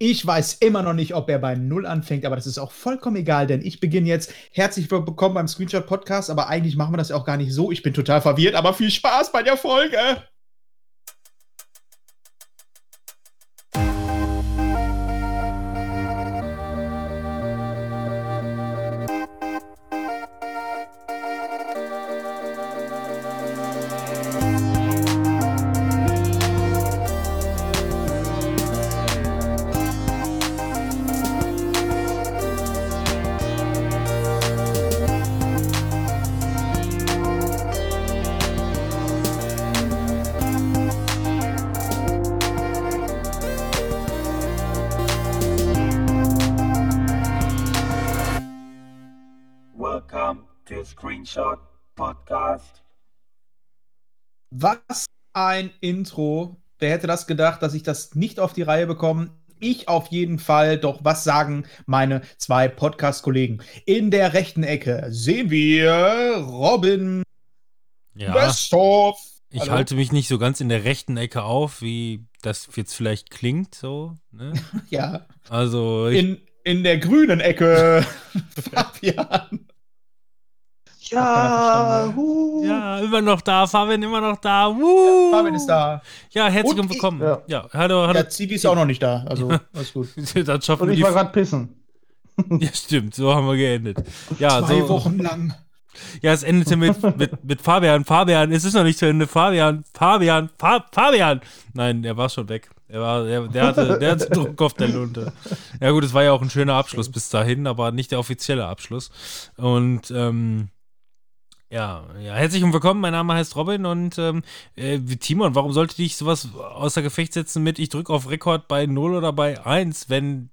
Ich weiß immer noch nicht, ob er bei Null anfängt, aber das ist auch vollkommen egal, denn ich beginne jetzt. Herzlich willkommen beim Screenshot Podcast, aber eigentlich machen wir das ja auch gar nicht so. Ich bin total verwirrt, aber viel Spaß bei der Folge. Intro. Wer hätte das gedacht, dass ich das nicht auf die Reihe bekomme? Ich auf jeden Fall. Doch was sagen meine zwei Podcast-Kollegen? In der rechten Ecke sehen wir Robin Ja, Westhoff. ich Hallo? halte mich nicht so ganz in der rechten Ecke auf, wie das jetzt vielleicht klingt, so. Ne? Ja, Also, in, in der grünen Ecke Fabian. Ja, huh. ja, immer noch da, Fabian immer noch da. Woo. Fabian ist da. Ja, herzlich Und ich- willkommen. Ja. Ja, hallo, hallo. Ja, Zivi ist auch noch nicht da. Also, alles gut. Dann schaffen Und ich die. war gerade pissen. Ja, stimmt, so haben wir geendet. Ja, Zwei so, Wochen lang. ja, es endete mit, mit, mit Fabian. Fabian, es ist noch nicht zu Ende. Fabian, Fabian, Fa Fabian. Nein, er war schon weg. Er war, der, der, hatte, der hatte Druck auf der Lunte. Ja, gut, es war ja auch ein schöner Abschluss bis dahin, aber nicht der offizielle Abschluss. Und, ähm, ja, ja, herzlich willkommen. Mein Name heißt Robin und ähm, äh, Timon, warum sollte dich sowas außer Gefecht setzen mit ich drücke auf Rekord bei 0 oder bei 1, wenn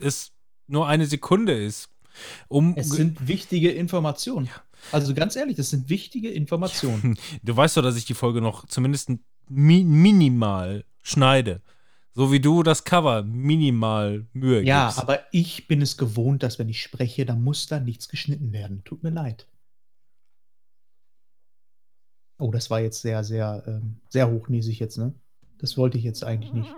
es nur eine Sekunde ist? Um Es sind wichtige Informationen. Also ganz ehrlich, das sind wichtige Informationen. Du weißt doch, dass ich die Folge noch zumindest mi minimal schneide. So wie du das Cover minimal Mühe Ja, gibst. aber ich bin es gewohnt, dass wenn ich spreche, dann muss da nichts geschnitten werden. Tut mir leid. Oh, das war jetzt sehr, sehr, ähm, sehr hochnäsig jetzt, ne? Das wollte ich jetzt eigentlich nicht.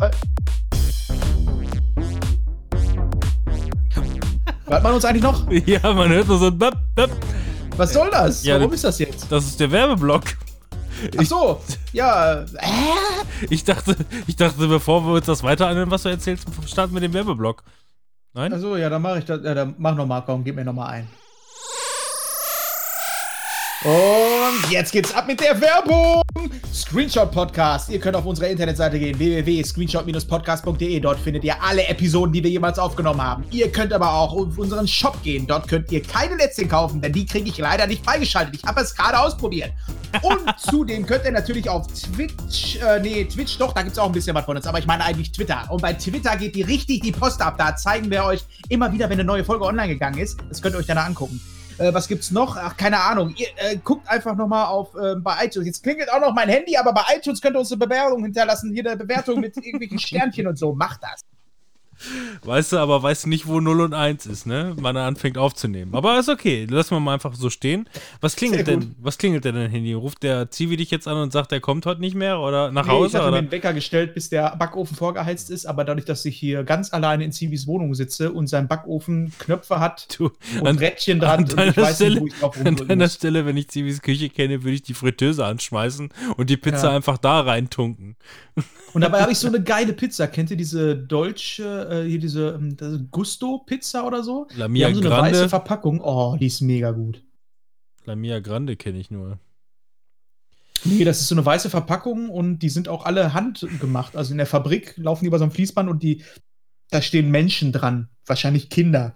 Äh. Hört man uns eigentlich noch? Ja, man hört nur so ein Bap, Bap. Was soll das? Ja, Warum ist das jetzt? Das ist der Werbeblock. Ach so, ja. Äh, Ich dachte, ich dachte, bevor wir uns das weiter anhören, was du erzählst, starten wir den Werbeblock. Nein? Achso, ja, dann mache ich das. Ja, dann mach nochmal, komm, gib mir nochmal ein. Und jetzt geht's ab mit der Werbung. Screenshot Podcast. Ihr könnt auf unsere Internetseite gehen, www.screenshot-podcast.de. Dort findet ihr alle Episoden, die wir jemals aufgenommen haben. Ihr könnt aber auch auf unseren Shop gehen. Dort könnt ihr keine Lätzchen kaufen, denn die kriege ich leider nicht freigeschaltet. Ich habe es gerade ausprobiert. Und zudem könnt ihr natürlich auf Twitch, äh, nee, Twitch doch, da gibt's auch ein bisschen was von uns, aber ich meine eigentlich Twitter. Und bei Twitter geht die richtig die Post ab. Da zeigen wir euch immer wieder, wenn eine neue Folge online gegangen ist. Das könnt ihr euch dann angucken. Äh, was gibt's noch? Ach, keine Ahnung. Ihr äh, guckt einfach nochmal auf ähm, bei iTunes. Jetzt klingelt auch noch mein Handy, aber bei iTunes könnt ihr uns eine Bewertung hinterlassen. Hier eine Bewertung mit irgendwelchen Sternchen und so. Macht das. Weißt du, aber weißt du nicht, wo 0 und 1 ist, ne? Wann er anfängt aufzunehmen. Aber ist okay, lassen wir mal einfach so stehen. Was klingelt denn? Was klingelt denn dein Handy? Ruft der Zivi dich jetzt an und sagt, er kommt heute nicht mehr oder nach Nee, ich Hause? hatte mir oder? einen Wecker gestellt, bis der Backofen vorgeheizt ist, aber dadurch, dass ich hier ganz alleine in Zivis Wohnung sitze und sein Backofen Knöpfe hat Du, und an, Rädchen dran an und deiner ich weiß Stelle- nicht, wo ich an deiner muss. Stelle, wenn ich Zivis Küche kenne, würde ich die Fritteuse anschmeißen und die Pizza Ja. einfach da reintunken. Und dabei habe ich so eine geile Pizza. Kennt ihr diese deutsche, äh, hier diese ähm, Gusto-Pizza oder so? La Die Mia haben so eine weiße Grande. Verpackung. Oh, die ist mega gut. La Mia Grande kenne ich nur. Nee, das ist so eine weiße Verpackung und die sind auch alle handgemacht. Also in der Fabrik laufen die über so ein Fließband und die, da stehen Menschen dran. Wahrscheinlich Kinder.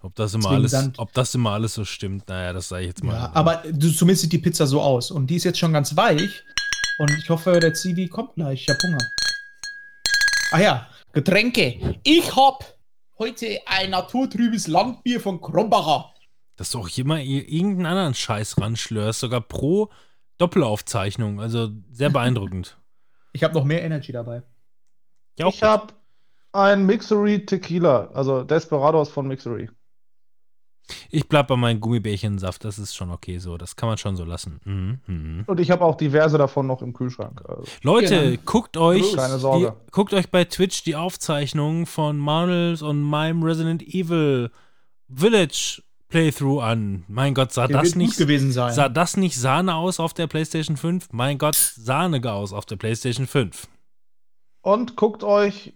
Ob das immer Deswegen alles, Sand. ob das immer alles so stimmt, naja, das sage ich jetzt mal. Ja, aber zumindest sieht die Pizza so aus. Und die ist jetzt schon ganz weich. Und ich hoffe, der Zivi kommt gleich. Ich hab Hunger. Ah ja, Getränke. Ich hab heute ein naturtrübes Landbier von Krombacher. dass du auch immer ir- irgendeinen anderen Scheiß ranschlörst, sogar pro Doppelaufzeichnung. Also sehr beeindruckend. Ich habe noch mehr Energy dabei. Ja, Ich habe ein Mixery Tequila, also Desperados von Mixery. Ich bleib bei meinem Gummibärchensaft, das ist schon okay so. Das kann man schon so lassen. Mhm. Mhm. Und ich habe auch diverse davon noch im Kühlschrank. Also. Leute, Genau. guckt euch Keine die, guckt euch bei Twitch die Aufzeichnung von Manuels und meinem Resident Evil Village Playthrough an. Mein Gott, sah Der das nicht gut gewesen sein. sah das nicht Sahne aus auf der PlayStation 5? Mein Gott, Sahne aus auf der PlayStation 5. Und guckt euch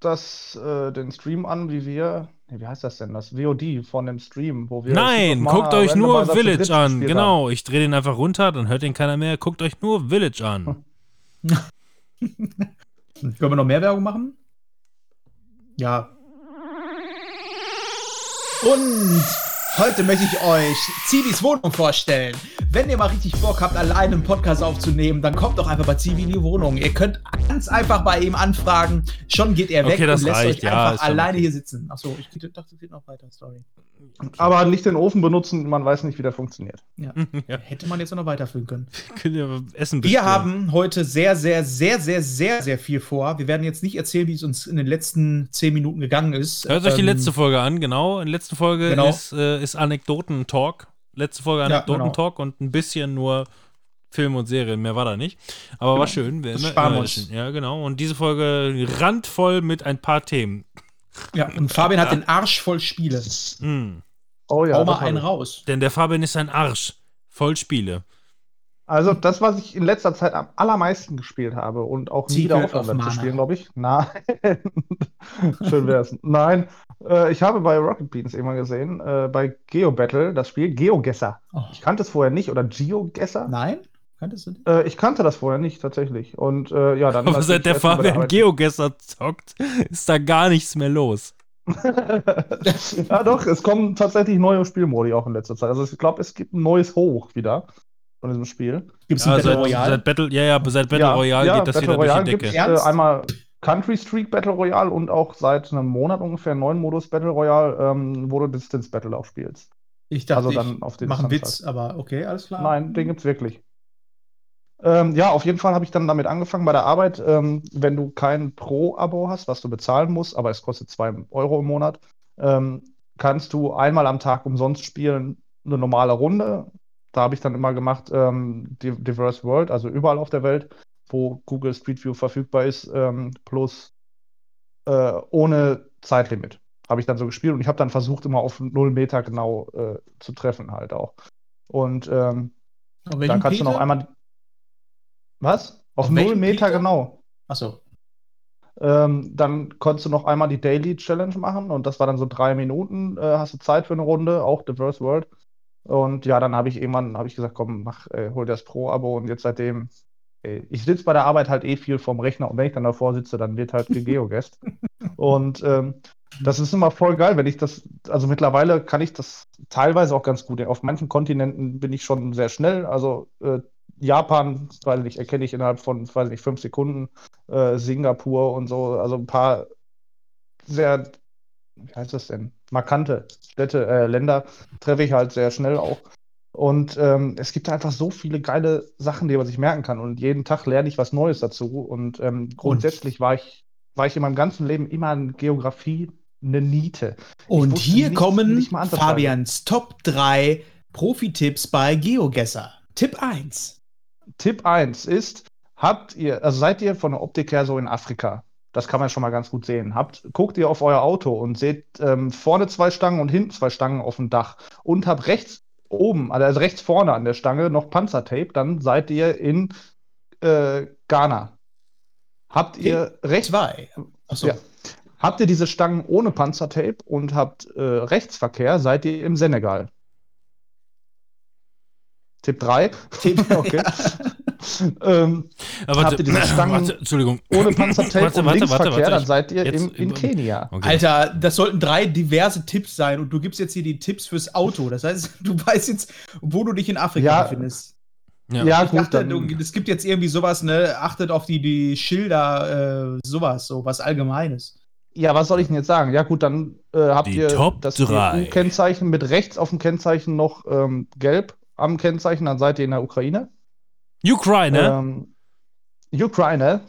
das, äh, den Stream an, wie wir. Nee, wie heißt das denn? Das VOD von dem Stream, wo wir. Nein, guckt euch nur Village an. Genau, ich drehe den einfach runter, dann hört den keiner mehr. Guckt euch nur Village an. Können wir noch mehr Werbung machen? Ja. Und heute möchte ich euch Zivis Wohnung vorstellen. Wenn ihr mal richtig Bock habt, alleine einen Podcast aufzunehmen, dann kommt doch einfach bei Zivi in die Wohnung. Ihr könnt ganz einfach bei ihm anfragen. Schon geht er weg Okay, das und lässt reicht, euch ja, einfach alleine okay. hier sitzen. Achso, ich dachte, es geht noch weiter. Sorry. Aber nicht den Ofen benutzen, man weiß nicht, wie der funktioniert. Ja. Ja. Hätte man jetzt auch noch weiterführen können. Könnt ihr Essen Wir haben heute sehr, sehr, sehr, sehr, sehr, sehr viel vor. Wir werden jetzt nicht erzählen, wie es uns in den letzten zehn Minuten gegangen ist. Hört euch die Ähm, letzte Folge an, genau. In der letzten Folge Genau. ist, äh, ist Anekdoten-Talk. Letzte Folge Ja, genau. Anekdoten-Talk und ein bisschen nur Film und Serien. Mehr war da nicht. Aber war schön. Wir sparen uns. schön. Ja, genau. Und diese Folge randvoll mit ein paar Themen. Ja, und Fabian hat den Arsch voll Spiele. Mm. Oh ja. Hau mal einen ich. raus. Denn der Fabian ist ein Arsch. Voll Spiele. Also, das, was ich in letzter Zeit am allermeisten gespielt habe und auch nie wieder werde zu spielen, glaube ich. Nein. Schön wär's. Nein. Äh, ich habe bei Rocket Beans immer gesehen, äh, bei GeoBattle, das Spiel GeoGesser. Oh. Ich kannte es vorher nicht, oder GeoGesser? Nein? Kanntest du den? Äh, ich kannte das vorher nicht, tatsächlich. Und äh, ja, dann. Aber seit der Fabian Geogesser zockt, ist da gar nichts mehr los. ja, doch, es kommen tatsächlich neue Spielmodi auch in letzter Zeit. Also, ich glaube, es gibt ein neues Hoch wieder von diesem Spiel. Gibt es Ja, Battle seit, Royale? seit Battle, ja, ja, seit Battle Ja, Royale ja, geht das Battle wieder Royale durch die Decke. Äh, einmal Country Streak Battle Royale und auch seit einem Monat ungefähr einen neuen Modus Battle Royale, ähm, wo du Distance Battle auch spielst. ich dachte, also ich dann auf den mach einen Distanz Witz, aber okay, alles klar. Nein, den gibt's wirklich. Ähm, ja, auf jeden Fall habe ich dann damit angefangen bei der Arbeit. Ähm, wenn du kein Pro-Abo hast, was du bezahlen musst, aber es kostet 2 Euro im Monat, ähm, kannst du einmal am Tag umsonst spielen, eine normale Runde. Da habe ich dann immer gemacht, ähm, Di- Diverse World, also überall auf der Welt, wo Google Street View verfügbar ist, ähm, plus äh, ohne Zeitlimit. Habe ich dann so gespielt und ich habe dann versucht, immer auf 0 Meter genau äh, zu treffen, halt auch. Und ähm, da kannst du noch Peter? einmal. Was? Auf, Auf 0 welchem Meter Peter? genau. Achso. Ähm, dann konntest du noch einmal die Daily Challenge machen und das war dann so drei Minuten, äh, hast du Zeit für eine Runde, auch Diverse World. Und ja, dann habe ich irgendwann hab ich gesagt, komm, mach, äh, hol dir das Pro-Abo und jetzt seitdem, ich sitze bei der Arbeit halt eh viel vorm Rechner und wenn ich dann davor sitze, dann wird halt gegeogest. und ähm, das ist immer voll geil, wenn ich das, also mittlerweile kann ich das teilweise auch ganz gut. Auf manchen Kontinenten bin ich schon sehr schnell, also äh, Japan, weiß nicht, erkenne ich innerhalb von, weiß nicht, fünf Sekunden, äh, Singapur und so, also ein paar sehr, wie heißt das denn, markante Städte, äh, Länder treffe ich halt sehr schnell auch. Und ähm, es gibt einfach so viele geile Sachen, die man sich merken kann. Und jeden Tag lerne ich was Neues dazu. Und ähm, grundsätzlich war ich, war ich in meinem ganzen Leben immer in Geografie eine Niete. Und hier nicht- kommen nicht. Fabians Top 3 Profi-Tipps bei GeoGesser. Tipp 1. Tipp 1 ist, habt ihr, also seid ihr von der Optik her so in Afrika? Das kann man schon mal ganz gut sehen. Habt, guckt ihr auf euer Auto und seht ähm, vorne zwei Stangen und hinten zwei Stangen auf dem Dach und habt rechts oben, also rechts vorne an der Stange noch Panzertape, dann seid ihr in äh, Ghana. Habt ihr rechts 2. Achso. Ja. Habt ihr diese Stangen ohne Panzertape und habt äh, Rechtsverkehr, seid ihr im Senegal. Tipp 3. Tipp, okay. ähm, Aber Habt ihr diese Stangen warte, Entschuldigung. ohne Panzertape Warte, und warte, Linksverkehr, warte, warte. dann seid ihr Jetzt im, in über- Kenia. Okay. Alter, das sollten drei diverse Tipps sein und du gibst jetzt hier die Tipps fürs Auto. Das heißt, du weißt jetzt, wo du dich in Afrika Ja, befindest. Ja. Ja, Ich gut, dachte, dann, du, es gibt jetzt irgendwie sowas, ne? Achtet auf die, die Schilder, äh, sowas, so was Allgemeines. ja, was soll ich denn jetzt sagen? Ja, gut, dann äh, habt Die ihr Top das drei. EU-Kennzeichen mit rechts auf dem Kennzeichen noch ähm, gelb am Kennzeichen, dann seid ihr in der Ukraine. Ukraine. Ähm, Ukraine,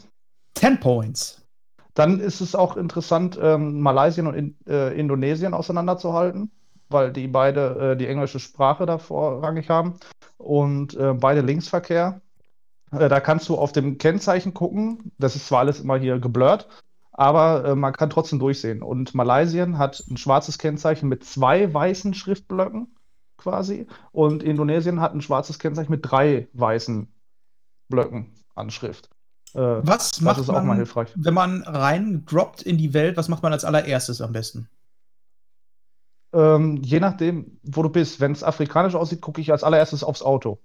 10 Points. Dann ist es auch interessant, ähm, Malaysia und in, äh, Indonesien auseinanderzuhalten. weil die beide äh, die englische Sprache da vorrangig haben und äh, beide Linksverkehr. Äh, da kannst du auf dem Kennzeichen gucken. Das ist zwar alles immer hier geblurrt, aber äh, man kann trotzdem durchsehen. Und Malaysien hat ein schwarzes Kennzeichen mit zwei weißen Schriftblöcken quasi und Indonesien hat ein schwarzes Kennzeichen mit drei weißen Blöcken an Schrift. Äh, Was das macht ist auch man, mal hilfreich. wenn man rein droppt in die Welt, was macht man als allererstes am besten? Ähm, je nachdem, wo du bist. Wenn es afrikanisch aussieht, gucke ich als allererstes aufs Auto.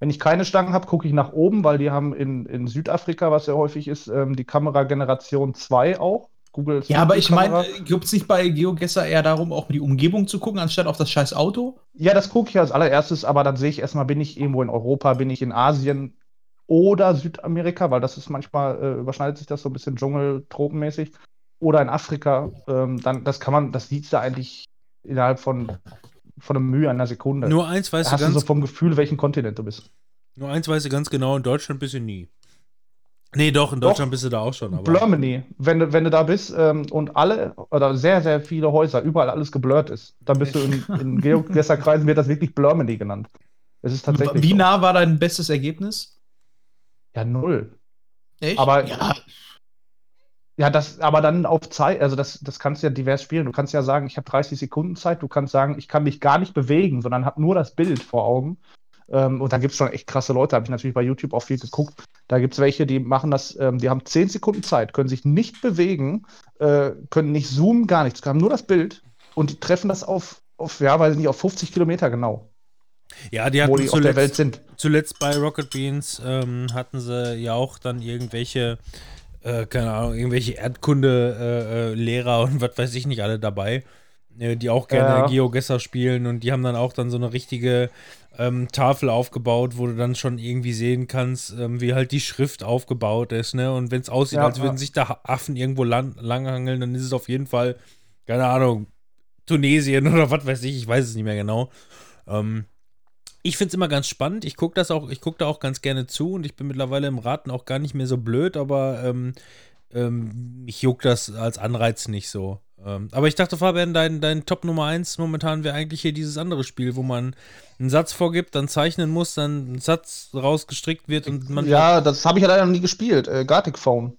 Wenn ich keine Stangen habe, gucke ich nach oben, weil die haben in, in Südafrika, was sehr häufig ist, ähm, die Kamera Generation 2 auch. Google Ja, aber ich meine, gibt es nicht bei GeoGuessr eher darum, auch die Umgebung zu gucken, anstatt auf das scheiß Auto? Ja, das gucke ich als allererstes, aber dann sehe ich erstmal, bin ich irgendwo in Europa, bin ich in Asien oder Südamerika, weil das ist manchmal, äh, überschneidet sich das so ein bisschen Dschungel, tropenmäßig. Oder in Afrika, ähm, dann, das kann man, das siehst du eigentlich innerhalb von, von einer Mühe einer Sekunde. Nur eins da weißt du hast du so ganz, vom Gefühl, welchen Kontinent du bist. nur eins weißt du ganz genau, in Deutschland bist du nie. Nee, doch, in Doch. Deutschland bist du da auch schon, aber. Germany, wenn du, wenn du da bist ähm, und alle oder sehr, sehr viele Häuser, überall alles geblurrt ist, dann bist du in, in Geogesser-Kreisen wird das wirklich Germany genannt. Es ist tatsächlich Wie nah war dein bestes Ergebnis? Ja, null. Echt? Aber- ja, Ja, das, aber dann auf Zeit, also das, das kannst du ja divers spielen. Du kannst ja sagen, ich habe 30 Sekunden Zeit, du kannst sagen, ich kann mich gar nicht bewegen, sondern habe nur das Bild vor Augen. Ähm, und da gibt es schon echt krasse Leute, habe ich natürlich bei YouTube auch viel geguckt. Da gibt es welche, die machen das, ähm, die haben 10 Sekunden Zeit, können sich nicht bewegen, äh, können nicht zoomen, gar nichts, haben nur das Bild und die treffen das auf, auf ja, weiß ich nicht, auf 50 Kilometer genau, Ja, die wo hatten die auf der Welt zuletzt, sind. Zuletzt bei Rocket Beans ähm, hatten sie ja auch dann irgendwelche, äh, keine Ahnung, irgendwelche Erdkunde-Lehrer äh, Lehrer und was weiß ich nicht alle dabei, äh, die auch gerne Ja. GeoGuessr spielen und die haben dann auch dann so eine richtige ähm, Tafel aufgebaut, wo du dann schon irgendwie sehen kannst, ähm, wie halt die Schrift aufgebaut ist, ne? Und wenn es aussieht, Ja, als würden ja. sich da Affen irgendwo lang, langhangeln, dann ist es auf jeden Fall, keine Ahnung, Tunesien oder was weiß ich, ich weiß es nicht mehr genau. Ähm, ich finde es immer ganz spannend. Ich gucke das auch, ich gucke da auch ganz gerne zu und ich bin mittlerweile im Raten auch gar nicht mehr so blöd, aber ähm, ähm, mich juckt das als Anreiz nicht so. Ähm, aber ich dachte, Fabian, dein, dein Top Nummer 1 momentan wäre eigentlich hier dieses andere Spiel, wo man einen Satz vorgibt, dann zeichnen muss, dann ein Satz rausgestrickt wird und man. Ja, das habe ich ja leider noch nie gespielt. Äh, Gartic Phone.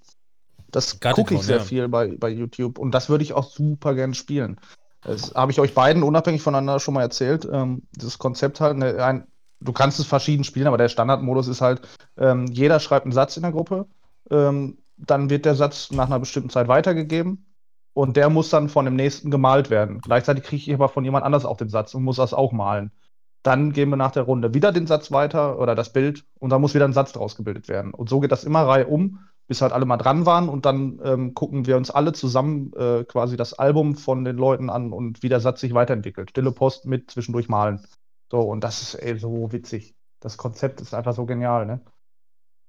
Das gucke ich sehr ja. viel bei, bei YouTube und das würde ich auch super gerne spielen. Das habe ich euch beiden unabhängig voneinander schon mal erzählt. Ähm, das Konzept halt, ne, ein, du kannst es verschieden spielen, aber der Standardmodus ist halt, ähm, jeder schreibt einen Satz in der Gruppe, ähm, dann wird der Satz nach einer bestimmten Zeit weitergegeben und der muss dann von dem nächsten gemalt werden. Gleichzeitig kriege ich aber von jemand anders auch den Satz und muss das auch malen. Dann gehen wir nach der Runde wieder den Satz weiter oder das Bild und dann muss wieder ein Satz draus gebildet werden. Und so geht das immer Reihe um, bis halt alle mal dran waren und dann ähm, gucken wir uns alle zusammen äh, quasi das Album von den Leuten an und wie der Satz sich weiterentwickelt. Stille Post mit zwischendurch malen. So, und das ist ey, so witzig. Das Konzept ist einfach so genial, ne?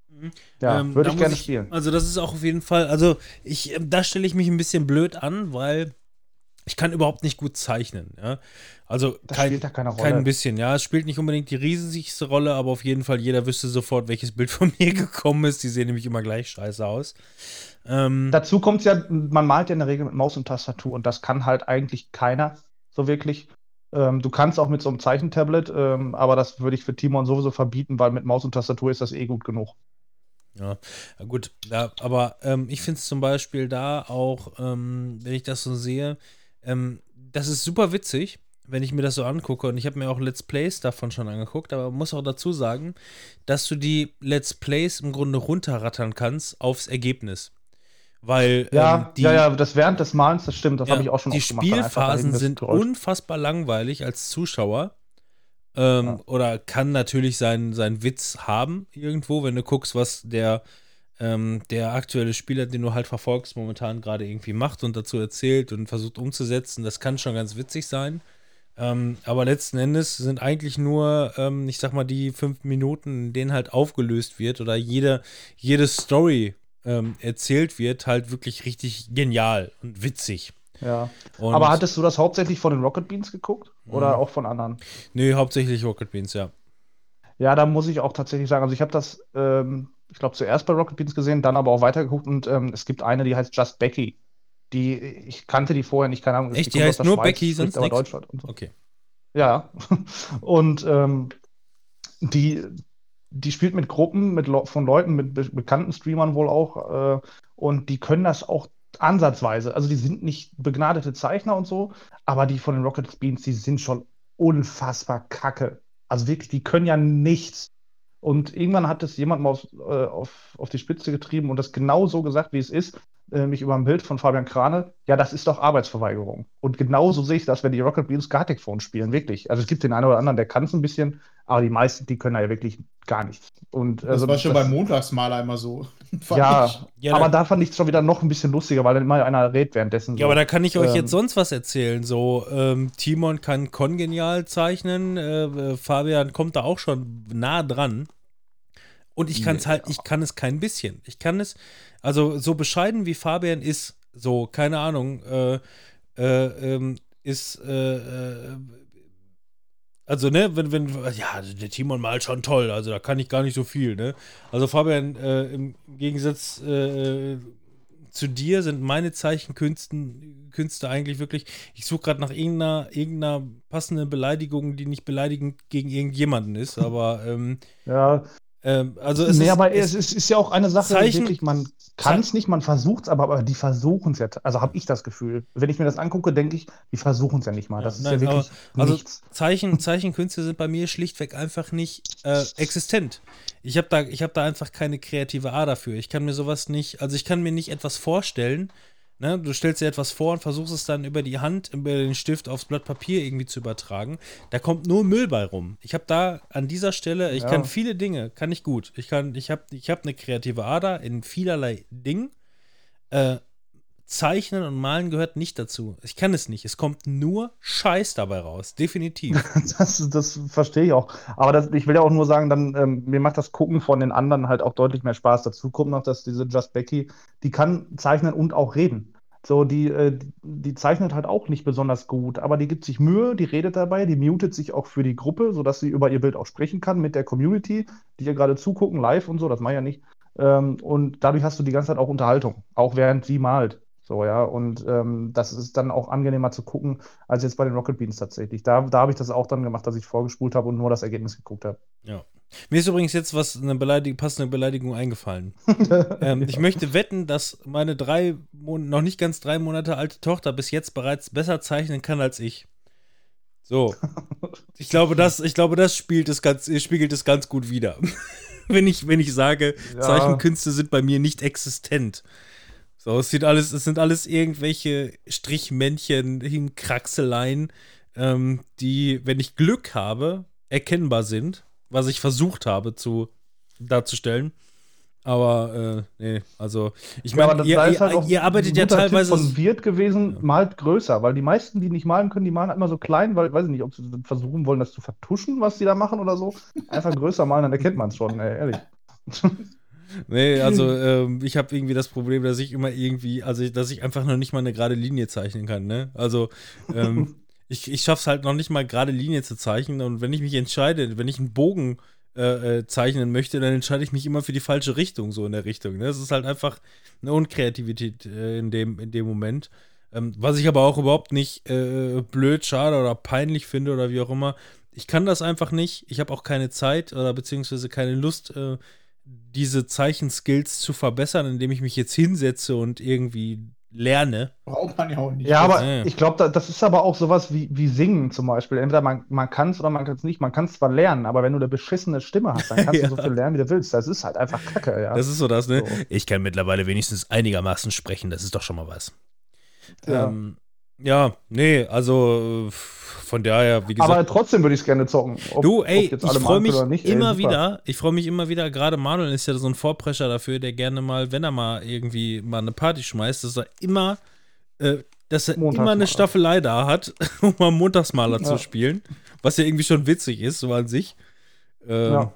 Mhm. Ja, Ähm, würde ich gerne spielen. Also das ist auch auf jeden Fall, also ich, ähm, da stelle ich mich ein bisschen blöd an, weil ich kann überhaupt nicht gut zeichnen, ja. Also Das kein, spielt da keine Rolle. kein bisschen, ja. Es spielt nicht unbedingt die riesigste Rolle, aber auf jeden Fall jeder wüsste sofort, welches Bild von mir gekommen ist. Die sehen nämlich immer gleich scheiße aus. Ähm, Dazu kommt es ja, man malt ja in der Regel mit Maus und Tastatur und das kann halt eigentlich keiner so wirklich. Ähm, du kannst auch mit so einem Zeichentablet, ähm, aber das würde ich für Timon sowieso verbieten, weil mit Maus und Tastatur ist das eh gut genug. Ja, gut, ja, aber ähm, ich finde es zum Beispiel da auch, ähm, wenn ich das so sehe, ähm, das ist super witzig, wenn ich mir das so angucke. Und ich habe mir auch Let's Plays davon schon angeguckt, aber man muss auch dazu sagen, dass du die Let's Plays im Grunde runterrattern kannst aufs Ergebnis. Weil Ja, ähm, die, ja, ja, das während des Malens, das stimmt, das ja, habe ich auch schon die gemacht, Spielphasen dahin sind unfassbar langweilig als Zuschauer. Ähm, Ja. Oder kann natürlich seinen, seinen Witz haben irgendwo, wenn du guckst, was der, ähm, der aktuelle Spieler, den du halt verfolgst, momentan gerade irgendwie macht und dazu erzählt und versucht umzusetzen. Das kann schon ganz witzig sein. Ähm, aber letzten Endes sind eigentlich nur, ähm, ich sag mal, die fünf Minuten, in denen halt aufgelöst wird oder jede, jede Story ähm, erzählt wird, halt wirklich richtig genial und witzig. Ja. Und Aber hattest du das hauptsächlich von den Rocket Beans geguckt oder Mhm. auch von anderen? Nö, hauptsächlich Rocket Beans, ja. Ja, da muss ich auch tatsächlich sagen, also ich habe das, ähm, ich glaube, zuerst bei Rocket Beans gesehen, dann aber auch weitergeguckt und ähm, es gibt eine, die heißt Just Becky. Die, ich kannte die vorher nicht, keine Ahnung. Echt? Die heißt nur Schweiz, Becky, sonst aber nix? Deutschland und so. Okay. Ja. Und ähm, die, die spielt mit Gruppen mit Leu- von Leuten, mit be bekannten Streamern wohl auch. Äh, und die können das auch ansatzweise. Also die sind nicht begnadete Zeichner und so, aber die von den Rocket Beans, die sind schon unfassbar kacke. Also wirklich, die können ja nichts. Und irgendwann hat es jemand mal auf, äh, auf, auf die Spitze getrieben und das genau so gesagt, wie es ist, äh, mich über ein Bild von Fabian Krane. Ja, das ist doch Arbeitsverweigerung. Und genauso sehe ich das, wenn die Rocket Beans Gartic Phone spielen, wirklich. Also es gibt den einen oder anderen, der kann es ein bisschen, aber die meisten, die können da ja wirklich gar nichts. Und Das also, war schon das- beim Montagsmaler immer so. Fand ja, ich. Ja, aber da- fand ich es schon wieder noch ein bisschen lustiger, weil dann immer einer redet währenddessen. Ja, aber da kann ich euch Ähm, jetzt sonst was erzählen. So, ähm, Timon kann kongenial zeichnen, äh, äh, Fabian kommt da auch schon nah dran. Und ich kann es halt, ich kann es kein bisschen. Ich kann es, also so bescheiden wie Fabian ist, so, keine Ahnung, äh, äh, ähm, ist, äh, äh, also, ne, wenn, wenn, ja, der Timon malt schon toll, also da kann ich gar nicht so viel, ne? Also Fabian, äh, im Gegensatz äh, zu dir sind meine Zeichenkünste Künste eigentlich wirklich, ich suche gerade nach irgendeiner, irgendeiner passenden Beleidigung, die nicht beleidigend gegen irgendjemanden ist, aber ähm, Ja, ähm, also es nee, ist, aber es, ist, ist ja auch eine Sache, Zeichen- wirklich, man kann es nicht, man versucht es, aber, aber die versuchen es ja. Also habe ich das Gefühl. Wenn ich mir das angucke, denke ich, die versuchen es ja nicht mal. Das Ja, ist nein, ja wirklich aber- also- nichts. Zeichen, Zeichenkünste sind bei mir schlichtweg einfach nicht äh, existent. Ich habe da, ich hab da einfach keine kreative A dafür. Ich kann mir sowas nicht, also ich kann mir nicht etwas vorstellen. Ne? Du stellst dir etwas vor und versuchst es dann über die Hand, über den Stift aufs Blatt Papier irgendwie zu übertragen. Da kommt nur Müll bei rum. Ich habe da an dieser Stelle, ich Ja. kann viele Dinge, kann ich gut. Ich kann, ich habe, ich habe eine kreative Ader in vielerlei Dingen. Äh, Zeichnen und Malen gehört nicht dazu. Ich kann es nicht. Es kommt nur Scheiß dabei raus. Definitiv. Das, das verstehe ich auch. Aber das, ich will ja auch nur sagen, dann, ähm, mir macht das Gucken von den anderen halt auch deutlich mehr Spaß. Dazu kommt noch, dass diese Just Becky, die kann zeichnen und auch reden. So, die, äh, die zeichnet halt auch nicht besonders gut, aber die gibt sich Mühe, die redet dabei, die mutet sich auch für die Gruppe, sodass sie über ihr Bild auch sprechen kann mit der Community, die ihr gerade zugucken, live und so, das mache ich ja nicht. Ähm, und dadurch hast du die ganze Zeit auch Unterhaltung, auch während sie malt. So, ja, und ähm, das ist dann auch angenehmer zu gucken, als jetzt bei den Rocket Beans tatsächlich. Da, da habe ich das auch dann gemacht, dass ich vorgespult habe und nur das Ergebnis geguckt habe. Ja. Mir ist übrigens jetzt was, eine Beleidig passende Beleidigung eingefallen. ähm, ich möchte wetten, dass meine drei, Mon noch nicht ganz drei Monate alte Tochter bis jetzt bereits besser zeichnen kann als ich. So. Ich glaube, das, ich glaube, das spielt es ganz, spiegelt es ganz gut wider. wenn, ich, wenn ich sage, Ja. Zeichenkünste sind bei mir nicht existent. So, es sieht alles, es sind alles irgendwelche Strichmännchen, Hinkraxeleien, ähm, die, wenn ich Glück habe, erkennbar sind, was ich versucht habe zu darzustellen. Aber, äh, nee, also, ich Ja, meine, ihr, ihr, halt ihr arbeitet ja guter Tipp teilweise. von Wirt gewesen, malt größer, weil die meisten, die nicht malen können, die malen halt immer so klein, weil, weiß ich nicht, ob sie versuchen wollen, das zu vertuschen, was die da machen oder so. Einfach größer malen, dann erkennt man es schon, ey, ehrlich. Nee, also ähm, ich habe irgendwie das Problem, dass ich immer irgendwie, also dass ich einfach noch nicht mal eine gerade Linie zeichnen kann, ne? Also ähm, ich, ich schaffe es halt noch nicht mal gerade Linie zu zeichnen und wenn ich mich entscheide, wenn ich einen Bogen äh, äh, zeichnen möchte, dann entscheide ich mich immer für die falsche Richtung, so in der Richtung. Ne? Das ist halt einfach eine Unkreativität äh, in, dem, in dem Moment. Ähm, was ich aber auch überhaupt nicht äh, blöd, schade oder peinlich finde oder wie auch immer. Ich kann das einfach nicht. Ich habe auch keine Zeit oder beziehungsweise keine Lust, äh, diese Zeichenskills zu verbessern, indem ich mich jetzt hinsetze und irgendwie lerne. Braucht man ja auch nicht. Ja, aber Ja. ich glaube, da, das ist aber auch sowas wie, wie Singen zum Beispiel. Entweder man, man kann es oder man kann es nicht. Man kann es zwar lernen, aber wenn du eine beschissene Stimme hast, dann kannst Ja. du so viel lernen, wie du willst. Das ist halt einfach Kacke, ja. Das ist so das, ne? So. Ich kann mittlerweile wenigstens einigermaßen sprechen, das ist doch schon mal was. Ja. Ähm, ja, nee, also von daher, wie gesagt. aber trotzdem würde ich es gerne zocken. Ob, Du, ey, ich freue mich nicht, ey, immer super. wieder, ich freue mich immer wieder, gerade Manuel ist ja so ein Vorprescher dafür, der gerne mal, wenn er mal irgendwie mal eine Party schmeißt, dass er immer, äh, dass er immer eine. Staffelei da hat, um mal Montagsmaler Ja. zu spielen, was ja irgendwie schon witzig ist, so an sich. Ähm, Ja.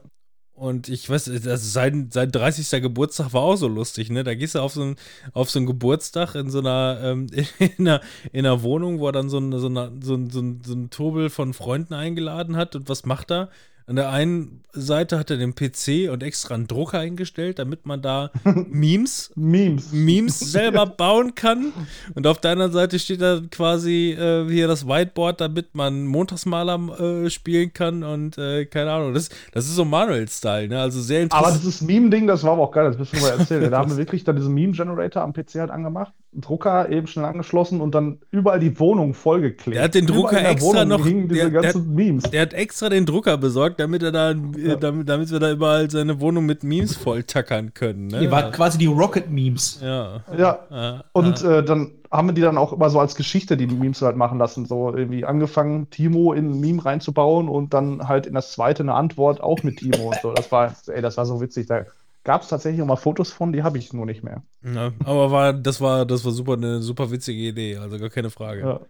Und ich weiß, also sein, sein 30. Geburtstag war auch so lustig, ne? Da gehst du auf so einen, auf so einen Geburtstag in so einer, ähm, in einer, in einer Wohnung, wo er dann so, eine, so, eine, so, ein- so, ein- so einen Turbel von Freunden eingeladen hat. Und was macht er? An der einen Seite hat er den PC und extra einen Drucker eingestellt, damit man da Memes, Memes. Memes selber bauen kann. Und auf der anderen Seite steht da quasi äh, hier das Whiteboard, damit man Montagsmaler äh, spielen kann und äh, keine Ahnung. Das, das ist so Manuel-Style, ne? Also sehr Aber interessant. dieses Meme-Ding, das war aber auch geil, das müssen wir mal erzählen. da haben wir wirklich dann diesen Meme-Generator am PC halt angemacht, Drucker eben schnell angeschlossen und dann überal die Wohnung vollgeklebt. Der hat den Überall Drucker extra Wohnung noch- der- der- ganzen Memes. Der hat extra den Drucker besorgt, damit er da, äh, Ja. damit, damit wir da überall seine Wohnung mit Memes volltackern können. Ne? Ihr wart quasi die Rocket-Memes. ja. Ja, ja. und äh, dann haben wir die dann auch immer so als Geschichte, die Memes halt machen lassen. So irgendwie angefangen, Timo in ein Meme reinzubauen und dann halt in das zweite eine Antwort auch mit Timo und so. Das war, ey, das war so witzig. Da gab es tatsächlich auch mal Fotos von, die habe ich nur nicht mehr. Ja, aber war, das war, das war super, eine super witzige Idee, also gar keine Frage. Ja,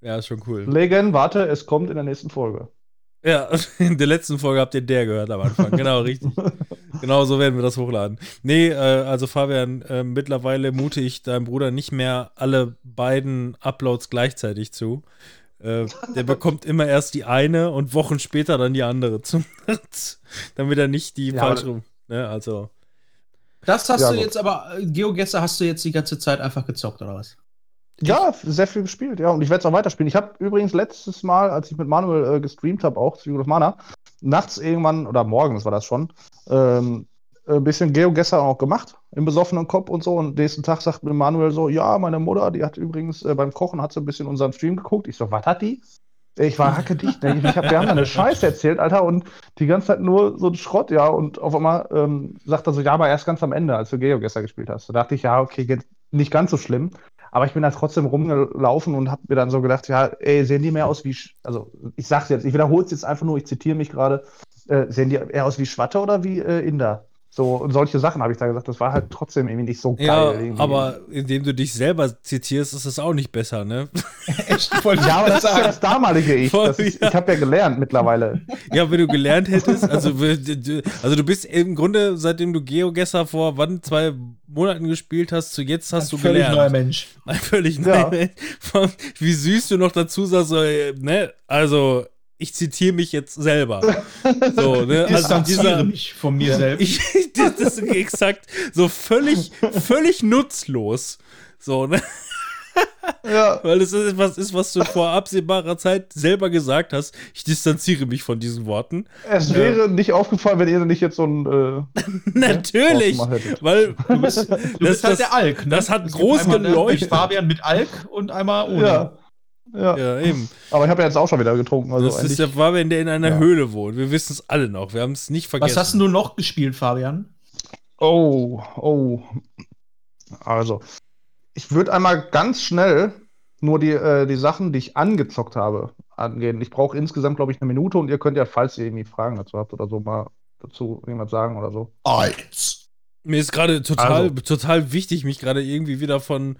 Ja. ist schon cool. Legend, warte, es kommt in der nächsten Folge. Ja, in der letzten Folge habt ihr der gehört am Anfang. Genau, richtig. genau so werden wir das hochladen. Nee, äh, also Fabian, äh, mittlerweile mute ich deinem Bruder nicht mehr alle beiden Uploads gleichzeitig zu. Äh, der bekommt immer erst die eine und Wochen später dann die andere damit er nicht die Ja, falsch aber- rum. Ne, also. Das hast Ja, du gut. jetzt aber, äh, GeoGuessr hast du jetzt die ganze Zeit einfach gezockt, oder was? Ja, sehr viel gespielt, ja. Und ich werde es auch weiterspielen. Ich habe übrigens letztes Mal, als ich mit Manuel äh, gestreamt habe, auch Secret of Mana, nachts irgendwann, oder morgens war das schon, ähm, ein bisschen Geogesser auch gemacht, im besoffenen Kopf und so. Und nächsten Tag sagt mir Manuel so, ja, meine Mutter, die hat übrigens äh, beim Kochen, hat so ein bisschen unseren Stream geguckt. Ich so, was hat die? Ich war hackedicht. Ne? Ich hab, wir haben eine Scheiße erzählt, Alter, und die ganze Zeit nur so ein Schrott, ja. Und auf einmal ähm, sagt er so, ja, aber erst ganz am Ende, als du Geogesser gespielt hast. Da dachte ich, ja, okay, nicht ganz so schlimm. Aber ich bin da trotzdem rumgelaufen und habe mir dann so gedacht, ja, ey, sehen die mehr aus wie, also ich sag's jetzt, ich wiederhole es jetzt einfach nur, ich zitiere mich gerade, äh, sehen die eher aus wie Schwatter oder wie äh, Inder? So, und solche Sachen habe ich da gesagt, das war halt trotzdem irgendwie nicht so geil. Ja, irgendwie. aber indem du dich selber zitierst, ist es auch nicht besser, ne? Echt? Ja, aber das ist ja das damalige Ich. Voll, Das ist, ja. Ich habe ja gelernt mittlerweile. Ja, wenn du gelernt hättest, also, also du bist im Grunde, seitdem du GeoGuessr vor wann, zwei Monaten gespielt hast, zu jetzt hast du Ein völlig gelernt. neuer Mensch. Ein völlig Ja. neuer Mensch. Wie süß du noch dazu sagst, so, äh, ne, also ich zitiere mich jetzt selber. So, ne, also Distanziere dieser, mich von mir selbst. ich, das das ist exakt so völlig, völlig nutzlos. So, ne? Ja. Weil es ist etwas ist, was du vor absehbarer Zeit selber gesagt hast. Ich distanziere mich von diesen Worten. Es wäre nicht aufgefallen, wenn ihr nicht jetzt so ein. Äh, Natürlich, ausgemacht hättet. weil Du bist, du das, bist halt das, der Alk. Ne? das hat Es groß einmal, ne, geleuchtet. Fabian mit Alk und einmal ohne. ja. Ja. ja, eben. Aber ich habe ja jetzt auch schon wieder getrunken. Also das ist endlich- der Fabian, der in einer Ja. Höhle wohnt. Wir wissen es alle noch. Wir haben es nicht vergessen. Was hast denn du noch gespielt, Fabian? Oh, oh. Also, ich würde einmal ganz schnell nur die, äh, die Sachen, die ich angezockt habe, angehen. Ich brauche insgesamt, glaube ich, eine Minute und ihr könnt ja, falls ihr irgendwie Fragen dazu habt oder so, mal dazu irgendwas sagen oder so. Eins. Mir ist gerade total, Also. total wichtig, mich gerade irgendwie wieder von,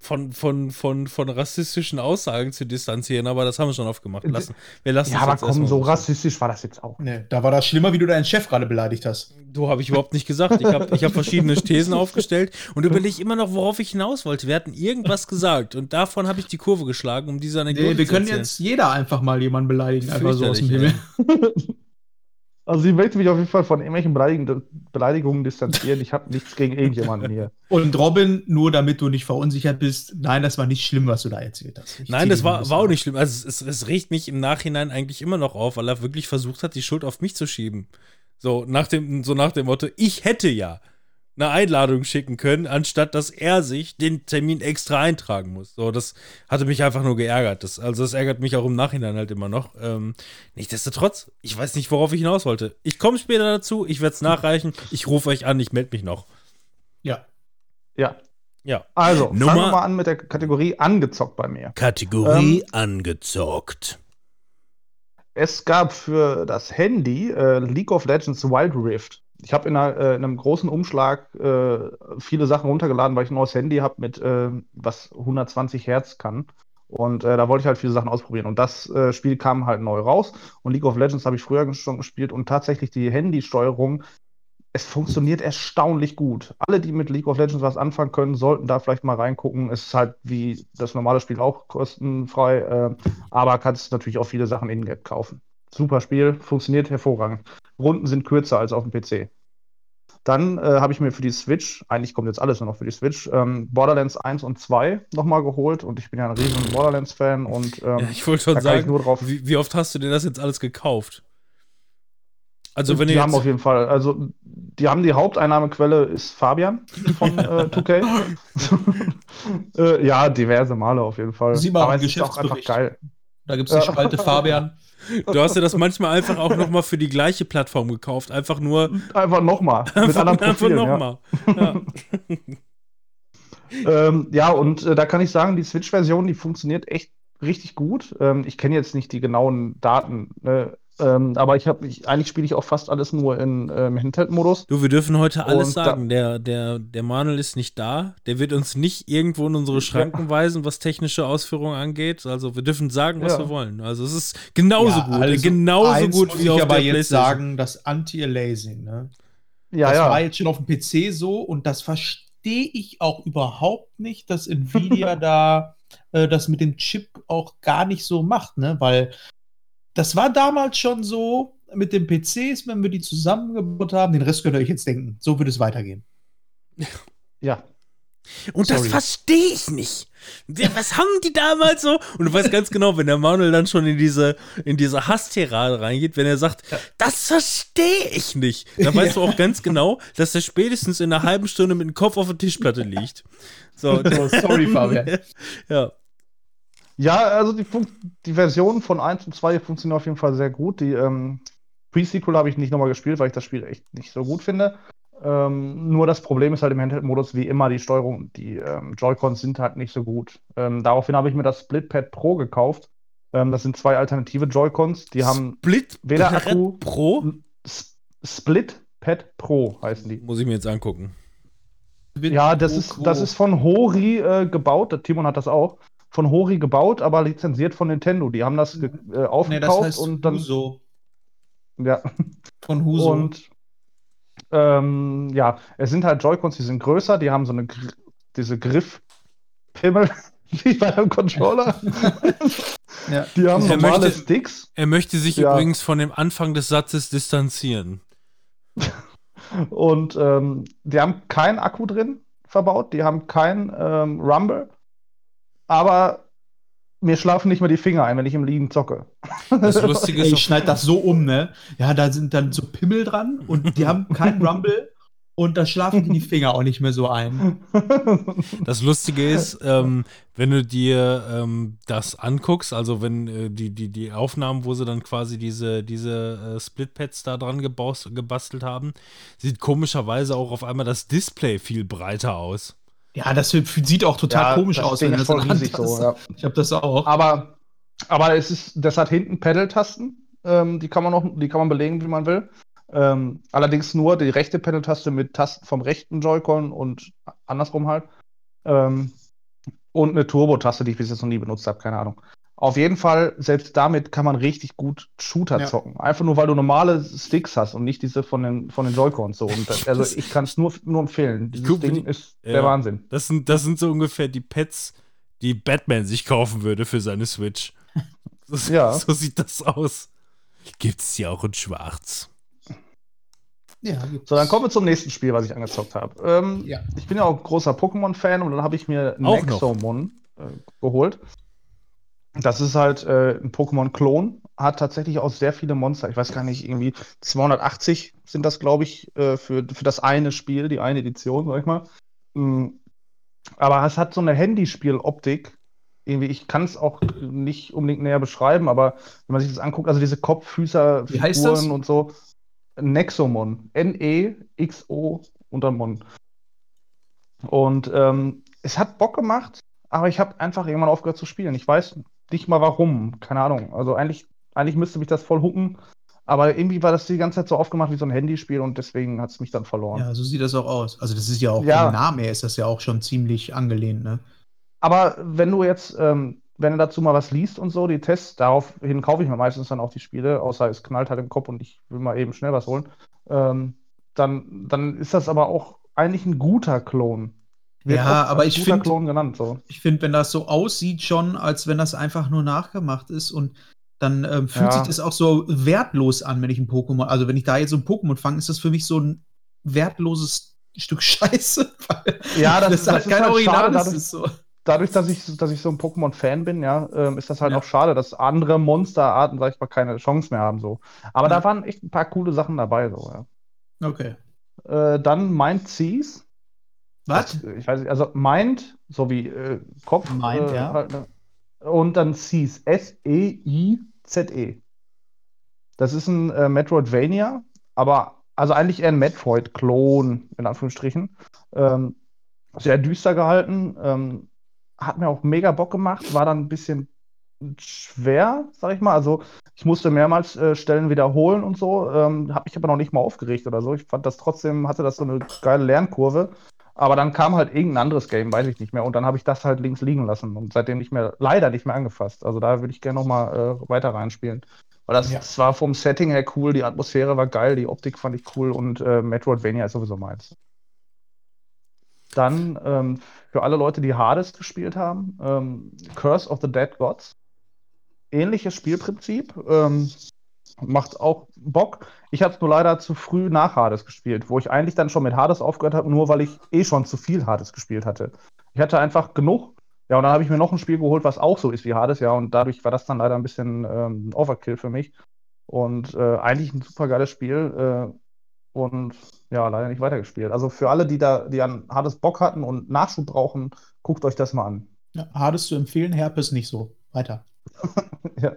von, von, von, von rassistischen Aussagen zu distanzieren, aber das haben wir schon oft gemacht. Lassen, wir lassen Ja, aber jetzt komm, so rassistisch war das jetzt auch. Nee, da war das schlimmer, wie du deinen Chef gerade beleidigt hast. Du habe ich überhaupt nicht gesagt. Ich habe ich hab verschiedene Thesen aufgestellt und überlege immer noch, worauf ich hinaus wollte. Wir hatten irgendwas gesagt und davon habe ich die Kurve geschlagen, um diese Anekdote Nee, wir zu können jetzt jeder einfach mal jemanden beleidigen, einfach so aus dem Himmel. Also, sie möchte mich auf jeden Fall von irgendwelchen Beleidigungen, Beleidigungen distanzieren. Ich habe nichts gegen irgendjemanden hier. Und Robin, nur damit du nicht verunsichert bist, nein, das war nicht schlimm, was du da erzählt hast. Ich Nein, das war, war auch nicht schlimm. Also es, es regt mich im Nachhinein eigentlich immer noch auf, weil er wirklich versucht hat, die Schuld auf mich zu schieben. So nach dem, so nach dem Motto, ich hätte ja eine Einladung schicken können, anstatt dass er sich den Termin extra eintragen muss. So, das hatte mich einfach nur geärgert. Das, also das ärgert mich auch im Nachhinein halt immer noch. Ähm, nichtsdestotrotz, ich weiß nicht, worauf ich hinaus wollte. Ich komme später dazu, ich werde es nachreichen, ich rufe euch an, ich melde mich noch. Ja. Ja. Ja. Also, fangen Nummer- wir mal an mit der Kategorie angezockt bei mir. Kategorie angezockt. Es gab für das Handy äh, League of Legends Wild Rift. Ich habe in, äh, in einem großen Umschlag äh, viele Sachen runtergeladen, weil ich ein neues Handy habe mit äh, was 120 Hertz kann. Und äh, da wollte ich halt viele Sachen ausprobieren. Und das äh, Spiel kam halt neu raus. Und League of Legends habe ich früher schon gespielt. Und tatsächlich die Handysteuerung, es funktioniert erstaunlich gut. Alle, die mit League of Legends was anfangen können, sollten da vielleicht mal reingucken. Es ist halt wie das normale Spiel auch kostenfrei. Äh, aber kannst natürlich auch viele Sachen in-Game kaufen. Super Spiel, funktioniert hervorragend. Runden sind kürzer als auf dem PC. Dann äh, habe ich mir für die Switch, eigentlich kommt jetzt alles nur noch für die Switch, ähm, Borderlands 1 und 2 nochmal geholt und ich bin ja ein riesen Borderlands-Fan und ähm, Ja, ich wollte schon da kann ich sagen, nur drauf. wie, wie oft hast du dir das jetzt alles gekauft? Also, wenn die haben auf jeden Fall, also die haben die Haupteinnahmequelle ist Fabian von äh, 2K. äh, ja, diverse Male auf jeden Fall. Sieh mal Aber es ist auch einfach geil. Da gibt es die Ja. Spalte Fabian. du hast dir das manchmal einfach auch nochmal für die gleiche Plattform gekauft. Einfach nur, Einfach nochmal. Mit einfach, ja. nochmal. Ja. Ähm, ja, und äh, da kann ich sagen, die Switch-Version, die funktioniert echt richtig gut. Ähm, ich kenne jetzt nicht die genauen Daten, ne? Ähm, aber ich habe, ich, eigentlich spiele ich auch fast alles nur in ähm, Handheld-Modus. Du, wir dürfen heute alles Und da- sagen. Der, der, der Manuel ist nicht da. Der wird uns nicht irgendwo in unsere Schranken weisen, was technische Ausführungen angeht. Also wir dürfen sagen, was Ja. wir wollen. Also es ist genauso Ja, gut. also genauso eins gut muss wie ich auf aber der jetzt PlayStation. sagen, das Anti-Aliasing, ne? Ja, das ja. war jetzt schon auf dem PC so und das verstehe ich auch überhaupt nicht, dass Nvidia da äh, das mit dem Chip auch gar nicht so macht, ne? Weil das war damals schon so mit den PCs, wenn wir die zusammengebaut haben, den Rest könnt ihr euch jetzt denken. So würde es weitergehen. ja. Und das Sorry. verstehe ich nicht. Wer- Was haben die damals so? Und du weißt ganz genau, wenn der Manuel dann schon in diese, in diese Hasstirade reingeht, wenn er sagt, das verstehe ich nicht, dann weißt du auch ganz genau, dass er spätestens in einer halben Stunde mit dem Kopf auf der Tischplatte liegt. So, Oh, sorry, Fabian. ja. Ja, also die, Fun die Versionen von 1 und 2 funktionieren auf jeden Fall sehr gut. Die ähm, Pre-Sequel habe ich nicht nochmal gespielt, weil ich das Spiel echt nicht so gut finde. Ähm, nur das Problem ist halt im Handheld-Modus wie immer die Steuerung. Die ähm, Joy-Cons sind halt nicht so gut. Ähm, daraufhin habe ich mir das Splitpad Pro gekauft. Ähm, das sind zwei alternative Joy-Cons. Die haben Split weder Brett Akku- Pro. S Splitpad Pro heißen die. Muss ich mir jetzt angucken. Ja, das ist, das ist von Hori äh, gebaut. Der Timon hat das auch. Von Hori gebaut, aber lizenziert von Nintendo. Die haben das ge- äh, Nee, das aufgekauft heißt und dann. Huso. Ja, Von Huso. und ähm, ja, es sind halt Joy-Cons, die sind größer, die haben so eine Gr diese Griffpimmel wie bei einem Controller. ja. Die haben Er normale möchte- Sticks Er möchte sich Ja. übrigens von dem Anfang des Satzes distanzieren. und ähm, die haben keinen Akku drin verbaut, die haben kein ähm, Rumble, aber mir schlafen nicht mehr die Finger ein, wenn ich im Liegen zocke. Das Lustige ist ich schneide das so um, ne? Ja, da sind dann so Pimmel dran und die haben keinen Rumble und da schlafen die, Finger auch nicht mehr so ein. Das Lustige ist, ähm, wenn du dir ähm, das anguckst, also wenn äh, die, die, die Aufnahmen, wo sie dann quasi diese, diese äh, Splitpads da dran gebaus, gebastelt haben, sieht komischerweise auch auf einmal das Display viel breiter aus. Ja, das sieht auch total Ja, komisch aus, wenn das voll riesig so, ja. Ich habe das auch. Aber, aber es ist, das hat hinten Pedal-Tasten. Ähm, die kann man noch, die kann man belegen, wie man will. Ähm, allerdings nur die rechte Pedal-Taste mit Tasten vom rechten Joy-Con und andersrum halt. Ähm, und eine Turbo-Taste, die ich bis jetzt noch nie benutzt habe, keine Ahnung. Auf jeden Fall, selbst damit kann man richtig gut Shooter Ja. zocken. Einfach nur, weil du normale Sticks hast und nicht diese von den, von den Joy-Cons. So. Und das, also ich kann es nur, nur empfehlen. Dieses guck, Ding ist Ja. der Wahnsinn. Das sind, das sind so ungefähr die Pads, die Batman sich kaufen würde für seine Switch. So, Ja. so sieht das aus. Gibt's die auch in schwarz? ja, gibt's. So, dann kommen wir zum nächsten Spiel, was ich angezockt habe. Ähm, Ja. Ich bin ja auch großer Pokémon-Fan und dann habe ich mir. Nexomon äh, geholt. Das ist halt äh, ein Pokémon-Klon, hat tatsächlich auch sehr viele Monster. Ich weiß gar nicht, irgendwie 280 sind das, glaube ich, äh, für, für das eine Spiel, die eine Edition, sag ich mal. Mm, Aber es hat so eine Handyspiel-Optik. Irgendwie, ich kann es auch nicht unbedingt näher beschreiben, aber wenn man sich das anguckt, also diese Kopffüßer, Wie heißt das? Figuren und so. Nexomon. N-E-X-O und dann Mon. Und ähm, es hat Bock gemacht, aber ich habe einfach irgendwann aufgehört zu spielen. Ich weiß nicht mal warum. Keine Ahnung. Also eigentlich, eigentlich müsste mich das voll hucken. Aber irgendwie war das die ganze Zeit so aufgemacht wie so ein Handyspiel und deswegen hat es mich dann verloren. Ja, so sieht das auch aus. Also, das ist ja auch Ja. vom Namen her ist das ja auch schon ziemlich angelehnt, ne? Aber wenn du jetzt, ähm, wenn du dazu mal was liest und so, die Tests, daraufhin kaufe ich mir meistens dann auch die Spiele, außer es knallt halt im Kopf und ich will mal eben schnell was holen, ähm, dann, dann ist das aber auch eigentlich ein guter Klon. Ja, aber ich guter find- Klon genannt so. Ich finde, wenn das so aussieht, schon, als wenn das einfach nur nachgemacht ist und dann ähm, fühlt Ja. sich das auch so wertlos an, wenn ich ein Pokémon, also wenn ich da jetzt so ein Pokémon fange, ist das für mich so ein wertloses Stück Scheiße. Ja, das, das, halt das ist kein halt Original schade, ist. dadurch, ist so. dadurch, dass ich, dass ich so ein Pokémon-Fan bin, ja, ähm, ist das halt Ja. auch schade, dass andere Monsterarten, sag ich mal, keine Chance mehr haben. So. Aber Ja. da waren echt ein paar coole Sachen dabei. So, ja. Okay. äh, dann Mind Seas. Was? Das, Ich weiß nicht, also Mind, so wie äh, Kopf. Mind, äh, ja. halt, ne? Und dann Seas. S-E-I-Z-E. Das ist ein äh, Metroidvania, aber also eigentlich eher ein Metroid-Klon, in Anführungsstrichen. Ähm, sehr düster gehalten. Ähm, hat mir auch mega Bock gemacht, war dann ein bisschen schwer, sag ich mal. Also ich musste mehrmals äh, Stellen wiederholen und so. Ähm, habe mich aber noch nicht mal aufgeregt oder so. Ich fand das trotzdem, hatte das so eine geile Lernkurve. Aber dann kam halt irgendein anderes Game, weiß ich nicht mehr. Und dann habe ich das halt links liegen lassen und seitdem nicht mehr, leider nicht mehr angefasst. Also da würde ich gerne nochmal äh, weiter reinspielen. Weil das, Ja. das war vom Setting her cool, die Atmosphäre war geil, die Optik fand ich cool und äh, Metroidvania ist sowieso meins. Dann ähm, für alle Leute, die Hades gespielt haben, ähm, Curse of the Dead Gods. Ähnliches Spielprinzip. Ähm, macht auch Bock. Ich habe es nur leider zu früh nach Hades gespielt, wo ich eigentlich dann schon mit Hades aufgehört habe, nur weil ich eh schon zu viel Hades gespielt hatte. Ich hatte einfach genug. Ja, und dann habe ich mir noch ein Spiel geholt, was auch so ist wie Hades, ja, und dadurch war das dann leider ein bisschen ähm, Overkill für mich. Und äh, eigentlich ein super geiles Spiel. Äh, und ja, leider nicht weitergespielt. Also für alle, die da, die an Hades Bock hatten und Nachschub brauchen, guckt euch das mal an. Ja, Hades zu empfehlen, Herpes nicht so. Weiter. ja.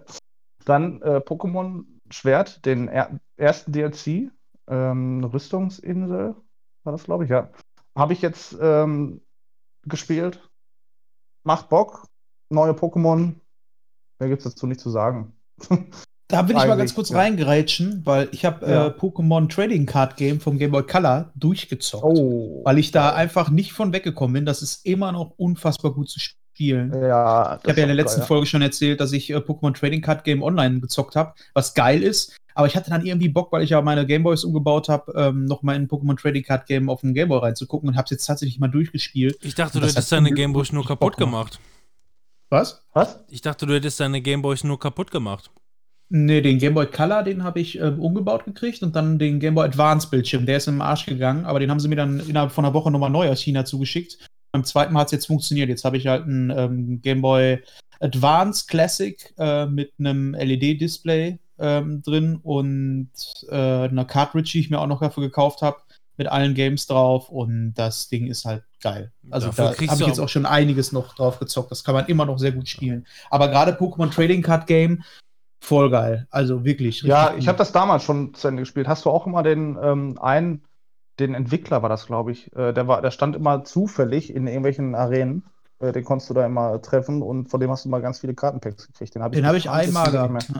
Dann äh, Pokémon Schwert, den er ersten DLC, ähm, Rüstungsinsel, war das, glaube ich, ja. Habe ich jetzt ähm, gespielt. Macht Bock. Neue Pokémon. Mehr gibt es dazu nicht zu sagen. Da will ich mal ganz kurz ja. reingerätschen, weil ich habe Ja. äh, Pokémon Trading Card Game vom Game Boy Color durchgezockt. Oh. Weil ich da einfach nicht von weggekommen bin. Das ist immer noch unfassbar gut zu spielen. Ja, Ich habe ja in der letzten Folge schon erzählt, dass ich äh, Pokémon Trading Card Game online gezockt habe, was geil ist. Aber ich hatte dann irgendwie Bock, weil ich ja meine Gameboys umgebaut habe, ähm, noch mal in Pokémon Trading Card Game auf dem Gameboy reinzugucken und habe es jetzt tatsächlich mal durchgespielt. Ich dachte, du hättest deine Gameboys nur kaputt gemacht. gemacht. Was? Was? Ich dachte, du hättest deine Gameboys nur kaputt gemacht. Nee, den Game Boy Color, den habe ich ähm, umgebaut gekriegt und dann den Game Boy Advance Bildschirm, der ist im Arsch gegangen, aber den haben sie mir dann innerhalb von einer Woche nochmal neu aus China zugeschickt. Beim zweiten Mal hat es jetzt funktioniert. Jetzt habe ich halt einen ähm, Game Boy Advance Classic äh, mit einem LED-Display ähm, drin und äh, einer Cartridge, die ich mir auch noch dafür gekauft habe, mit allen Games drauf und das Ding ist halt geil. Also Dafür da habe ich jetzt auch schon einiges noch drauf gezockt. Das kann man immer noch sehr gut spielen. Aber gerade Pokémon Trading Card Game, voll geil. Also wirklich. Ja, ich habe das damals schon zu Ende gespielt. Hast du auch immer den ähm, einen, den Entwickler war das, glaube ich. Äh, der war, der stand immer zufällig in irgendwelchen Arenen. Äh, den konntest du da immer treffen und von dem hast du mal ganz viele Kartenpacks gekriegt. Den habe ich, Den habe ich einmal gehabt.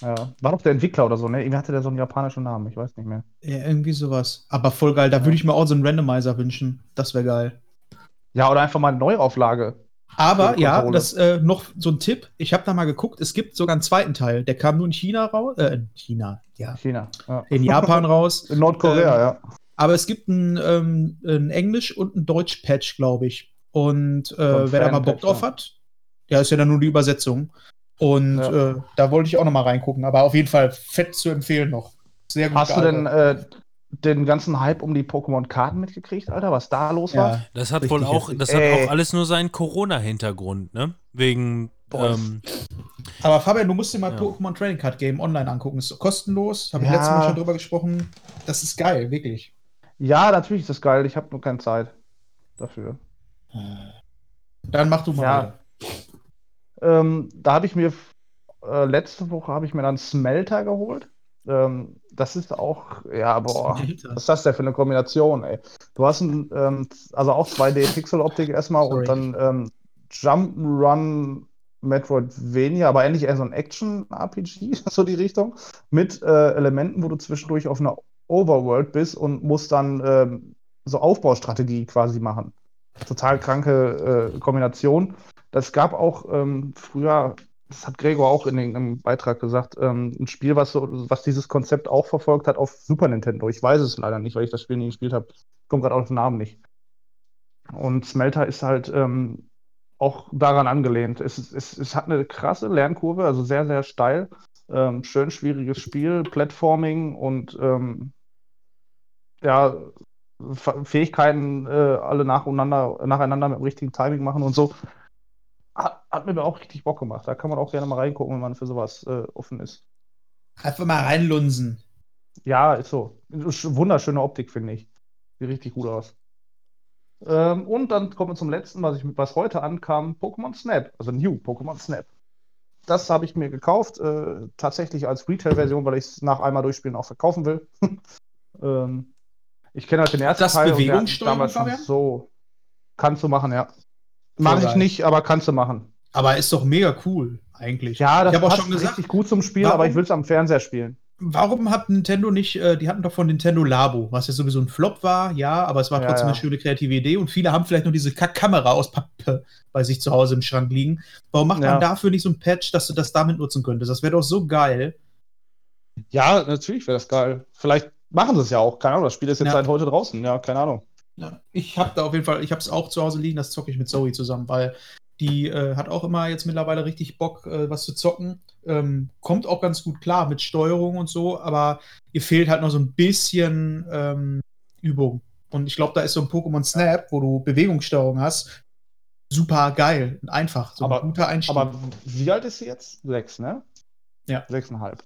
Ja. War doch der Entwickler oder so, ne? Irgendwie hatte der so einen japanischen Namen, ich weiß nicht mehr. Ja, irgendwie sowas. Aber voll geil. Da würde ich mir auch so einen Randomizer wünschen. Das wäre geil. Ja, oder einfach mal eine Neuauflage. Aber ja, das äh, noch so ein Tipp. Ich habe da mal geguckt. Es gibt sogar einen zweiten Teil. Der kam nur in China raus. Äh, in China, ja. China. Ja. In Japan raus. In Nordkorea, Ähm, ja. Aber es gibt ein, ähm, ein Englisch- und ein Deutsch-Patch, glaube ich. Und äh, wer da mal Bock drauf hat, ja, ist ja dann nur die Übersetzung. Und Ja. äh, da wollte ich auch noch mal reingucken. Aber auf jeden Fall fett zu empfehlen noch. Sehr gut. Hast du denn gealtert. äh, den ganzen Hype um die Pokémon-Karten mitgekriegt, Alter? Was da los war? ja. Das hat Richtig wohl auch, das hat auch alles nur seinen Corona-Hintergrund, ne? Wegen, ähm, Aber Fabian, du musst dir mal Ja. Pokémon Trading Card Game online angucken. Ist kostenlos. Habe ich Ja. letztes Mal schon drüber gesprochen. Das ist geil, wirklich. Ja, natürlich ist das geil. Ich habe nur keine Zeit dafür. Dann mach du mal. Ja. Ähm, da habe ich mir äh, letzte Woche habe ich mir dann Smelter geholt. Ähm, das ist auch, ja, boah, Smelter. was ist das denn für eine Kombination, ey? Du hast ein, ähm, also auch 2D-Pixel-Optik erstmal Sorry. und dann ähm, Jump'n'Run Metroidvania, aber eigentlich eher so ein Action-RPG, so die Richtung, mit äh, Elementen, wo du zwischendurch auf einer Overworld bist und musst dann ähm, so Aufbaustrategie quasi machen. Total kranke äh, Kombination. Das gab auch ähm, früher, das hat Gregor auch in einem Beitrag gesagt, ähm, ein Spiel, was, so, was dieses Konzept auch verfolgt hat auf Super Nintendo. Ich weiß es leider nicht, weil ich das Spiel nie gespielt habe. Ich komme gerade auf den Namen nicht. Und Smelter ist halt ähm, auch daran angelehnt. Es, es, es hat eine krasse Lernkurve, also sehr, sehr steil. Ähm, schön schwieriges Spiel, Platforming und ähm, ja, Fähigkeiten äh, alle nacheinander, nacheinander mit dem richtigen Timing machen und so. Hat, hat mir auch richtig Bock gemacht. Da kann man auch gerne mal reingucken, wenn man für sowas äh, offen ist. Einfach mal reinlunsen. Ja, ist so. Wunderschöne Optik, finde ich. Sieht richtig gut aus. Ähm, und dann kommen wir zum letzten, was, ich, was heute ankam: Pokémon Snap, also New Pokémon Snap. Das habe ich mir gekauft, äh, tatsächlich als Retail-Version, weil ich es nach einmal durchspielen auch verkaufen will. ähm, ich kenne halt den ersten das Teil Bewegungssteuerung, damals schon Fabian? so. Kannst du machen, ja. Mache ich nicht, aber kannst du machen. Aber ist doch mega cool, eigentlich. Ja, das ich habe auch passt schon gesagt, richtig gut zum Spiel, warum- aber ich will es am Fernseher spielen. warum hat Nintendo nicht, äh, die hatten doch von Nintendo Labo, was ja sowieso ein Flop war, ja, aber es war Ja, trotzdem ja. eine schöne kreative Idee und viele haben vielleicht noch diese Kackkamera aus Pappe bei sich zu Hause im Schrank liegen. Warum macht Ja. man dafür nicht so ein Patch, dass du das damit nutzen könntest? Das wäre doch so geil. Ja, natürlich wäre das geil. Vielleicht machen sie es ja auch. Keine Ahnung, das Spiel ist jetzt Ja. seit heute draußen. Ja, keine Ahnung. Ja, ich habe da auf jeden Fall, ich habe es auch zu Hause liegen, das zocke ich mit Zoe zusammen, weil die äh, hat auch immer jetzt mittlerweile richtig Bock, äh, was zu zocken. Ähm, kommt auch ganz gut klar mit Steuerung und so, aber ihr fehlt halt noch so ein bisschen ähm, Übung. Und ich glaube, da ist so ein Pokémon Snap, wo du Bewegungssteuerung hast, super geil und einfach. So Aber- ein guter Einstieg. Aber wie alt ist sie jetzt? Sechs, ne? Ja. Sechseinhalb.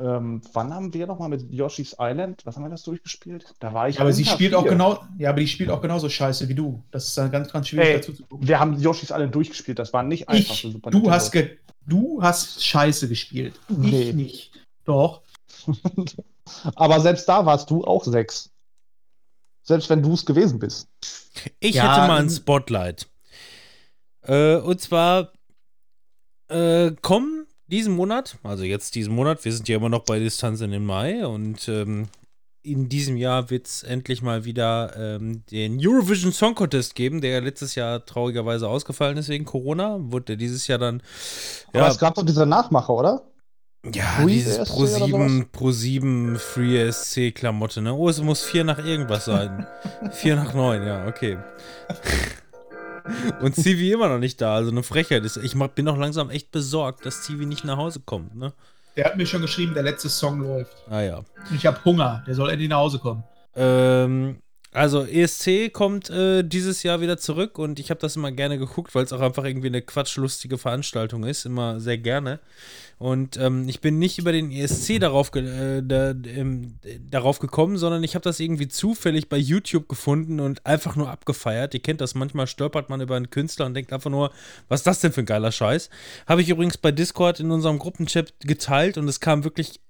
Ähm, wann haben wir nochmal mit Yoshi's Island, was haben wir das durchgespielt? Da war ich. Ja, aber sie spielt auch vier. genau, ja, aber die spielt auch genauso scheiße wie du. Das ist dann ganz, ganz schwierig Ey, dazu zu gucken. Wir haben Yoshi's Island durchgespielt. Das war nicht einfach Ich, für Super du hast, ge du hast scheiße gespielt. Nee. Ich nicht. Doch. aber selbst da warst du auch sechs. Selbst wenn du es gewesen bist. Ich Ja, hätte mal ein Spotlight. Äh, und zwar äh, kommen diesen Monat, also jetzt diesen Monat, wir sind ja immer noch bei Distanz in den Mai und ähm, in diesem Jahr wird es endlich mal wieder ähm, den Eurovision Song Contest geben, der ja letztes Jahr traurigerweise ausgefallen ist wegen Corona. Wurde der dieses Jahr dann. Aber es gab doch diese Nachmacher, oder? Ja, Free dieses ESC Pro oder 7, Pro 7 Free ESC Klamotte, ne? Oh, es muss 4 nach irgendwas sein. 4 nach 9, ja, okay. Und Civi immer noch nicht da, also eine Frechheit ist. Ich bin auch langsam echt besorgt, dass Civi nicht nach Hause kommt, ne? Der hat mir schon geschrieben, der letzte Song läuft. Ah ja. Ich habe Hunger. Der soll endlich nach Hause kommen. Ähm, also ESC kommt äh, dieses Jahr wieder zurück und ich habe das immer gerne geguckt, weil es auch einfach irgendwie eine quatschlustige Veranstaltung ist, immer sehr gerne. Und ähm, ich bin nicht über den ESC darauf, ge äh, da, ähm, darauf gekommen, sondern ich habe das irgendwie zufällig bei YouTube gefunden und einfach nur abgefeiert. Ihr kennt das, manchmal stolpert man über einen Künstler und denkt einfach nur, was ist das denn für ein geiler Scheiß? Habe ich übrigens bei Discord in unserem Gruppenchat geteilt und es kam wirklich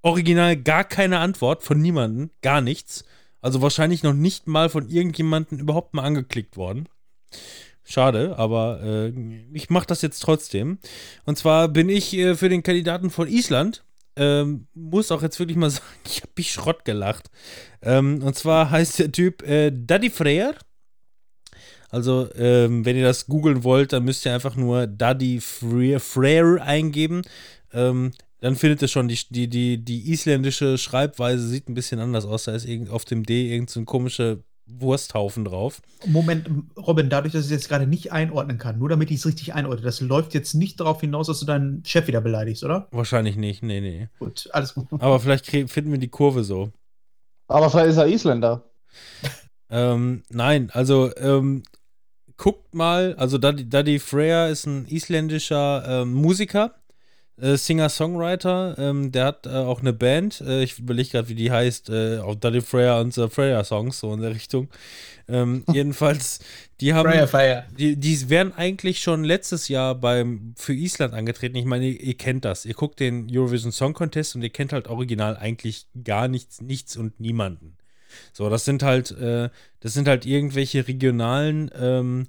original gar keine Antwort von niemandem, gar nichts. Also wahrscheinlich noch nicht mal von irgendjemandem überhaupt mal angeklickt worden. Schade, aber äh, ich mache das jetzt trotzdem. Und zwar bin ich äh, für den Kandidaten von Island. Ähm, muss auch jetzt wirklich mal sagen, ich habe mich Schrott gelacht. Ähm, und zwar heißt der Typ äh, Daddy Freyr. Also, ähm, wenn ihr das googeln wollt, dann müsst ihr einfach nur Daddy Freyr, Freyr eingeben. Ähm, dann findet ihr schon, die, die, die, die isländische Schreibweise sieht ein bisschen anders aus. Da ist auf dem D irgend so komischer Wursthaufen drauf. Moment, Robin, dadurch, dass ich es jetzt gerade nicht einordnen kann, nur damit ich es richtig einordne, das läuft jetzt nicht darauf hinaus, dass du deinen Chef wieder beleidigst, oder? Wahrscheinlich nicht, nee, nee. Gut, alles gut. Aber vielleicht finden wir die Kurve so. Aber vielleicht ist er Isländer. Ähm, nein, also ähm, guckt mal, also Daddy, Daddy Freya ist ein isländischer ähm, Musiker, äh, Singer-Songwriter, ähm, der hat äh, auch eine Band, äh, ich überlege gerade, wie die heißt, äh, auch Daddy Freya und the Freya Songs, so in der Richtung. Ähm, jedenfalls, die haben, Fire, Fire. die, die wären eigentlich schon letztes Jahr beim, für Island angetreten. Ich meine, ihr, ihr kennt das. Ihr guckt den Eurovision Song Contest und ihr kennt halt original eigentlich gar nichts, nichts und niemanden. So, das sind halt, äh, das sind halt irgendwelche regionalen, ähm,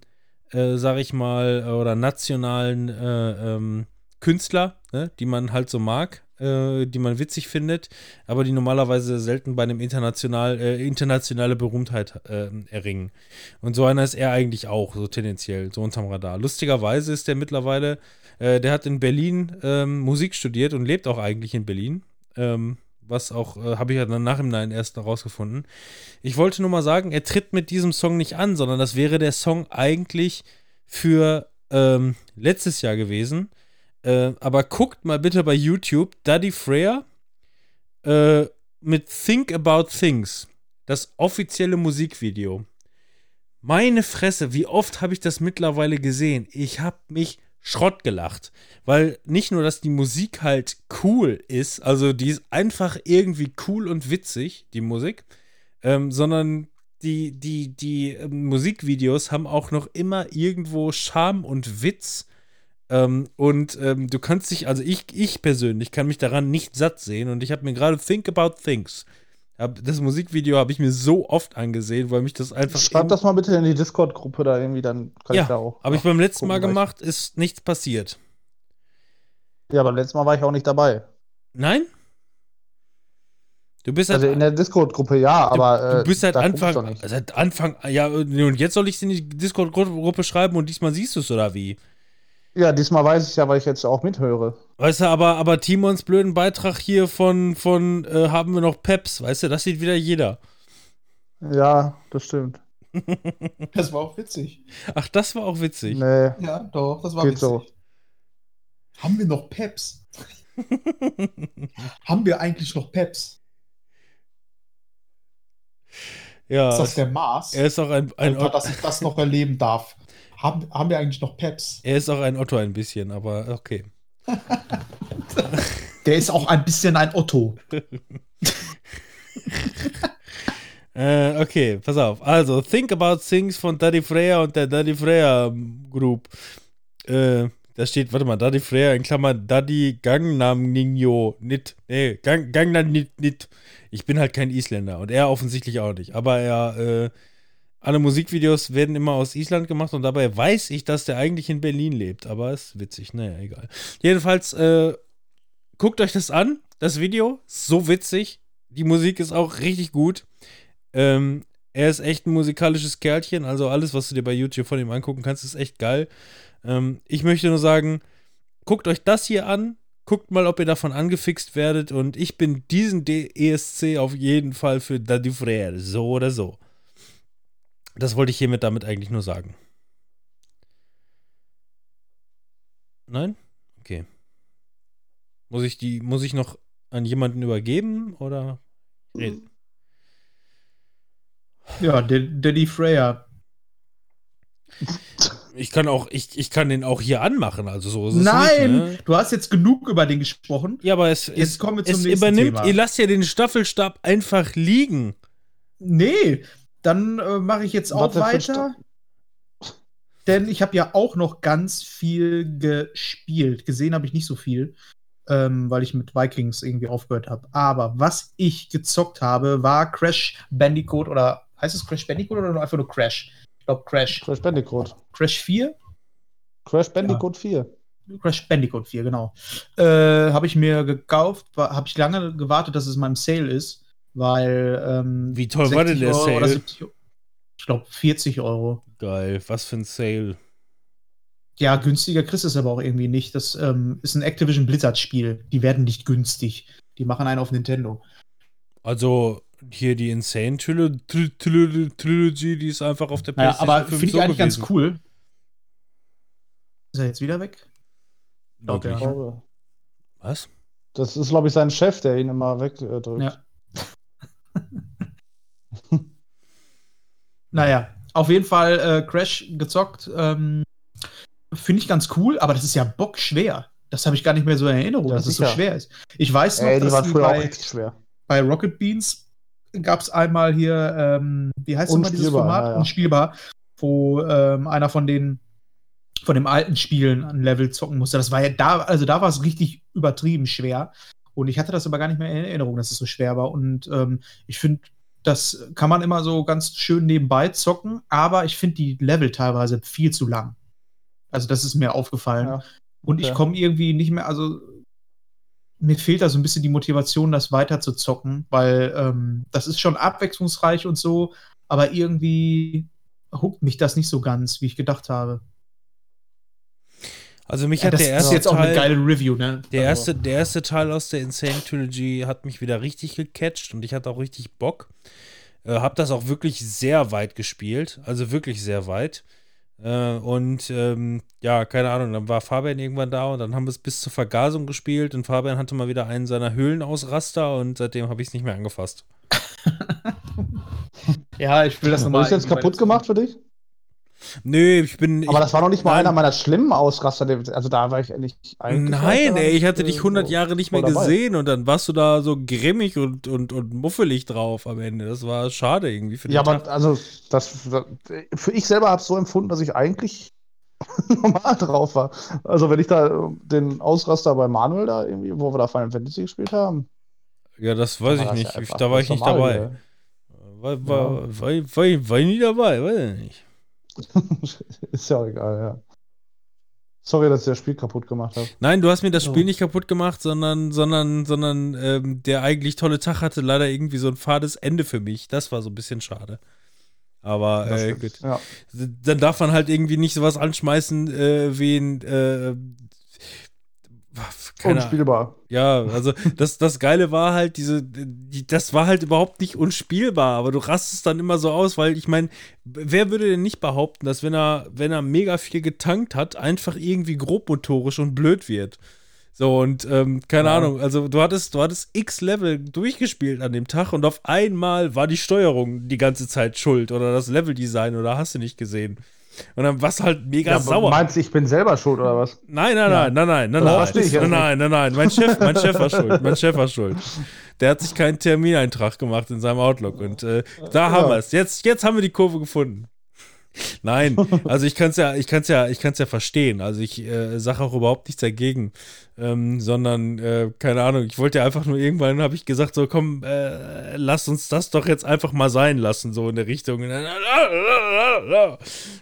äh, sag ich mal, oder nationalen äh, ähm, Künstler, ne, die man halt so mag, äh, die man witzig findet, aber die normalerweise selten bei einem international, äh, internationale Berühmtheit äh, erringen. Und so einer ist er eigentlich auch, so tendenziell, so unterm Radar. Lustigerweise ist der mittlerweile, äh, der hat in Berlin ähm, Musik studiert und lebt auch eigentlich in Berlin. Ähm, was auch, äh, habe ich ja dann nach im Nein erst noch rausgefunden. Ich wollte nur mal sagen, er tritt mit diesem Song nicht an, sondern das wäre der Song eigentlich für ähm, letztes Jahr gewesen. Äh, aber guckt mal bitte bei YouTube Daddy Freya äh, mit Think About Things. Das offizielle Musikvideo. Meine Fresse, wie oft habe ich das mittlerweile gesehen? Ich habe mich Schrott gelacht. Weil nicht nur, dass die Musik halt cool ist, also die ist einfach irgendwie cool und witzig, die Musik, ähm, sondern die, die, die ähm, Musikvideos haben auch noch immer irgendwo Charme und Witz. Ähm, und ähm, du kannst dich, also ich, ich persönlich kann mich daran nicht satt sehen und ich habe mir gerade Think About Things hab, das Musikvideo habe ich mir so oft angesehen, weil mich das einfach. Schreib das mal bitte in die Discord-Gruppe da irgendwie, dann kann ja, ich da auch. Habe ich beim letzten Mal gemacht, ist nichts passiert. Ja, beim letzten Mal war ich auch nicht dabei. Nein? Du bist halt. Also in der Discord-Gruppe ja, du, aber. Du bist halt guck ich Anfang. Seit Anfang. Ja, und jetzt soll ich es in die Discord-Gruppe schreiben und diesmal siehst du es oder wie? Ja, diesmal weiß ich ja, weil ich jetzt auch mithöre. Weißt du, aber, aber Timons blöden Beitrag hier von, von äh, haben wir noch Peps, weißt du, das sieht wieder jeder. Ja, das stimmt. Das war auch witzig. Ach, das war auch witzig. Nee. Ja, doch, das war Geht witzig. so. Haben wir noch Peps? Haben wir eigentlich noch Peps? ja, Ist das der Mars? er ist auch ein, ein Einfach, dass ich das noch erleben darf. Haben, haben wir eigentlich noch Peps? er ist auch ein Otto ein bisschen, aber okay. Der ist auch ein bisschen ein Otto. Äh, okay, pass auf. Also, Think About Things von Daddy Freya und der Daddy Freya Group. Äh, da steht, warte mal, Daddy Freya in Klammern Daddy Gangnam Ningyo Nit. Nee, Gang, Gangnam Nit Nit. Ich bin halt kein Isländer und er offensichtlich auch nicht. Aber er, äh, alle Musikvideos werden immer aus Island gemacht und dabei weiß ich, dass der eigentlich in Berlin lebt. Aber ist witzig, naja, egal. Jedenfalls, äh, guckt euch das an, das Video. So witzig. Die Musik ist auch richtig gut. Ähm, er ist echt ein musikalisches Kerlchen, also alles, was du dir bei YouTube von ihm angucken kannst, ist echt geil. Ähm, ich möchte nur sagen, guckt euch das hier an, guckt mal, ob ihr davon angefixt werdet und ich bin diesen D ESC auf jeden Fall für Daddy Frère, so oder so. Das wollte ich hiermit damit eigentlich nur sagen. Nein? Okay. Muss ich die, muss ich noch an jemanden übergeben oder? reden? Ja, Daddy Freya. Ich kann auch, ich, ich kann den auch hier anmachen, also so ist es Nein, nicht. Ne? du hast jetzt genug über den gesprochen. Ja, aber es, Jetzt es, kommen wir zum es nächsten übernimmt, Thema. ihr lasst ja den Staffelstab einfach liegen. Nee, dann äh, mache ich jetzt auch Warte, weiter. Denn ich habe ja auch noch ganz viel gespielt. Gesehen habe ich nicht so viel, ähm, weil ich mit Vikings irgendwie aufgehört habe. Aber was ich gezockt habe, war Crash Bandicoot oder heißt es Crash Bandicoot oder einfach nur Crash? Ich glaube Crash. Crash Bandicoot. Crash 4? Crash Bandicoot 4. Crash Bandicoot 4, genau. Äh, habe ich mir gekauft, habe ich lange gewartet, dass es mal im Sale ist, weil. Ähm, Wie toll war denn 60 der Euro Sale? 70 Euro. Ich glaube 40 Euro. Geil, was für ein Sale. Ja, günstiger kriegst du es aber auch irgendwie nicht. Das ähm, ist ein Activision Blizzard-Spiel. Die werden nicht günstig. Die machen einen auf Nintendo. Also hier die Insane Trilo- Tri- Trilo- Trilogy, die ist einfach auf der PlayStation aber 5 finde ich so eigentlich ganz gewesen. cool. Ist er jetzt wieder weg? Er. Was? Das ist, glaube ich, sein Chef, der ihn immer wegdrückt. Ja. Naja, auf jeden Fall äh, Crash gezockt. Ähm, Finde ich ganz cool, aber das ist ja bockschwer. Das habe ich gar nicht mehr so in Erinnerung, Ja, dass es so sicher. schwer ist. Ich weiß noch, Ey, die dass waren die früher auch bei, richtig schwer. bei Rocket Beans gab es einmal hier, ähm, wie heißt nochmal dieses Format? ja, ja. Unspielbar, wo ähm, einer von den von den alten Spielen ein Level zocken musste. Das war ja da, also da war es richtig übertrieben schwer. Und ich hatte das aber gar nicht mehr in Erinnerung, dass es so schwer war. Und ähm, ich finde, das kann man immer so ganz schön nebenbei zocken, aber ich finde die Level teilweise viel zu lang. Also, das ist mir aufgefallen. Ja, Und ich komme irgendwie nicht mehr, also mir fehlt da so ein bisschen die Motivation, das weiter zu zocken, weil ähm, das ist schon abwechslungsreich und so, aber irgendwie huckt mich das nicht so ganz, wie ich gedacht habe. Also mich Ja, hat das der ist erste jetzt auch eine Teil, geile Review, ne? der Also, erste, der erste Teil aus der Insane Trilogy hat mich wieder richtig gecatcht und ich hatte auch richtig Bock. Äh, hab das auch wirklich sehr weit gespielt, also wirklich sehr weit. Äh, und ähm, ja, keine Ahnung, dann war Fabian irgendwann da und dann haben wir es bis zur Vergasung gespielt und Fabian hatte mal wieder einen seiner Höhlenausraster und seitdem habe ich es nicht mehr angefasst. Ja, ich will das nochmal. Ist jetzt kaputt gemacht für dich? Nö, ich bin. Aber ich, das war noch nicht mal nein. einer meiner schlimmen Ausraster. Also da war ich ehrlich eigentlich. Nein, war ey, ich ich da hatte nicht, dich äh, 100 so Jahre nicht mehr gesehen und dann warst du da so grimmig und, und, und muffelig drauf am Ende. Das war schade irgendwie für den Ja, Tag. aber also das, für ich selber habe es so empfunden, dass ich eigentlich normal drauf war. Also wenn ich da äh, den Ausraster bei Manuel da irgendwie, wo wir da Final Fantasy gespielt haben, Ja, das weiß war ich nicht. ja einfach da war ich nicht dabei. War, war, war, war, war ich nie dabei, weiß ich nicht. Ist ja auch egal, ja. Sorry, dass ich das Spiel kaputt gemacht habe. Nein, du hast mir das. Spiel nicht kaputt gemacht, sondern, sondern, sondern ähm, der eigentlich tolle Tag hatte leider irgendwie so ein fades Ende für mich. Das war so ein bisschen schade. Aber äh, gut. Ja. Dann darf man halt irgendwie nicht sowas anschmeißen äh, wie ein äh, keine. Unspielbar. Ja, also das, das Geile war halt, diese, die, das war halt überhaupt nicht unspielbar, aber du rastest dann immer so aus, weil ich meine, wer würde denn nicht behaupten, dass wenn er, wenn er mega viel getankt hat, einfach irgendwie grobmotorisch und blöd wird? So, und ähm, keine Ja. Ahnung, also du hattest, du hattest x Level durchgespielt an dem Tag und auf einmal war die Steuerung die ganze Zeit schuld oder das Leveldesign oder hast du nicht gesehen. Und dann warst du halt mega Ja, sauer. Meinst du, ich bin selber schuld oder was? Nein, nein, nein, nein, nein, nein, nein, jetzt nein, nein, nein, nein, mein Chef, mein Chef war schuld, mein Chef war schuld. Der hat sich keinen Termineintrag gemacht in seinem Outlook und äh, da haben wir es. Jetzt, jetzt haben wir die Kurve gefunden. Nein, also ich kann es ja, ich kann es ja, ich kann es ja verstehen. Also ich äh, sage auch überhaupt nichts dagegen, ähm, sondern äh, keine Ahnung. Ich wollte ja einfach nur irgendwann habe ich gesagt so, komm, äh, lass uns das doch jetzt einfach mal sein lassen so in der Richtung.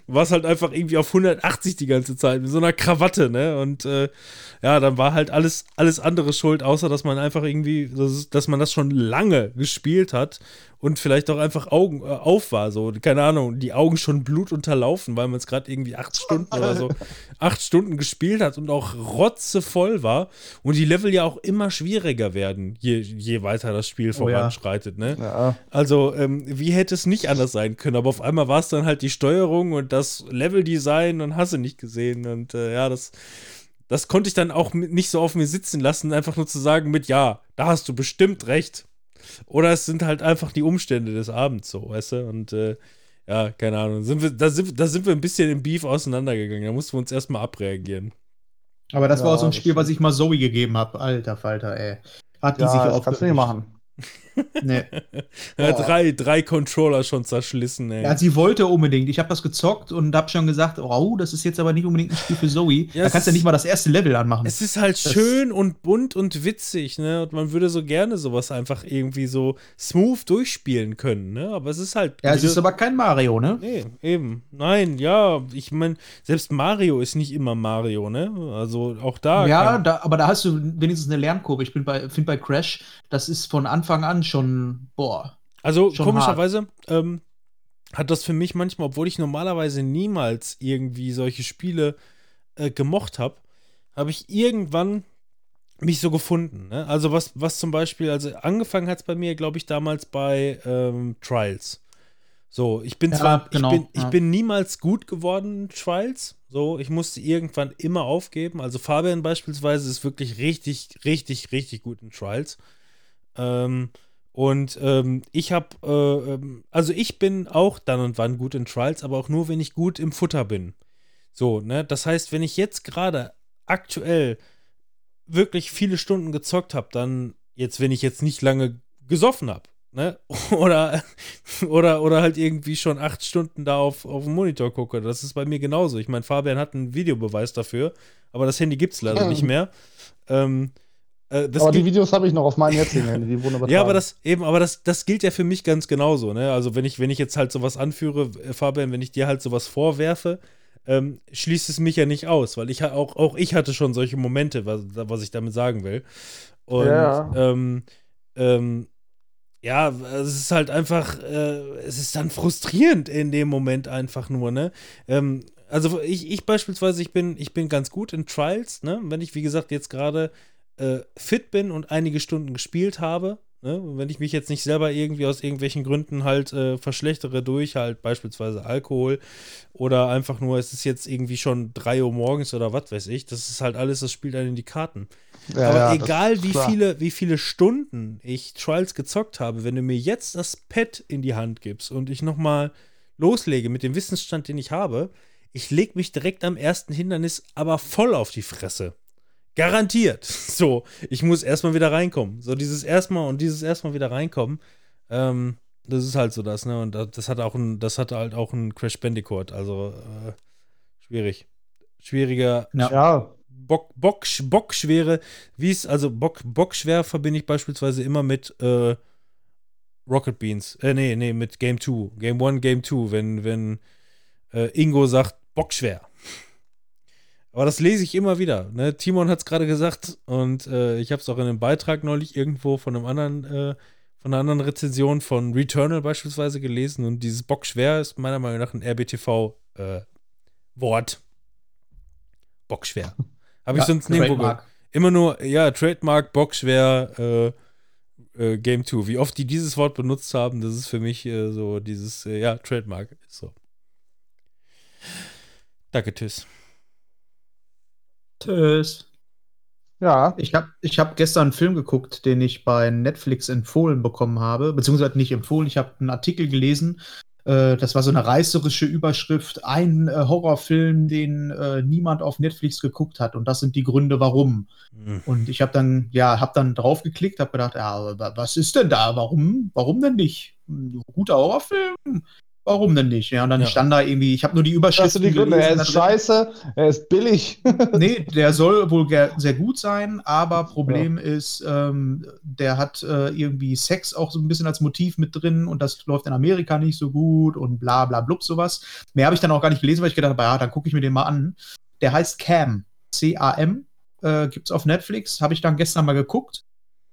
Warst halt einfach irgendwie auf 180 die ganze Zeit mit so einer Krawatte, ne? Und äh, ja, dann war halt alles, alles andere schuld, außer dass man einfach irgendwie, dass, dass man das schon lange gespielt hat und vielleicht auch einfach Augen äh, auf war, so, keine Ahnung, die Augen schon blutunterlaufen, weil man es gerade irgendwie acht Stunden oder so, acht Stunden gespielt hat und auch rotzevoll war und die Level ja auch immer schwieriger werden, je, je weiter das Spiel Oh ja. voranschreitet, ne? Ja. Also, ähm, wie hätte es nicht anders sein können? Aber auf einmal war es dann halt die Steuerung und das Leveldesign und hast du nicht gesehen. Und äh, ja, das, das konnte ich dann auch nicht so auf mir sitzen lassen, einfach nur zu sagen mit, ja, da hast du bestimmt recht. Oder es sind halt einfach die Umstände des Abends so, weißt du? Und äh, ja, keine Ahnung. Sind wir, da, sind, da sind wir ein bisschen im Beef auseinandergegangen. Da mussten wir uns erstmal abreagieren. Aber das war Ja, auch so ein Spiel, was ich mal Zoe gegeben habe. Alter Falter, ey. Hat die Ja, sich auch kannst du nicht machen. Nee. Boah. drei, drei Controller schon zerschlissen, ey. Ja, sie wollte unbedingt. Ich habe das gezockt und habe schon gesagt, oh, das ist jetzt aber nicht unbedingt ein Spiel für Zoe. Ja, da kannst du ist- nicht mal das erste Level anmachen. Es ist halt Das- schön und bunt und witzig, ne? Und man würde so gerne sowas einfach irgendwie so smooth durchspielen können, ne? Aber es ist halt. ja, es ist aber kein Mario, ne? Nee, eben. Nein, ja, ich meine, selbst Mario ist nicht immer Mario, ne? Also auch da. Ja, da, aber da hast du wenigstens eine Lernkurve. Ich bin bei, finde bei Crash, das ist von Anfang an schon, boah. Also Schon komischerweise ähm, hat das für mich manchmal, obwohl ich normalerweise niemals irgendwie solche Spiele äh, gemocht habe, habe ich irgendwann mich so gefunden. Ne? Also was, was zum Beispiel, also angefangen hat es bei mir, glaube ich, damals bei ähm, Trials. So, ich bin Ja, zwar, genau, ich, bin, ich ja. bin niemals gut geworden in Trials. So, ich musste irgendwann immer aufgeben. Also Fabian beispielsweise ist wirklich richtig, richtig, richtig gut in Trials. Ähm, und ähm, ich habe, äh, ähm, also ich bin auch dann und wann gut in Trials, aber auch nur, wenn ich gut im Futter bin. So, ne? Das heißt, wenn ich jetzt gerade aktuell wirklich viele Stunden gezockt habe, dann jetzt, wenn ich jetzt nicht lange gesoffen habe, ne? Oder, oder, oder halt irgendwie schon acht Stunden da auf, auf dem Monitor gucke. Das ist bei mir genauso. Ich meine, Fabian hat einen Videobeweis dafür, aber das Handy gibt es leider Ja. nicht mehr. Ähm, äh, aber die Videos habe ich noch auf meinem jetzigen Handy, die wurden übertragen. ja, aber das eben, aber das, das gilt ja für mich ganz genauso, ne? Also wenn ich, wenn ich jetzt halt sowas anführe, äh, Fabian, wenn ich dir halt sowas vorwerfe, ähm, schließt es mich ja nicht aus, weil ich auch, auch ich hatte schon solche Momente, was, was ich damit sagen will. Und Ja. ähm, ähm, ja, es ist halt einfach, äh, es ist dann frustrierend in dem Moment einfach nur, ne? Ähm, also ich, ich beispielsweise, ich bin, ich bin ganz gut in Trials, ne? Wenn ich, wie gesagt, jetzt gerade äh, fit bin und einige Stunden gespielt habe, Ne? Wenn ich mich jetzt nicht selber irgendwie aus irgendwelchen Gründen halt äh, verschlechtere durch halt beispielsweise Alkohol oder einfach nur, es ist jetzt irgendwie schon 3 Uhr morgens oder was weiß ich, das ist halt alles, das spielt einen in die Karten. Ja, Aber ja, egal wie klar. viele, wie viele Stunden ich Trials gezockt habe, wenn du mir jetzt das Pad in die Hand gibst und ich nochmal loslege mit dem Wissensstand, den ich habe, ich leg mich direkt am ersten Hindernis aber voll auf die Fresse. Garantiert. So, ich muss erstmal wieder reinkommen. So dieses erstmal und dieses erstmal wieder reinkommen. Ähm, das ist halt so das, ne? Und das hat auch ein, das hat halt auch ein Crash Bandicoot. Also äh, schwierig. Schwieriger, Ja, Bock, Bock, Bockschwere, wie es, also Bock, Bockschwer verbinde ich beispielsweise immer mit äh, Rocket Beans. Äh, nee, nee, mit Game 2. Game 1, Game 2, wenn, wenn äh, Ingo sagt, Bockschwer. Aber das lese ich immer wieder. Ne? Timon hat es gerade gesagt und äh, ich habe es auch in einem Beitrag neulich irgendwo von einem anderen, äh, von einer anderen Rezension von Returnal beispielsweise gelesen und dieses Bockschwer ist meiner Meinung nach ein RBTV-Wort. Bockschwer. Habe ich Ja, sonst nirgendwo Trademark. gehört. Immer nur, ja, Trademark, Bockschwer, äh, äh, Game 2. Wie oft die dieses Wort benutzt haben, das ist für mich äh, so dieses, äh, ja, Trademark. So. Danke, Tschüss. Tschüss. ja. Ich habe ich hab gestern einen Film geguckt, den ich bei Netflix empfohlen bekommen habe, beziehungsweise nicht empfohlen, ich habe einen Artikel gelesen. Äh, das war so eine reißerische Überschrift, ein äh, Horrorfilm, den äh, niemand auf Netflix geguckt hat. Und das sind die Gründe, warum. Hm. Und ich habe dann, ja, habe dann draufgeklickt, habe gedacht, ja, was ist denn da? Warum, warum denn nicht? Ein guter Horrorfilm? Warum denn nicht? Ja, und dann Ja. stand da irgendwie, ich habe nur die Das Überschrift sind die Gründe. Er ist scheiße, er ist billig. Nee, der soll wohl sehr gut sein, aber Problem ist, ähm, der hat äh, irgendwie Sex auch so ein bisschen als Motiv mit drin und das läuft in Amerika nicht so gut und bla bla blub sowas. Mehr habe ich dann auch gar nicht gelesen, weil ich gedacht habe, ja, dann gucke ich mir den mal an. Der heißt Cam, C-A-M, äh, gibt's auf Netflix, habe ich dann gestern mal geguckt.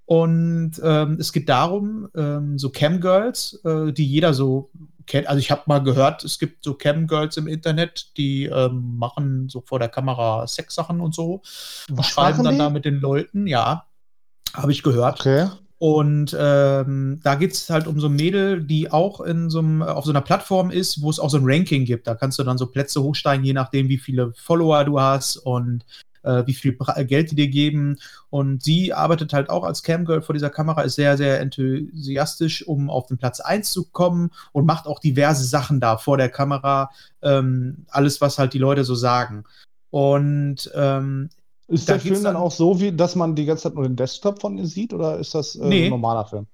Und ähm, es geht darum, ähm, so Cam-Girls, äh, die jeder so kennt. Also ich habe mal gehört, es gibt so Cam-Girls im Internet, die ähm, machen so vor der Kamera Sexsachen und so. Und schreiben dann die? da mit den Leuten, ja. Habe ich gehört. Okay. Und ähm, da geht es halt um so ein Mädel, die auch in so einem, auf so einer Plattform ist, wo es auch so ein Ranking gibt. Da kannst du dann so Plätze hochsteigen, je nachdem, wie viele Follower du hast und äh, wie viel Bra- Geld die dir geben. Und sie arbeitet halt auch als Camgirl vor dieser Kamera, ist sehr, sehr enthusiastisch, um auf den Platz 1 zu kommen und macht auch diverse Sachen da vor der Kamera. Ähm, alles, was halt die Leute so sagen. Und ähm, Ist Da der Film dann dann- auch so, wie dass man die ganze Zeit nur den Desktop von ihr sieht oder ist das äh, Nee. ein normaler Film?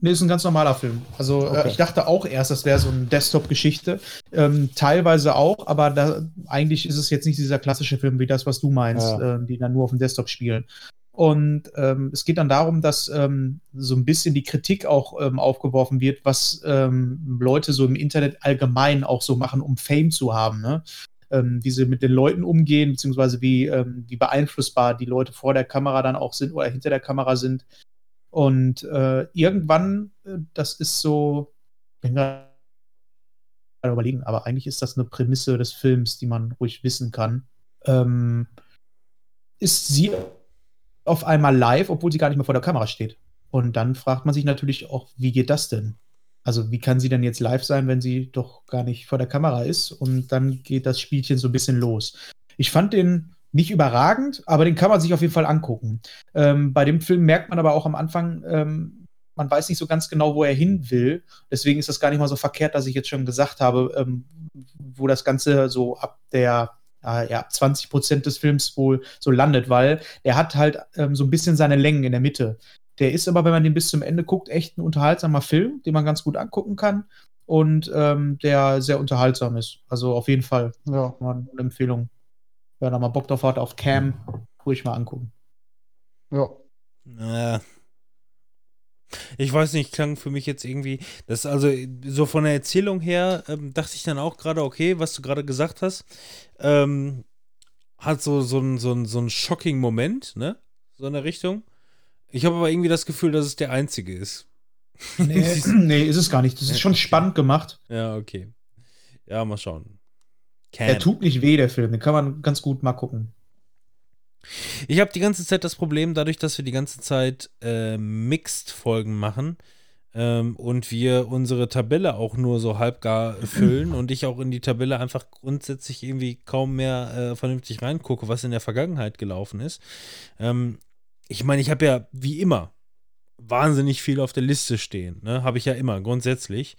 Nee, ist ein ganz normaler Film. Also äh, Okay. ich dachte auch erst, das wäre so eine Desktop-Geschichte. Ähm, teilweise auch, aber da, eigentlich ist es jetzt nicht dieser klassische Film wie das, was du meinst, Ja. ähm, die dann nur auf dem Desktop spielen. Und ähm, es geht dann darum, dass ähm, so ein bisschen die Kritik auch ähm, aufgeworfen wird, was ähm, Leute so im Internet allgemein auch so machen, um Fame zu haben. Ne? Ähm, wie sie mit den Leuten umgehen, beziehungsweise wie, ähm, wie beeinflussbar die Leute vor der Kamera dann auch sind oder hinter der Kamera sind. Und äh, irgendwann, äh, das ist so, ich bin gerade überlegen, aber eigentlich ist das eine Prämisse des Films, die man ruhig wissen kann. Ähm, ist sie auf einmal live, obwohl sie gar nicht mehr vor der Kamera steht. Und dann fragt man sich natürlich auch, wie geht das denn? Also, wie kann sie denn jetzt live sein, wenn sie doch gar nicht vor der Kamera ist? Und dann geht das Spielchen so ein bisschen los. Ich fand den nicht überragend, aber den kann man sich auf jeden Fall angucken. Ähm, bei dem Film merkt man aber auch am Anfang, ähm, man weiß nicht so ganz genau, wo er hin will. Deswegen ist das gar nicht mal so verkehrt, dass ich jetzt schon gesagt habe, ähm, wo das Ganze so ab der äh, ja, ab 20 Prozent des Films wohl so landet, weil er hat halt ähm, so ein bisschen seine Längen in der Mitte. Der ist aber, wenn man den bis zum Ende guckt, echt ein unterhaltsamer Film, den man ganz gut angucken kann und ähm, der sehr unterhaltsam ist. Also auf jeden Fall Ja. eine Empfehlung. Wer da mal Bock drauf hat, auf Cam, ruhig mal angucken. Ja. Äh, ich weiß nicht, klang für mich jetzt irgendwie, das also so von der Erzählung her ähm, dachte ich dann auch gerade, okay, was du gerade gesagt hast, ähm, hat so, so einen so ein- so ein shocking Moment, ne? So in der Richtung. Ich habe aber irgendwie das Gefühl, dass es der einzige ist. Nee, nee, ist es gar nicht. Das ist schon spannend gemacht. Ja, okay. Ja, mal schauen. Er Can. tut nicht weh, der Film. Den kann man ganz gut mal gucken. Ich habe die ganze Zeit das Problem, dadurch, dass wir die ganze Zeit äh, Mixed-Folgen machen ähm, und wir unsere Tabelle auch nur so halbgar füllen und ich auch in die Tabelle einfach grundsätzlich irgendwie kaum mehr äh, vernünftig reingucke, was in der Vergangenheit gelaufen ist. Ähm, ich meine, ich habe ja wie immer wahnsinnig viel auf der Liste stehen. Ne? Habe ich ja immer, grundsätzlich.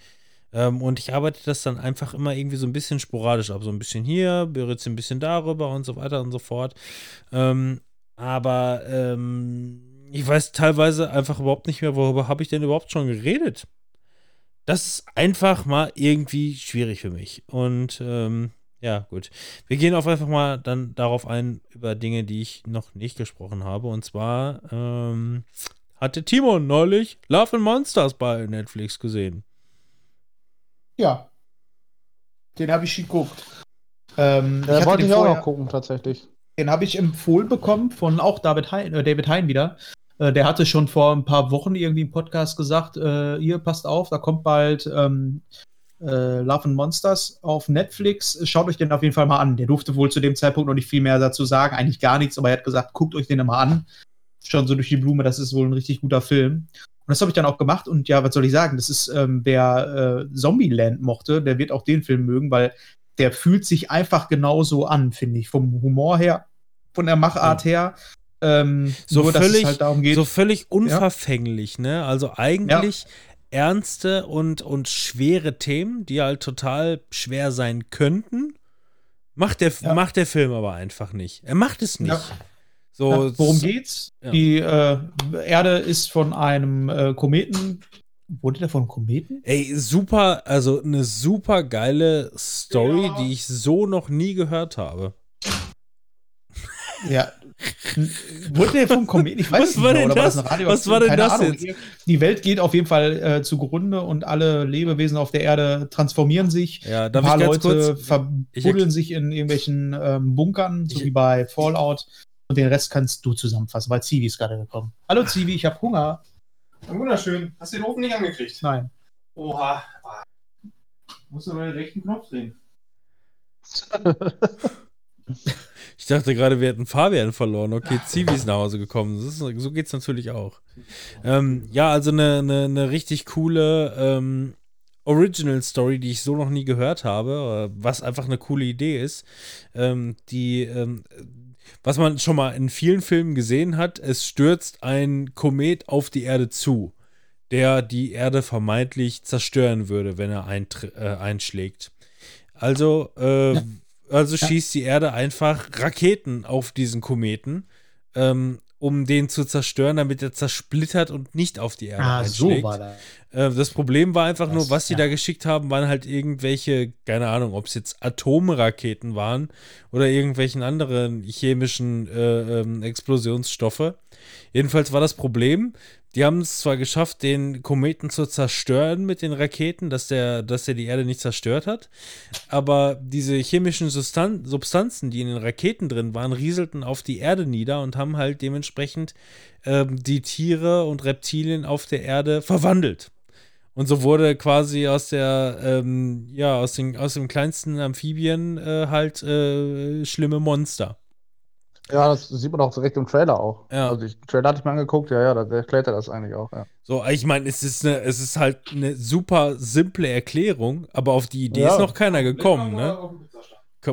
Ähm, und ich arbeite das dann einfach immer irgendwie so ein bisschen sporadisch ab. So ein bisschen hier, beritze ein bisschen darüber und so weiter und so fort. Ähm, aber ähm, ich weiß teilweise einfach überhaupt nicht mehr, worüber habe ich denn überhaupt schon geredet. Das ist einfach mal irgendwie schwierig für mich. Und ähm, ja, gut. Wir gehen auf einfach mal dann darauf ein, über Dinge, die ich noch nicht gesprochen habe. Und zwar ähm, hatte Timon neulich Love and Monsters bei Netflix gesehen. Ja. Den habe ich geguckt. Ähm, Ja, hatte wollte ich auch noch gucken, tatsächlich. Den habe ich empfohlen bekommen von auch David Hein, äh, David Hein wieder. Äh, der hatte schon vor ein paar Wochen irgendwie im Podcast gesagt, äh, ihr passt auf, da kommt bald ähm, äh, Love and Monsters auf Netflix. Schaut euch den auf jeden Fall mal an. Der durfte wohl zu dem Zeitpunkt noch nicht viel mehr dazu sagen, eigentlich gar nichts, aber er hat gesagt, guckt euch den mal an. Schon so durch die Blume, das ist wohl ein richtig guter Film. Und das habe ich dann auch gemacht und ja, was soll ich sagen? Das ist, ähm, wer äh, Zombieland mochte, der wird auch den Film mögen, weil der fühlt sich einfach genauso an, finde ich. Vom Humor her, von der Machart her. Ähm, So nur, völlig- halt darum geht. So völlig unverfänglich, ne? Also eigentlich ernste und, und schwere Themen, die halt total schwer sein könnten. Macht der, Ja. macht der Film aber einfach nicht. Er macht es nicht. So, Ja, worum geht's? Ja. Die äh, Erde ist von einem äh, Kometen. Wurde der von einem Kometen? Ey, super, also eine super geile Story, Ja. die ich so noch nie gehört habe. Ja. Wurde der vom Kometen? Ich weiß Was nicht war mehr, denn oder das? ein Radio- Was war denn Keine das Ahnung. jetzt? Die Welt geht auf jeden Fall äh, zugrunde und alle Lebewesen auf der Erde transformieren sich. Ja, Ein darf paar ich ganz Leute kurz? verbuddeln sich in irgendwelchen ähm, Bunkern, so Ich- wie bei Fallout. Und den Rest kannst du zusammenfassen, weil Zivi ist gerade gekommen. Hallo Zivi, ich habe Hunger. Wunderschön. Hast du den Ofen nicht angekriegt? Nein. Oha. Musst du mal den rechten Knopf drehen. Ich dachte gerade, wir hätten Fabian verloren. Okay, Zivi ist nach Hause gekommen. Das ist, so geht es natürlich auch. Ähm, ja, also eine, eine, eine richtig coole ähm, Original Story, die ich so noch nie gehört habe, äh, was einfach eine coole Idee ist. Ähm, die, ähm, was man schon mal in vielen Filmen gesehen hat, es stürzt ein Komet auf die Erde zu, der die Erde vermeintlich zerstören würde, wenn er äh, einschlägt. Also, äh, Ja. also Ja. schießt die Erde einfach Raketen auf diesen Kometen, ähm, um den zu zerstören, damit er zersplittert und nicht auf die Erde Ah, so einschlägt. war das. Äh, das Problem war einfach Das- nur, was sie ja. da geschickt haben, waren halt irgendwelche, keine Ahnung, ob es jetzt Atomraketen waren oder irgendwelchen anderen chemischen äh, ähm, Explosionsstoffe. Jedenfalls war das Problem, die haben es zwar geschafft, den Kometen zu zerstören mit den Raketen, dass der, dass der die Erde nicht zerstört hat, aber diese chemischen Sustan Substanzen, die in den Raketen drin waren, rieselten auf die Erde nieder und haben halt dementsprechend ähm, die Tiere und Reptilien auf der Erde verwandelt. Und so wurde quasi aus der, ähm, ja, aus, den, aus dem kleinsten Amphibien äh, halt äh, schlimme Monster. Ja, das sieht man auch direkt im Trailer auch. Ja. Also, ich, Trailer hatte ich mir angeguckt, ja, ja, da erklärt er das eigentlich auch, ja. So, ich meine, es ist eine, es ist halt eine super simple Erklärung, aber auf die Idee Ja. ist noch keiner gekommen, ne?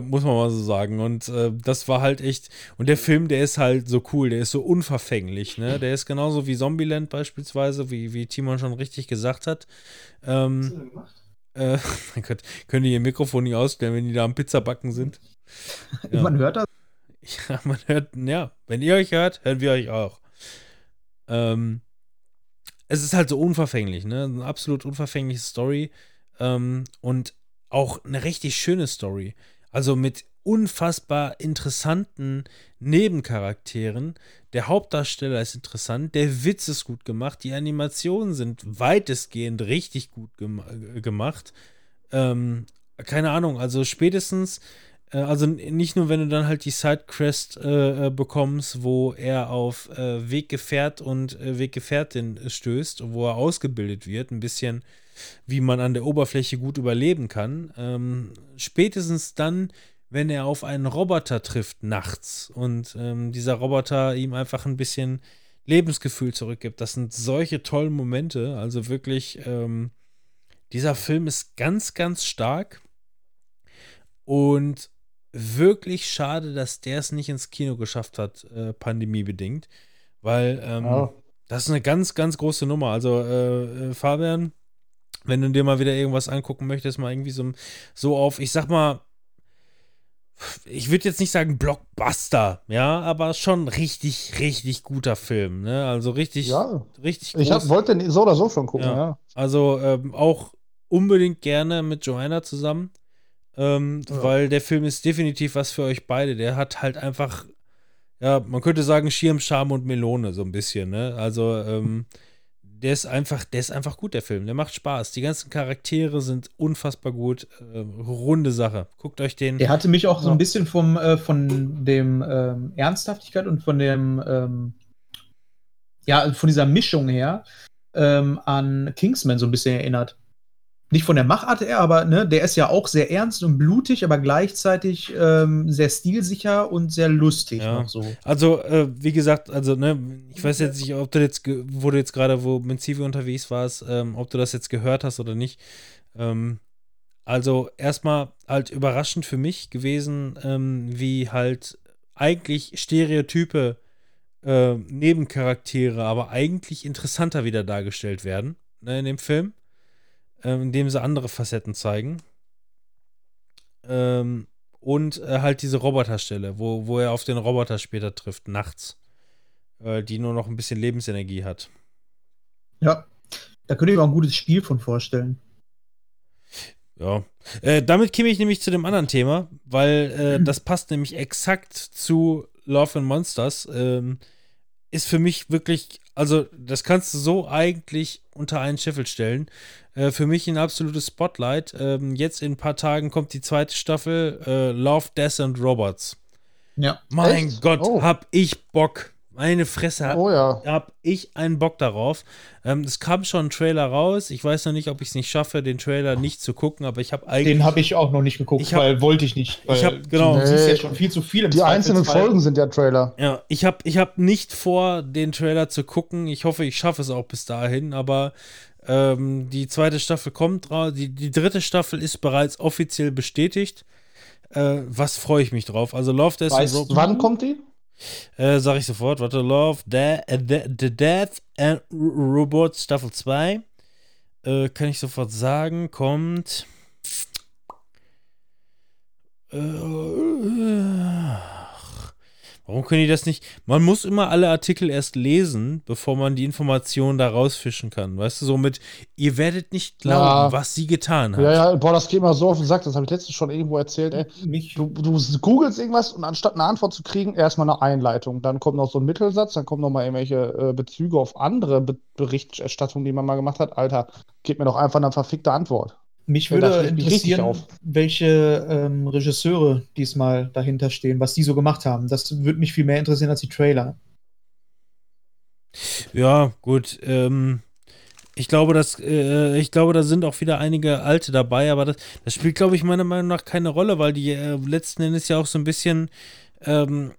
Muss man mal so sagen. Und äh, das war halt echt. Und der Film, der ist halt so cool, der ist so unverfänglich, ne? Der ist genauso wie Zombieland beispielsweise, wie, wie Timon schon richtig gesagt hat. Was hast Ähm, du denn gemacht? äh, mein Gott, können die ihr Mikrofon nicht ausstellen, wenn die da am Pizzabacken sind? Ja. Man hört das. Ja, man hört, ja, wenn ihr euch hört, hören wir euch auch. Ähm, es ist halt so unverfänglich, ne? Eine absolut unverfängliche Story. Ähm, und auch eine richtig schöne Story. Also mit unfassbar interessanten Nebencharakteren. Der Hauptdarsteller ist interessant, der Witz ist gut gemacht, die Animationen sind weitestgehend richtig gut gem äh, gemacht. Ähm, keine Ahnung, also spätestens also n- nicht nur, wenn du dann halt die Sidequest äh, äh, bekommst, wo er auf äh, Weggefährt und äh, Weggefährtin stößt, wo er ausgebildet wird, ein bisschen, wie man an der Oberfläche gut überleben kann. Ähm, spätestens dann wenn er auf einen Roboter trifft nachts und ähm, dieser Roboter ihm einfach ein bisschen Lebensgefühl zurückgibt. Das sind solche tollen Momente. Also wirklich, ähm, dieser Film ist ganz, ganz stark und wirklich schade, dass der es nicht ins Kino geschafft hat, äh, pandemiebedingt, weil ähm, Ja. das ist eine ganz, ganz große Nummer. Also äh, äh, Fabian, wenn du dir mal wieder irgendwas angucken möchtest, mal irgendwie so, so auf, ich sag mal, ich würde jetzt nicht sagen Blockbuster, ja, aber schon richtig, richtig guter Film, ne? Also richtig, Ja. richtig Ich hab, wollte so oder so schon gucken, Ja. ja. Also ähm, auch unbedingt gerne mit Joanna zusammen, ähm, Ja. weil der Film ist definitiv was für euch beide. Der hat halt einfach, ja, man könnte sagen Schirm, Charme und Melone so ein bisschen, ne? Also ähm, der ist einfach, der ist einfach gut, der Film. Der macht Spaß. Die ganzen Charaktere sind unfassbar gut. Äh, runde Sache. Guckt euch den. Der hatte mich auch so ein bisschen vom, äh, von dem ähm, Ernsthaftigkeit und von dem, ähm, ja, von dieser Mischung her ähm, an Kingsman so ein bisschen erinnert. Nicht von der Machart her, aber ne, der ist ja auch sehr ernst und blutig, aber gleichzeitig ähm, sehr stilsicher und sehr lustig Ja. so. Also, äh, wie gesagt, also, ne, ich weiß jetzt nicht, ob du jetzt, wo du jetzt gerade, wo mit Civi unterwegs warst, ähm, ob du das jetzt gehört hast oder nicht. Ähm, also, erstmal halt überraschend für mich gewesen, ähm, wie halt eigentlich Stereotype äh, Nebencharaktere, aber eigentlich interessanter wieder dargestellt werden, ne, in dem Film, ähm, indem sie andere Facetten zeigen. Ähm, und äh, halt diese Roboterstelle, wo, wo er auf den Roboter später trifft, nachts, äh, die nur noch ein bisschen Lebensenergie hat. Ja, da könnte ich mir auch ein gutes Spiel von vorstellen. Ja. Äh, damit käme ich nämlich zu dem anderen Thema, weil äh, das passt nämlich exakt zu Love and Monsters. Ähm, ist für mich wirklich, also das kannst du so eigentlich unter einen Scheffel stellen. Äh, für mich ein absolutes Spotlight. Ähm, jetzt in ein paar Tagen kommt die zweite Staffel äh, Love, Death and Robots. Ja. Mein Echt? Gott, Oh. hab ich Bock. Meine Fresse, hab, Oh ja. hab ich einen Bock darauf. Ähm, es kam schon ein Trailer raus. Ich weiß noch nicht, ob ich es nicht schaffe, den Trailer nicht zu gucken, aber ich habe eigentlich. Den habe ich auch noch nicht geguckt, hab- weil wollte ich nicht. Weil Ich hab- genau. Du siehst ja schon viel zu viel im Die einzelnen. Folgen sind ja Trailer. Ja, ich habe ich hab nicht vor, den Trailer zu gucken. Ich hoffe, ich schaffe es auch bis dahin, aber ähm, die zweite Staffel kommt raus. Die, die dritte Staffel ist bereits offiziell bestätigt. Äh, was freue ich mich drauf? Also Love, Death Weißt Wann kommt die? Äh, sag ich sofort. Warte, Love, The, the, the Death and Robots Staffel 2. Äh, kann ich sofort sagen, kommt. Äh, warum können die das nicht? Man muss immer alle Artikel erst lesen, bevor man die Informationen da rausfischen kann. Weißt du, somit, ihr werdet nicht glauben, Ja. was sie getan hat. Ja, ja, boah, das geht mir so auf den Sack. Das habe ich letztens schon irgendwo erzählt, ey. Mich, Du, du googelst irgendwas und anstatt eine Antwort zu kriegen, erstmal eine Einleitung. Dann kommt noch so ein Mittelsatz, dann kommen noch mal irgendwelche äh, Bezüge auf andere Be Berichterstattungen, die man mal gemacht hat. Alter, gib mir doch einfach eine verfickte Antwort. Mich Ja, würde richtig interessieren, auf. welche ähm, Regisseure diesmal dahinter stehen, was die so gemacht haben. Das würde mich viel mehr interessieren als die Trailer. Ja, gut. Ähm, ich glaube, dass, äh, ich glaube, da sind auch wieder einige alte dabei, aber das, das spielt, glaube ich, meiner Meinung nach keine Rolle, weil die äh, letzten Endes ja auch so ein bisschen, ähm,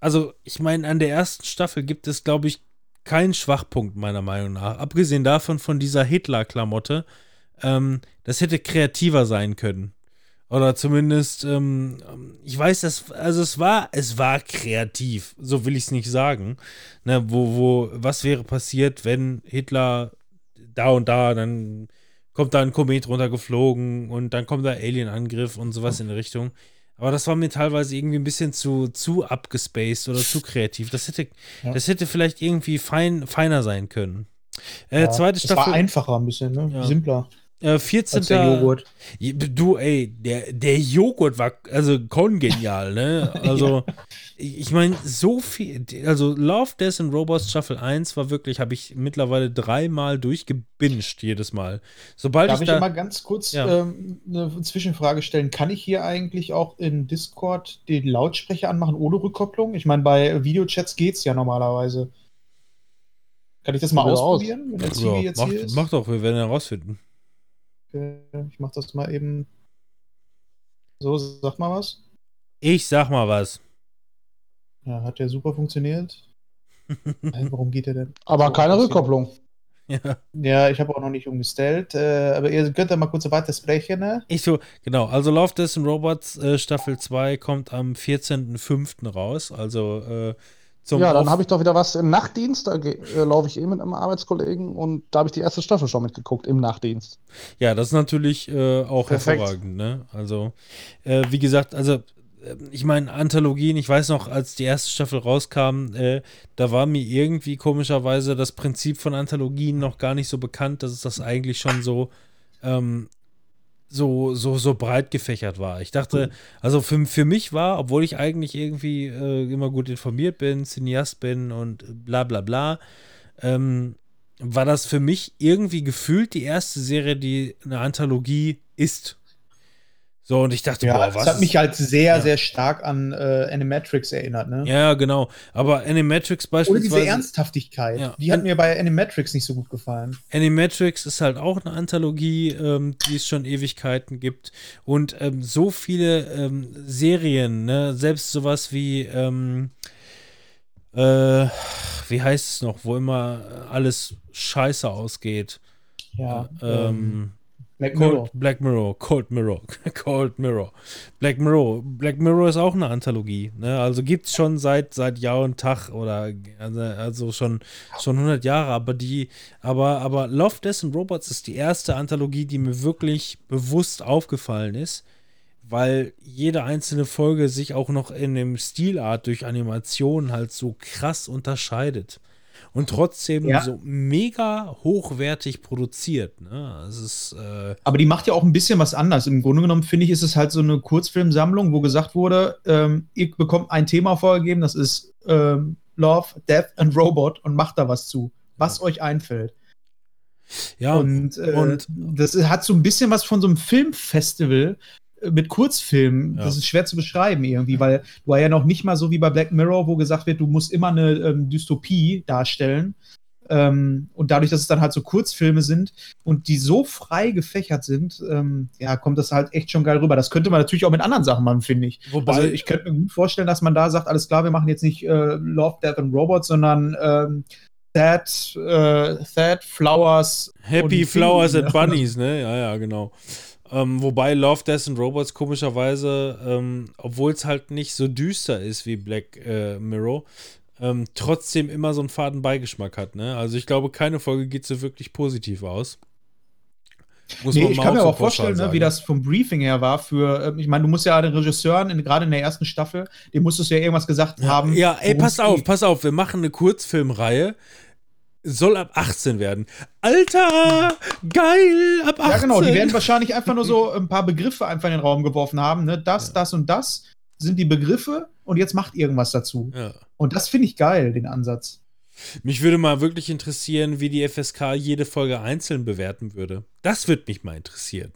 also ich meine, an der ersten Staffel gibt es, glaube ich, keinen Schwachpunkt, meiner Meinung nach. Abgesehen davon von dieser Hitler-Klamotte. Ähm, das hätte kreativer sein können. Oder zumindest, ähm, ich weiß, das, also es war, es war kreativ, so will ich es nicht sagen. Ne, wo, wo, was wäre passiert, wenn Hitler da und da, dann kommt da ein Komet runtergeflogen und dann kommt da Alien-Angriff und sowas in die Richtung. Aber das war mir teilweise irgendwie ein bisschen zu, zu abgespaced oder zu kreativ. Das hätte, Ja. das hätte vielleicht irgendwie fein, feiner sein können. Äh, zweite Es war Staffel, einfacher ein bisschen, ne? Ja. simpler äh, 14. als der Joghurt. Du, ey, der, der Joghurt war also kongenial, ne? Also, ich ich meine, so viel, also Love, Death and Robots Staffel 1 war wirklich, habe ich mittlerweile dreimal durchgebinged jedes Mal. Sobald Darf ich ich da. mal ganz kurz Ja. ähm, eine Zwischenfrage stellen? Kann ich hier eigentlich auch in Discord die Lautsprecher anmachen ohne Rückkopplung? Ich meine, bei Videochats geht's ja normalerweise. Kann ich das mal Probier aus. ausprobieren, wenn der ja, jetzt mach, hier ist? mach doch, wir werden herausfinden. Okay, ich mach das mal eben. So, sag mal was. Ich sag mal was. Ja, hat ja super funktioniert. Hä, Warum geht der denn? Aber So, keine passiert. Rückkopplung. Ja. Ja, ich habe auch noch nicht umgestellt. Äh, aber ihr könnt ja mal kurz weiter sprechen, ne? Ich so, genau, also Love, Death and Robots äh, Staffel 2 kommt am 14.05. raus. Also äh, Ja, dann habe ich doch wieder was im Nachtdienst. Da äh, laufe ich eh mit einem Arbeitskollegen und da habe ich die erste Staffel schon mitgeguckt im Nachtdienst. Ja, das ist natürlich äh, auch Perfekt. hervorragend, ne? Also, äh, wie gesagt, also äh, ich meine, Anthologien, ich weiß noch, als die erste Staffel rauskam, äh, da war mir irgendwie komischerweise das Prinzip von Anthologien noch gar nicht so bekannt, dass es das eigentlich schon so, ähm, so, so, so breit gefächert war. Ich dachte, also für, für mich war, obwohl ich eigentlich irgendwie äh, immer gut informiert bin, Cineast bin und bla bla bla, ähm, war das für mich irgendwie gefühlt die erste Serie, die eine Anthologie ist. So, und ich dachte, Ja, boah, das was? hat ist- mich halt sehr, Ja. sehr stark an äh, Animatrix erinnert, ne? ja, genau. Aber Animatrix Oder beispielsweise. diese Ernsthaftigkeit. Ja. Die hat mir bei Animatrix nicht so gut gefallen. Animatrix ist halt auch eine Anthologie, ähm, die es schon Ewigkeiten gibt. Und ähm, so viele ähm, Serien, ne? selbst sowas wie, ähm, äh, wie heißt es noch, wo immer alles scheiße ausgeht. Ja. Ähm, Black Mirror. Cold, Black Mirror, Cold Mirror, Cold Mirror. Black Mirror, Black Mirror ist auch eine Anthologie. Ne? Also gibt es schon seit, seit Jahr und Tag oder also, also schon, schon 100 Jahre. Aber die, aber, aber Love, Death and Robots ist die erste Anthologie, die mir wirklich bewusst aufgefallen ist, weil jede einzelne Folge sich auch noch in dem Stilart durch Animation halt so krass unterscheidet. Und trotzdem Ja. so mega hochwertig produziert. Ne? Es ist, äh, Aber die macht ja auch ein bisschen was anders. Im Grunde genommen finde ich, ist es halt so eine Kurzfilmsammlung, wo gesagt wurde, ähm, ihr bekommt ein Thema vorgegeben, das ist ähm, Love, Death and Robot und macht da was zu, was euch einfällt. ja, und, äh, und- das hat so ein bisschen was von so einem Filmfestival mit Kurzfilmen. Ja. Das ist schwer zu beschreiben irgendwie, weil du war ja noch nicht mal so wie bei Black Mirror, wo gesagt wird, du musst immer eine ähm, Dystopie darstellen. Ähm, und dadurch, dass es dann halt so Kurzfilme sind und die so frei gefächert sind, ähm, ja, kommt das halt echt schon geil rüber. Das könnte man natürlich auch mit anderen Sachen machen, finde ich. wobei, Also ich könnte mir gut vorstellen, dass man da sagt, alles klar, wir machen jetzt nicht äh, Love, Death and Robots, sondern ähm, äh, Sad Flowers. Happy Flowers and. Bunnies, ne? Ja, ja, genau. Ähm, wobei Love, Death and Robots komischerweise, ähm, obwohl es halt nicht so düster ist wie Black äh, Mirror, ähm, trotzdem immer so einen faden Beigeschmack hat, ne? Also ich glaube, keine Folge geht so wirklich positiv aus. Muss Nee, man ich kann mir auch vorstellen, ne, wie das vom Briefing her war für, ähm, ich meine, du musst ja den Regisseuren, in, gerade in der ersten Staffel, dem musstest du ja irgendwas gesagt haben. Ja, ey, pass auf, pass auf, wir machen eine Kurzfilmreihe. Soll ab 18 werden. Alter, geil, ab 18. Ja, genau, die werden wahrscheinlich einfach nur so ein paar Begriffe einfach in den Raum geworfen haben. Ne? Das, Ja. das und das sind die Begriffe und jetzt macht irgendwas dazu. ja. Und das finde ich geil, den Ansatz. Mich würde mal wirklich interessieren, wie die FSK jede Folge einzeln bewerten würde. Das würde mich mal interessieren.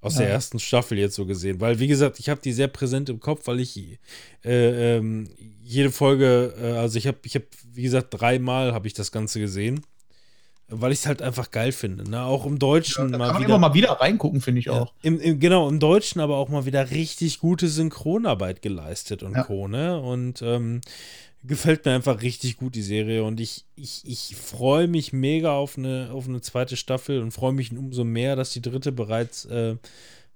Aus der Ja. ersten Staffel jetzt so gesehen. Weil, wie gesagt, ich habe die sehr präsent im Kopf, weil ich äh, ähm, jede Folge, äh, also ich habe, ich hab, wie gesagt, dreimal habe ich das Ganze gesehen. Weil ich es halt einfach geil finde. Ne? Auch im Deutschen Da mal kann man wieder. immer mal wieder reingucken, finde ich Ja, auch. im, im, genau, im Deutschen aber auch mal wieder richtig gute Synchronarbeit geleistet und Ja. Co. Ne? Und ähm, gefällt mir einfach richtig gut, die Serie. Und ich, ich, ich freue mich mega auf eine, auf eine zweite Staffel und freue mich umso mehr, dass die dritte bereits äh,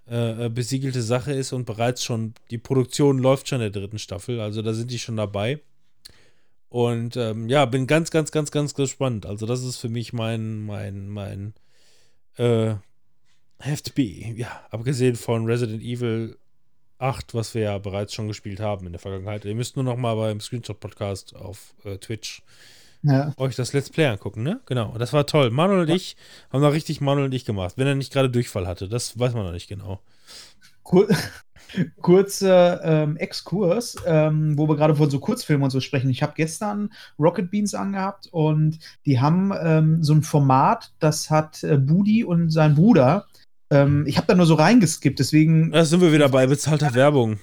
äh, besiegelte Sache ist und bereits schon, die Produktion läuft schon der dritten Staffel. Also da sind die schon dabei. Und ähm, ja, bin ganz, ganz, ganz, ganz gespannt. Also, das ist für mich mein, mein, mein äh, Heft B. Ja, abgesehen von Resident Evil 8, was wir ja bereits schon gespielt haben in der Vergangenheit. Ihr müsst nur noch mal beim Screenshot-Podcast auf äh, Twitch Ja. euch das Let's Play angucken, ne? Genau. Das war toll. Manuel und ich haben da richtig Manuel und ich gemacht. Wenn er nicht gerade Durchfall hatte, das weiß man noch nicht genau. Kur kurzer ähm, Exkurs, ähm, wo wir gerade von so Kurzfilmen und so sprechen. Ich habe gestern Rocket Beans angehabt und die haben ähm, so ein Format, das hat äh, Budi und sein Bruder. Ähm, ich habe da nur so reingeskippt, deswegen. Da sind wir wieder bei bezahlter Werbung.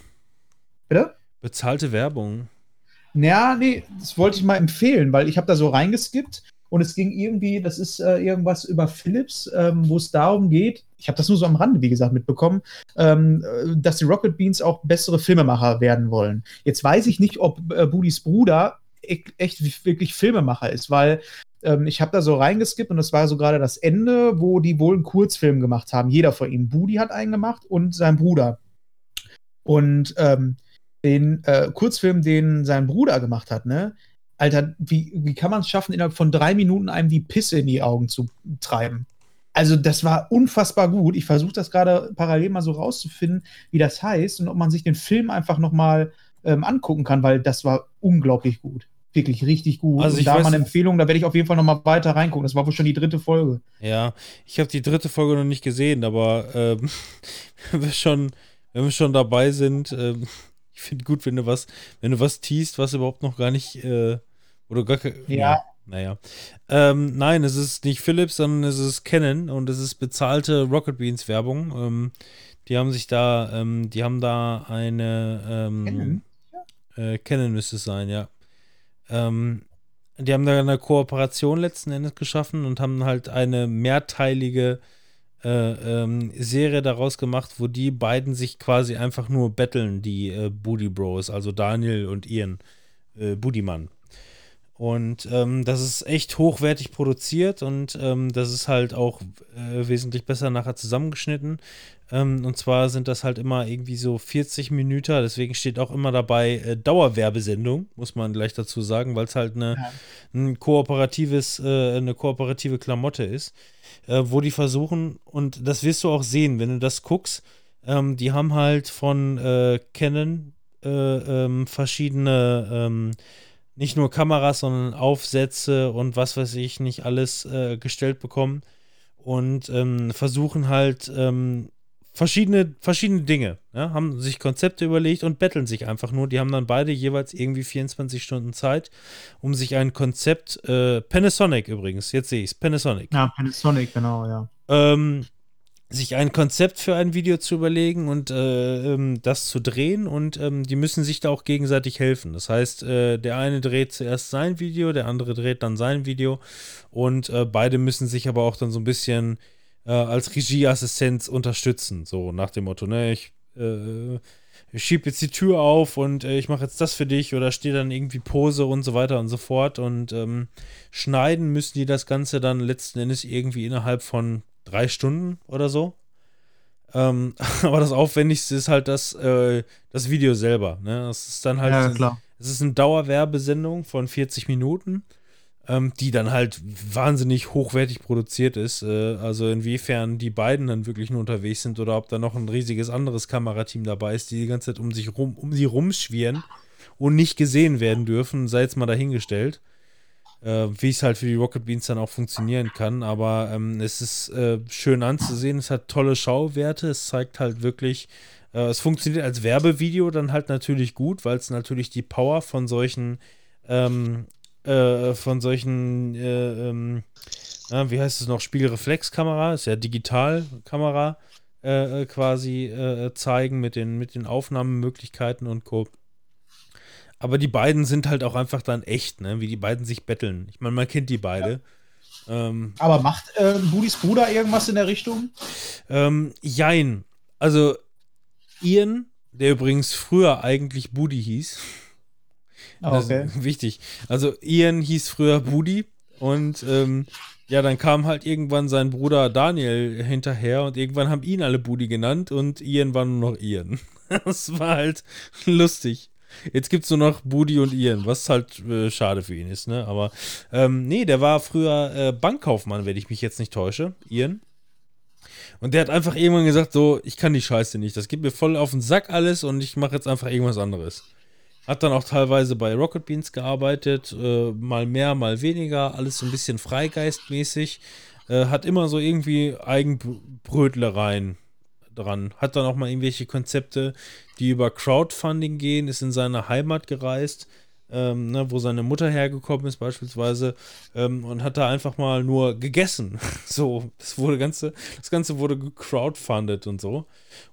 Bitte? Bezahlte Werbung. Ja, nee, das wollte ich mal empfehlen, weil ich habe da so reingeskippt Und es ging irgendwie, das ist äh, irgendwas über Philips, ähm, wo es darum geht, ich habe das nur so am Rande, wie gesagt, mitbekommen, ähm, äh, dass die Rocket Beans auch bessere Filmemacher werden wollen. Jetzt weiß ich nicht, ob äh, Budis Bruder e echt wirklich Filmemacher ist, weil ähm, ich habe da so reingeskippt und das war so gerade das Ende, wo die wohl einen Kurzfilm gemacht haben. Jeder von ihnen. Budi hat einen gemacht und sein Bruder. Und ähm, den äh, Kurzfilm, den sein Bruder gemacht hat, ne? Alter, wie, wie kann man es schaffen, innerhalb von drei Minuten einem die Pisse in die Augen zu treiben? Also, das war unfassbar gut. Ich versuche das gerade parallel mal so rauszufinden, wie das heißt und ob man sich den Film einfach nochmal ähm, angucken kann, weil das war unglaublich gut. Wirklich richtig gut. Also und ich da weiß mal eine Empfehlung, da werde ich auf jeden Fall nochmal weiter reingucken. Das war wohl schon die dritte Folge. Ja, ich habe die dritte Folge noch nicht gesehen, aber ähm, wenn wir schon, wenn wir schon dabei sind, ähm, ich finde gut, wenn du was, wenn du was teast, was überhaupt noch gar nicht, äh, oder gar Ja. Naja. Ähm, nein, es ist nicht Philips, sondern es ist Canon und es ist bezahlte Rocket Beans Werbung. Ähm, die haben sich da, ähm, die haben da eine ähm, Canon? Äh, Canon müsste es sein, ja. Ähm, die haben da eine Kooperation letzten Endes geschaffen und haben halt eine mehrteilige äh, ähm, Serie daraus gemacht, wo die beiden sich quasi einfach nur betteln, die äh, Booty Bros, also Daniel und Ian, äh, Budiman. Und ähm, das ist echt hochwertig produziert und ähm, das ist halt auch äh, wesentlich besser nachher zusammengeschnitten. Ähm, und zwar sind das halt immer irgendwie so 40 Minuten, deswegen steht auch immer dabei äh, Dauerwerbesendung, muss man gleich dazu sagen, weil es halt eine, Ja. ein kooperatives, äh, eine kooperative Klamotte ist, äh, wo die versuchen, und das wirst du auch sehen, wenn du das guckst, ähm, die haben halt von äh, Canon äh, ähm, verschiedene ähm, nicht nur Kameras, sondern Aufsätze und was weiß ich nicht alles äh, gestellt bekommen und ähm, versuchen halt ähm, verschiedene, verschiedene Dinge, ja, haben sich Konzepte überlegt und betteln sich einfach nur. Die haben dann beide jeweils irgendwie 24 Stunden Zeit, um sich ein Konzept, äh, Panasonic übrigens, jetzt sehe ich es, Panasonic, Ja, Panasonic, genau, ja. ähm, sich ein Konzept für ein Video zu überlegen und äh, ähm, das zu drehen und ähm, die müssen sich da auch gegenseitig helfen. Das heißt, äh, der eine dreht zuerst sein Video, der andere dreht dann sein Video und äh, beide müssen sich aber auch dann so ein bisschen äh, als Regieassistenz unterstützen. So nach dem Motto, ne, ich, äh, ich schiebe jetzt die Tür auf und äh, ich mache jetzt das für dich oder stehe dann irgendwie Pose und so weiter und so fort und ähm, schneiden müssen die das Ganze dann letzten Endes irgendwie innerhalb von drei Stunden oder so. Ähm, aber das Aufwendigste ist halt das, äh, das Video selber. Ne? Das ist dann halt. ja, klar. Es ist eine Dauerwerbesendung von 40 Minuten, ähm, die dann halt wahnsinnig hochwertig produziert ist. Äh, also inwiefern die beiden dann wirklich nur unterwegs sind oder ob da noch ein riesiges anderes Kamerateam dabei ist, die die ganze Zeit um sich rum, um sie rumschwirren und nicht gesehen werden dürfen, sei jetzt mal dahingestellt. Äh, wie es halt für die Rocket Beans dann auch funktionieren kann. Aber ähm, es ist äh, schön anzusehen, es hat tolle Schauwerte, es zeigt halt wirklich, äh, es funktioniert als Werbevideo dann halt natürlich gut, weil es natürlich die Power von solchen, ähm, äh, von solchen, äh, ähm, wie heißt es noch, Spiegelreflexkamera, ist ja Digitalkamera äh, quasi zeigen mit den, mit den Aufnahmemöglichkeiten und Co. Aber die beiden sind halt auch einfach dann echt, ne? Wie die beiden sich betteln. Ich meine, man kennt die beide. Ähm, Aber macht äh, Budis Bruder irgendwas in der Richtung? ähm, jein. Also, Ian, der übrigens früher eigentlich Budi hieß. Ah, okay. wichtig. Also, Ian hieß früher Budi und ähm, ja, dann kam halt irgendwann sein Bruder Daniel hinterher und irgendwann haben ihn alle Budi genannt und Ian war nur noch Ian. Das war halt lustig. Jetzt gibt es nur noch Budi und Ian, was halt äh, schade für ihn ist, ne? Aber ähm, nee, der war früher äh, Bankkaufmann, wenn ich mich jetzt nicht täusche, Ian. Und der hat einfach irgendwann gesagt, so, ich kann die Scheiße nicht, das geht mir voll auf den Sack alles und ich mache jetzt einfach irgendwas anderes. Hat dann auch teilweise bei Rocket Beans gearbeitet, äh, mal mehr, mal weniger, alles so ein bisschen freigeistmäßig. Äh, hat immer so irgendwie Eigenbrötlereien dran. Hat dann auch mal irgendwelche Konzepte, die über Crowdfunding gehen, ist in seine Heimat gereist, ähm, ne, wo seine Mutter hergekommen ist beispielsweise ähm, und hat da einfach mal nur gegessen. so, das wurde ganze, das Ganze wurde gecrowdfundet und so.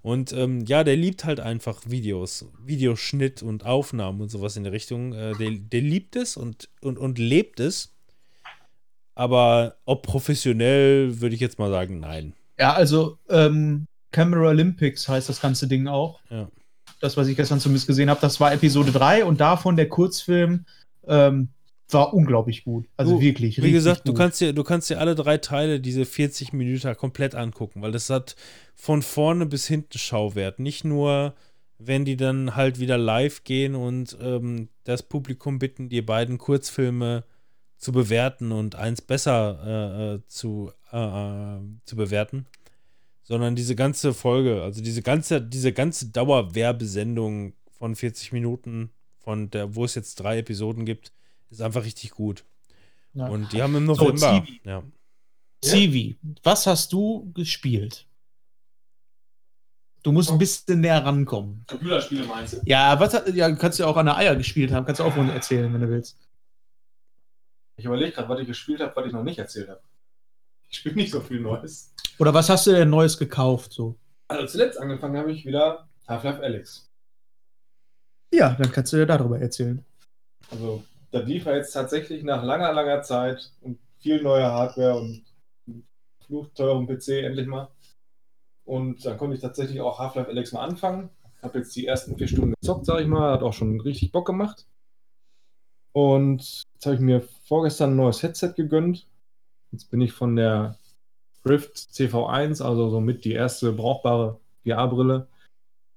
Und ähm, ja, der liebt halt einfach Videos, Videoschnitt und Aufnahmen und sowas in der Richtung. Äh, der, der liebt es und, und, und lebt es. Aber ob professionell, würde ich jetzt mal sagen, nein. Ja, also ähm, Camera Olympics heißt das ganze Ding auch. Ja. Das, was ich gestern zumindest gesehen habe, das war Episode 3 und davon der Kurzfilm ähm, war unglaublich gut. Also Du, wirklich. Wie gesagt, du gut. kannst dir, du kannst dir alle drei Teile, diese 40 Minuten komplett angucken, weil das hat von vorne bis hinten Schauwert. Nicht nur, wenn die dann halt wieder live gehen und ähm, das Publikum bitten, die beiden Kurzfilme zu bewerten und eins besser äh, äh, zu, äh, äh, zu bewerten, sondern diese ganze Folge, also diese ganze, diese ganze Dauerwerbesendung von 40 Minuten, von der, wo es jetzt drei Episoden gibt, ist einfach richtig gut. Ja. Und die haben im November. Zivi. ja. Was hast du gespielt? Du musst ein bisschen näher rankommen. Computerspiele meinst du? Ja, was hat, ja, kannst du ja auch an der Eier gespielt haben. Kannst du auch mal erzählen, wenn du willst. Ich überlege gerade, was ich gespielt habe, was ich noch nicht erzählt habe. Ich spiele nicht so viel Neues. Oder was hast du denn Neues gekauft? So? Also zuletzt angefangen habe ich wieder Half-Life Alyx. Ja, dann kannst du ja darüber erzählen. Also da lief er jetzt tatsächlich nach langer, langer Zeit und viel neuer Hardware und fluchteuerem PC endlich mal. Und dann konnte ich tatsächlich auch Half-Life Alyx mal anfangen. Habe jetzt die ersten vier Stunden gezockt, sage ich mal. Hat auch schon richtig Bock gemacht. Und jetzt habe ich mir vorgestern ein neues Headset gegönnt. Jetzt bin ich von der Rift CV1, also somit die erste brauchbare VR-Brille,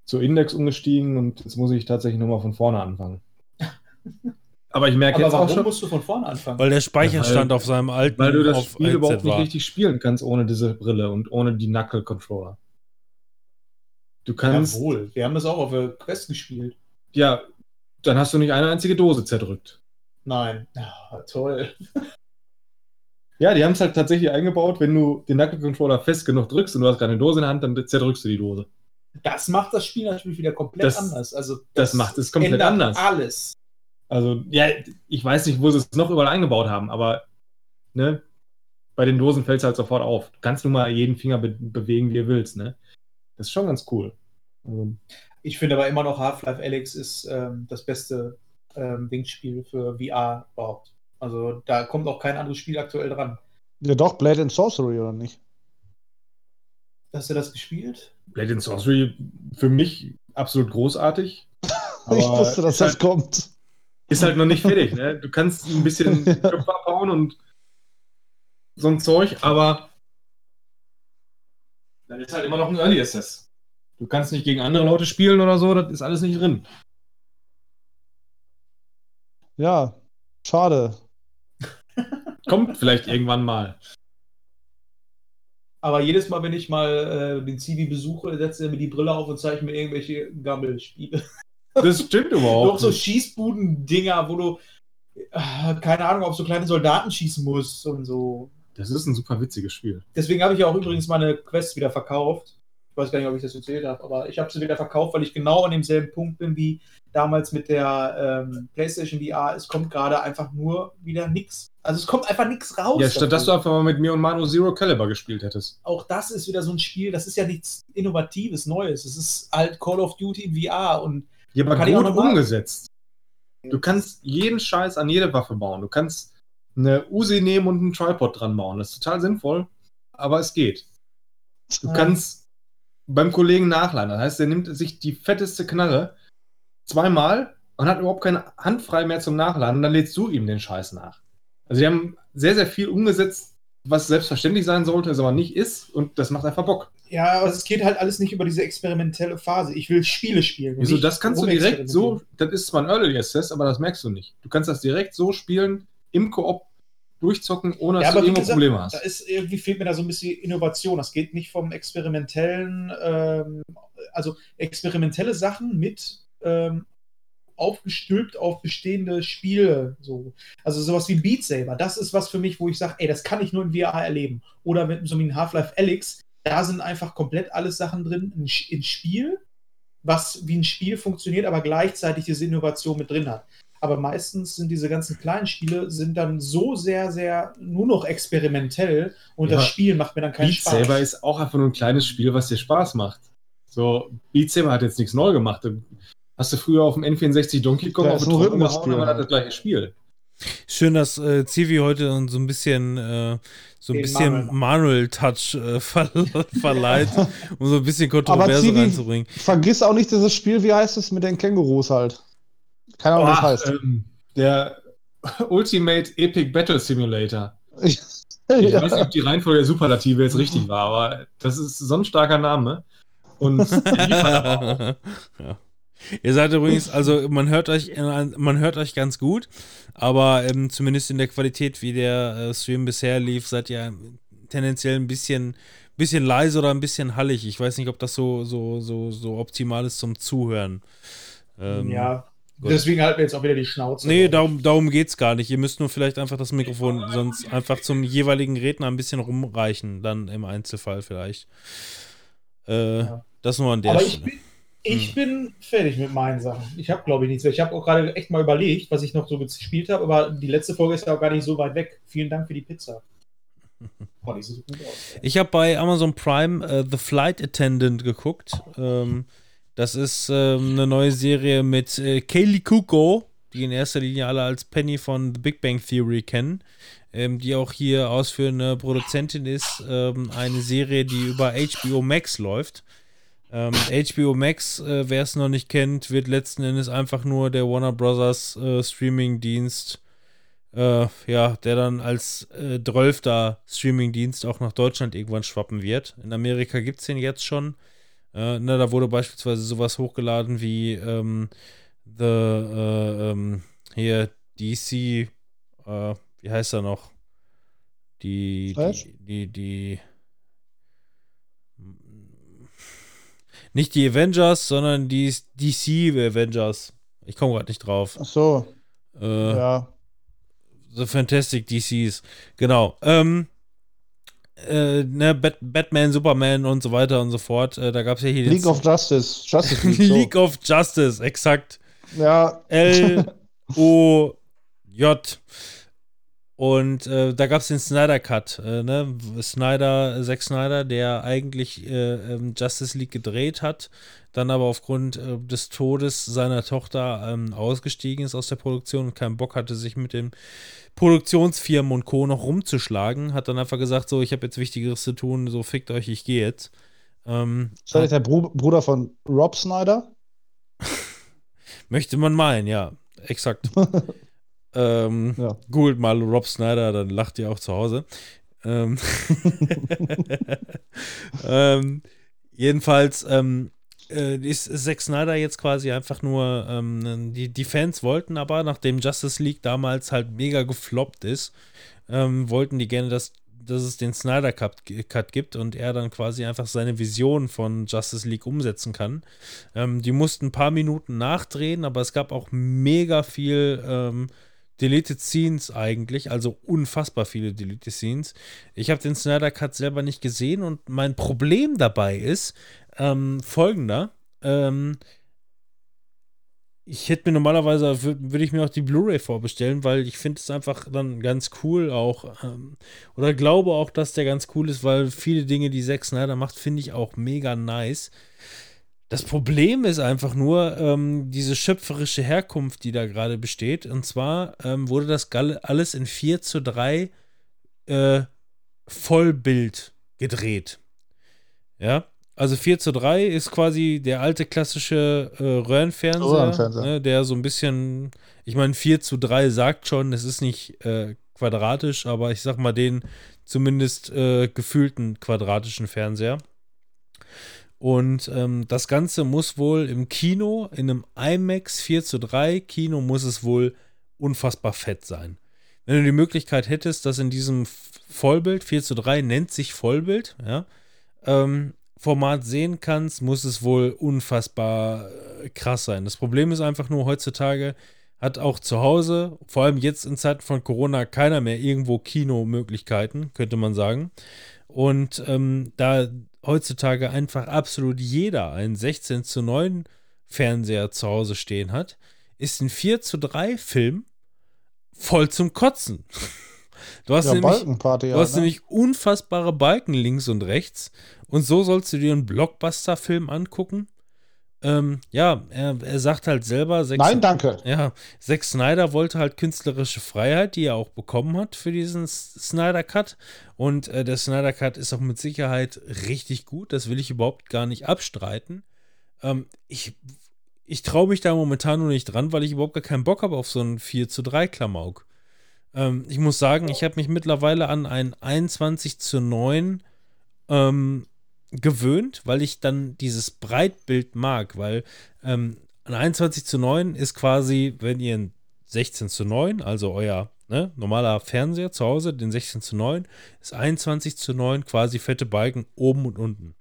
zur Index umgestiegen und jetzt muss ich tatsächlich nochmal von vorne anfangen. Aber ich merke jetzt auch schon, musst du von vorne anfangen? Weil der Speicherstand Ja, weil- auf seinem alten weil du das auf Spiel überhaupt nicht war. richtig spielen kannst ohne diese Brille und ohne die Knuckle-Controller. Du kannst, ja, Jawohl, wir haben das auch auf der Quest gespielt. dann hast du nicht eine einzige Dose zerdrückt. Nein. Ja, toll. Ja, die haben es halt tatsächlich eingebaut, wenn du den Knuckle-Controller fest genug drückst und du hast gerade eine Dose in der Hand, dann zerdrückst du die Dose. Das macht das Spiel natürlich wieder komplett Das- anders. Also das macht es komplett anders. Alles. Also, ja, ich weiß nicht, wo sie es noch überall eingebaut haben, aber ne, bei den Dosen fällt es halt sofort auf. Du kannst nun mal jeden Finger be bewegen, wie du willst, ne? Das ist schon ganz cool. Also, Ich finde aber immer noch Half-Life Alyx ist ähm, das beste ähm, Dingspiel für VR überhaupt. Also da kommt auch kein anderes Spiel aktuell dran. Ja, doch, Blade and Sorcery, oder nicht? Hast du das gespielt? Blade and Sorcery für mich absolut großartig. ich wusste, dass das halt, kommt. ist halt noch nicht fertig, ne? Du kannst ein bisschen Köpfe abbauen und so ein Zeug, aber dann ist halt immer noch ein Early Access. Du kannst nicht gegen andere Leute spielen oder so, das ist alles nicht drin. Ja, schade. Kommt vielleicht irgendwann mal. Aber jedes Mal, wenn ich mal äh, den Civi besuche, setzt er mir die Brille auf und zeigt mir irgendwelche Gammelspiele. Das stimmt überhaupt. so nicht. Schießbuden-Dinger, wo du, äh, keine Ahnung, auf so kleine Soldaten schießen musst und so. Das ist ein super witziges Spiel. Deswegen habe ich ja auch übrigens meine Quest wieder verkauft. Ich weiß gar nicht, ob ich das erzählt habe, aber ich habe sie wieder verkauft, weil ich genau an demselben Punkt bin wie damals mit der ähm, PlayStation VR. Es kommt gerade einfach nur wieder nichts. Also es kommt einfach nichts raus. Ja, statt dass du einfach mal mit mir und Manu Zero Caliber gespielt hättest. auch das ist wieder so ein Spiel, das ist ja nichts Innovatives, Neues. Es ist halt Call of Duty in VR und Ja, aber gut umgesetzt. Du kannst jeden Scheiß an jede Waffe bauen. Du kannst eine Uzi nehmen und einen Tripod dran bauen. Das ist total sinnvoll, aber es geht. Du Ja. kannst beim Kollegen nachladen. Das heißt, er nimmt sich die fetteste Knarre zweimal und hat überhaupt keine Hand frei mehr zum Nachladen und dann lädst du ihm den Scheiß nach. Also die haben sehr, sehr viel umgesetzt, was selbstverständlich sein sollte, es aber nicht ist und das macht einfach Bock. ja, aber es geht halt alles nicht über diese experimentelle Phase. Ich will Spiele spielen. Wieso, das kannst du direkt so, das ist zwar ein Early Access, aber das merkst du nicht. Du kannst das direkt so spielen, im Koop durchzocken, ohne dass Ja, du irgendwo gesagt, Probleme Da hast. ist irgendwie fehlt mir da so ein bisschen Innovation. Das geht nicht vom experimentellen, ähm, also experimentelle Sachen mit ähm, aufgestülpt auf bestehende Spiele. So. Also sowas wie Beat Saber, das ist was für mich, wo ich sage, ey, das kann ich nur in VR erleben. Oder mit so einem Half-Life Alyx, da sind einfach komplett alles Sachen drin, ein Spiel, was wie ein Spiel funktioniert, aber gleichzeitig diese Innovation mit drin hat. Aber meistens sind diese ganzen kleinen Spiele sind dann so sehr, sehr nur noch experimentell und Ja, das Spiel macht mir dann keinen Beat Spaß. Saber ist auch einfach nur ein kleines Spiel, was dir Spaß macht. So, Beat Saber hat jetzt nichts neu gemacht. Du- Hast du früher auf dem N64 Donkey Kong auf den Rhythmusspiel gehauen, aber das halt. das gleiche Spiel. Schön, dass äh, Zivi heute uns so ein bisschen äh, so ein Den bisschen Manuel. Manuel-Touch äh, ver verleiht, um so ein bisschen Aber Kontroverse Zivi, reinzubringen. vergiss auch nicht dieses Spiel, wie heißt es, mit den Kängurus halt. Keine Ahnung, wie es Ach, heißt. ähm, der Ultimate Epic Battle Simulator. Ich weiß nicht, ob die Reihenfolge der Superlative jetzt richtig war, aber das ist so ein starker Name. Und ja. Ihr seid übrigens, also man hört euch, man hört euch ganz gut, aber ähm, zumindest in der Qualität, wie der äh, Stream bisher lief, seid ihr tendenziell ein bisschen, bisschen leise oder ein bisschen hallig. Ich weiß nicht, ob das so, so, so, so optimal ist zum Zuhören. Ähm, ja. Gut. Deswegen halten wir jetzt auch wieder die Schnauze. Nee, darum, darum geht's gar nicht. Ihr müsst nur vielleicht einfach das Mikrofon sonst einfach zum jeweiligen Redner ein bisschen rumreichen, dann im Einzelfall vielleicht. Äh, Ja. Das nur an der Aber ich Stelle. bin, ich bin fertig mit meinen Sachen. Ich habe, glaube ich, nichts mehr. Ich habe auch gerade echt mal überlegt, was ich noch so gespielt habe, aber die letzte Folge ist ja auch gar nicht so weit weg. Vielen Dank für die Pizza. Boah, die sieht gut aus. Ich habe bei Amazon Prime äh, The Flight Attendant geguckt. Ähm, das ist ähm, eine neue Serie mit äh, Kaylee Kuko, die in erster Linie alle als Penny von The Big Bang Theory kennen, ähm, die auch hier ausführende Produzentin ist. Ähm, eine Serie, die über HBO Max läuft. Ähm, HBO Max, äh, wer es noch nicht kennt, wird letzten Endes einfach nur der Warner Brothers äh, Streaming-Dienst äh, ja, der dann als äh, 12. Streaming-Dienst auch nach Deutschland irgendwann schwappen wird. In Amerika gibt es den jetzt schon. Äh, ne, da wurde beispielsweise sowas hochgeladen wie ähm, The, äh, ähm, hier DC, äh, wie heißt er noch? Die, Flash? die, die, die, nicht die Avengers, sondern die DC Avengers. Ich komme gerade nicht drauf. Ach so, Äh, ja. The Fantastic DCs. Genau. Ähm, äh, ne, Bat Batman, Superman und so weiter und so fort. Äh, da gab es ja hier League of Justice. Justice League. So. League of Justice, exakt. Ja, L-O-J. Und äh, da gab es den Snyder Cut. Äh, ne? Snyder, Zack Snyder, der eigentlich äh, ähm, Justice League gedreht hat, dann aber aufgrund äh, des Todes seiner Tochter ähm, ausgestiegen ist aus der Produktion und keinen Bock hatte, sich mit den Produktionsfirmen und Co. noch rumzuschlagen. Hat dann einfach gesagt: So, ich habe jetzt Wichtigeres zu tun, so fickt euch, ich gehe jetzt. Ähm, ist das der Bru Bruder von Rob Snyder? Möchte man meinen, ja, exakt. ähm, Ja. Googelt mal Rob Snyder, dann lacht ihr auch zu Hause. Ähm, ähm, jedenfalls ähm, äh, ist Zack Snyder jetzt quasi einfach nur, ähm, die, die Fans wollten aber, nachdem Justice League damals halt mega gefloppt ist, ähm, wollten die gerne, dass, dass es den Snyder Cut, Cut gibt und er dann quasi einfach seine Vision von Justice League umsetzen kann. Ähm, die mussten ein paar Minuten nachdrehen, aber es gab auch mega viel ähm, Deleted Scenes eigentlich, also unfassbar viele Deleted Scenes. Ich habe den Snyder Cut selber nicht gesehen und mein Problem dabei ist ähm, folgender. Ähm, ich hätte mir normalerweise, würde würd ich mir auch die Blu-ray vorbestellen, weil ich finde es einfach dann ganz cool auch. Ähm, oder glaube auch, dass der ganz cool ist, weil viele Dinge, die Zack Snyder macht, finde ich auch mega nice. Das Problem ist einfach nur ähm, diese schöpferische Herkunft, die da gerade besteht. Und zwar ähm, wurde das alles in 4 zu 3 äh, Vollbild gedreht. Ja, also 4 zu 3 ist quasi der alte klassische äh, Röhrenfernseher, Röhrenfernseher. Ne, der so ein bisschen, ich meine, 4 zu 3 sagt schon, es ist nicht äh, quadratisch, aber ich sag mal den zumindest äh, gefühlten quadratischen Fernseher. Und ähm, das Ganze muss wohl im Kino, in einem IMAX 4 zu 3 Kino, muss es wohl unfassbar fett sein. Wenn du die Möglichkeit hättest, dass in diesem Vollbild, 4 zu 3 nennt sich Vollbild, ja, ähm, Format sehen kannst, muss es wohl unfassbar äh, krass sein. Das Problem ist einfach nur, heutzutage hat auch zu Hause, vor allem jetzt in Zeiten von Corona, keiner mehr irgendwo Kinomöglichkeiten, könnte man sagen. Und ähm, da heutzutage einfach absolut jeder einen 16 zu 9 Fernseher zu Hause stehen hat, ist ein 4 zu 3 Film voll zum Kotzen. Du hast, Ja, nämlich, du hast ne? nämlich unfassbare Balken links und rechts und so sollst du dir einen Blockbuster-Film angucken. ähm, ja, er, er sagt halt selber, Zack, Nein, danke. ja, Zack Snyder wollte halt künstlerische Freiheit, die er auch bekommen hat für diesen Snyder Cut. Und äh, der Snyder Cut ist auch mit Sicherheit richtig gut. Das will ich überhaupt gar nicht abstreiten. Ähm, ich ich traue mich da momentan nur nicht dran, weil ich überhaupt gar keinen Bock habe auf so einen 4 zu 3 Klamauk. Ähm, ich muss sagen, ich habe mich mittlerweile an ein 21 zu 9 ähm, gewöhnt, weil ich dann dieses Breitbild mag, weil ähm, ein 21 zu 9 ist quasi, wenn ihr ein 16 zu 9, also euer ne, normaler Fernseher zu Hause, den 16 zu 9, ist 21 zu 9 quasi fette Balken oben und unten.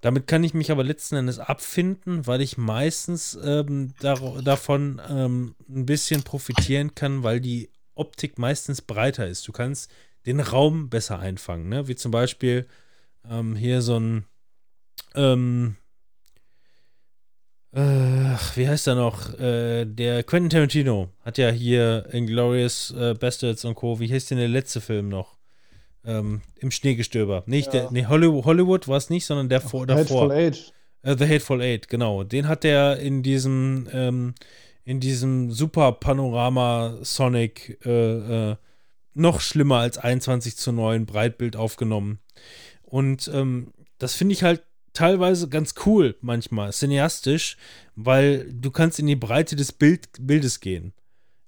Damit kann ich mich aber letzten Endes abfinden, weil ich meistens ähm, dar davon ähm, ein bisschen profitieren kann, weil die Optik meistens breiter ist. Du kannst den Raum besser einfangen, ne? wie zum Beispiel ähm, hier so ein, ähm, äh, wie heißt er noch? Äh, der Quentin Tarantino hat ja hier Inglourious äh, Bastards und Co. Wie hieß denn der letzte Film noch? Ähm, Im Schneegestöber. Nicht Ja. der, nee, Hollywood, Hollywood war es nicht, sondern der vor, davor. Hateful Eight. Äh, The Hateful Eight, genau. Den hat er in diesem, ähm, in diesem super Panorama Sonic äh, äh, noch schlimmer als 21 zu 9 Breitbild aufgenommen. Und ähm, das finde ich halt teilweise ganz cool manchmal, cineastisch, weil du kannst in die Breite des Bild Bildes gehen.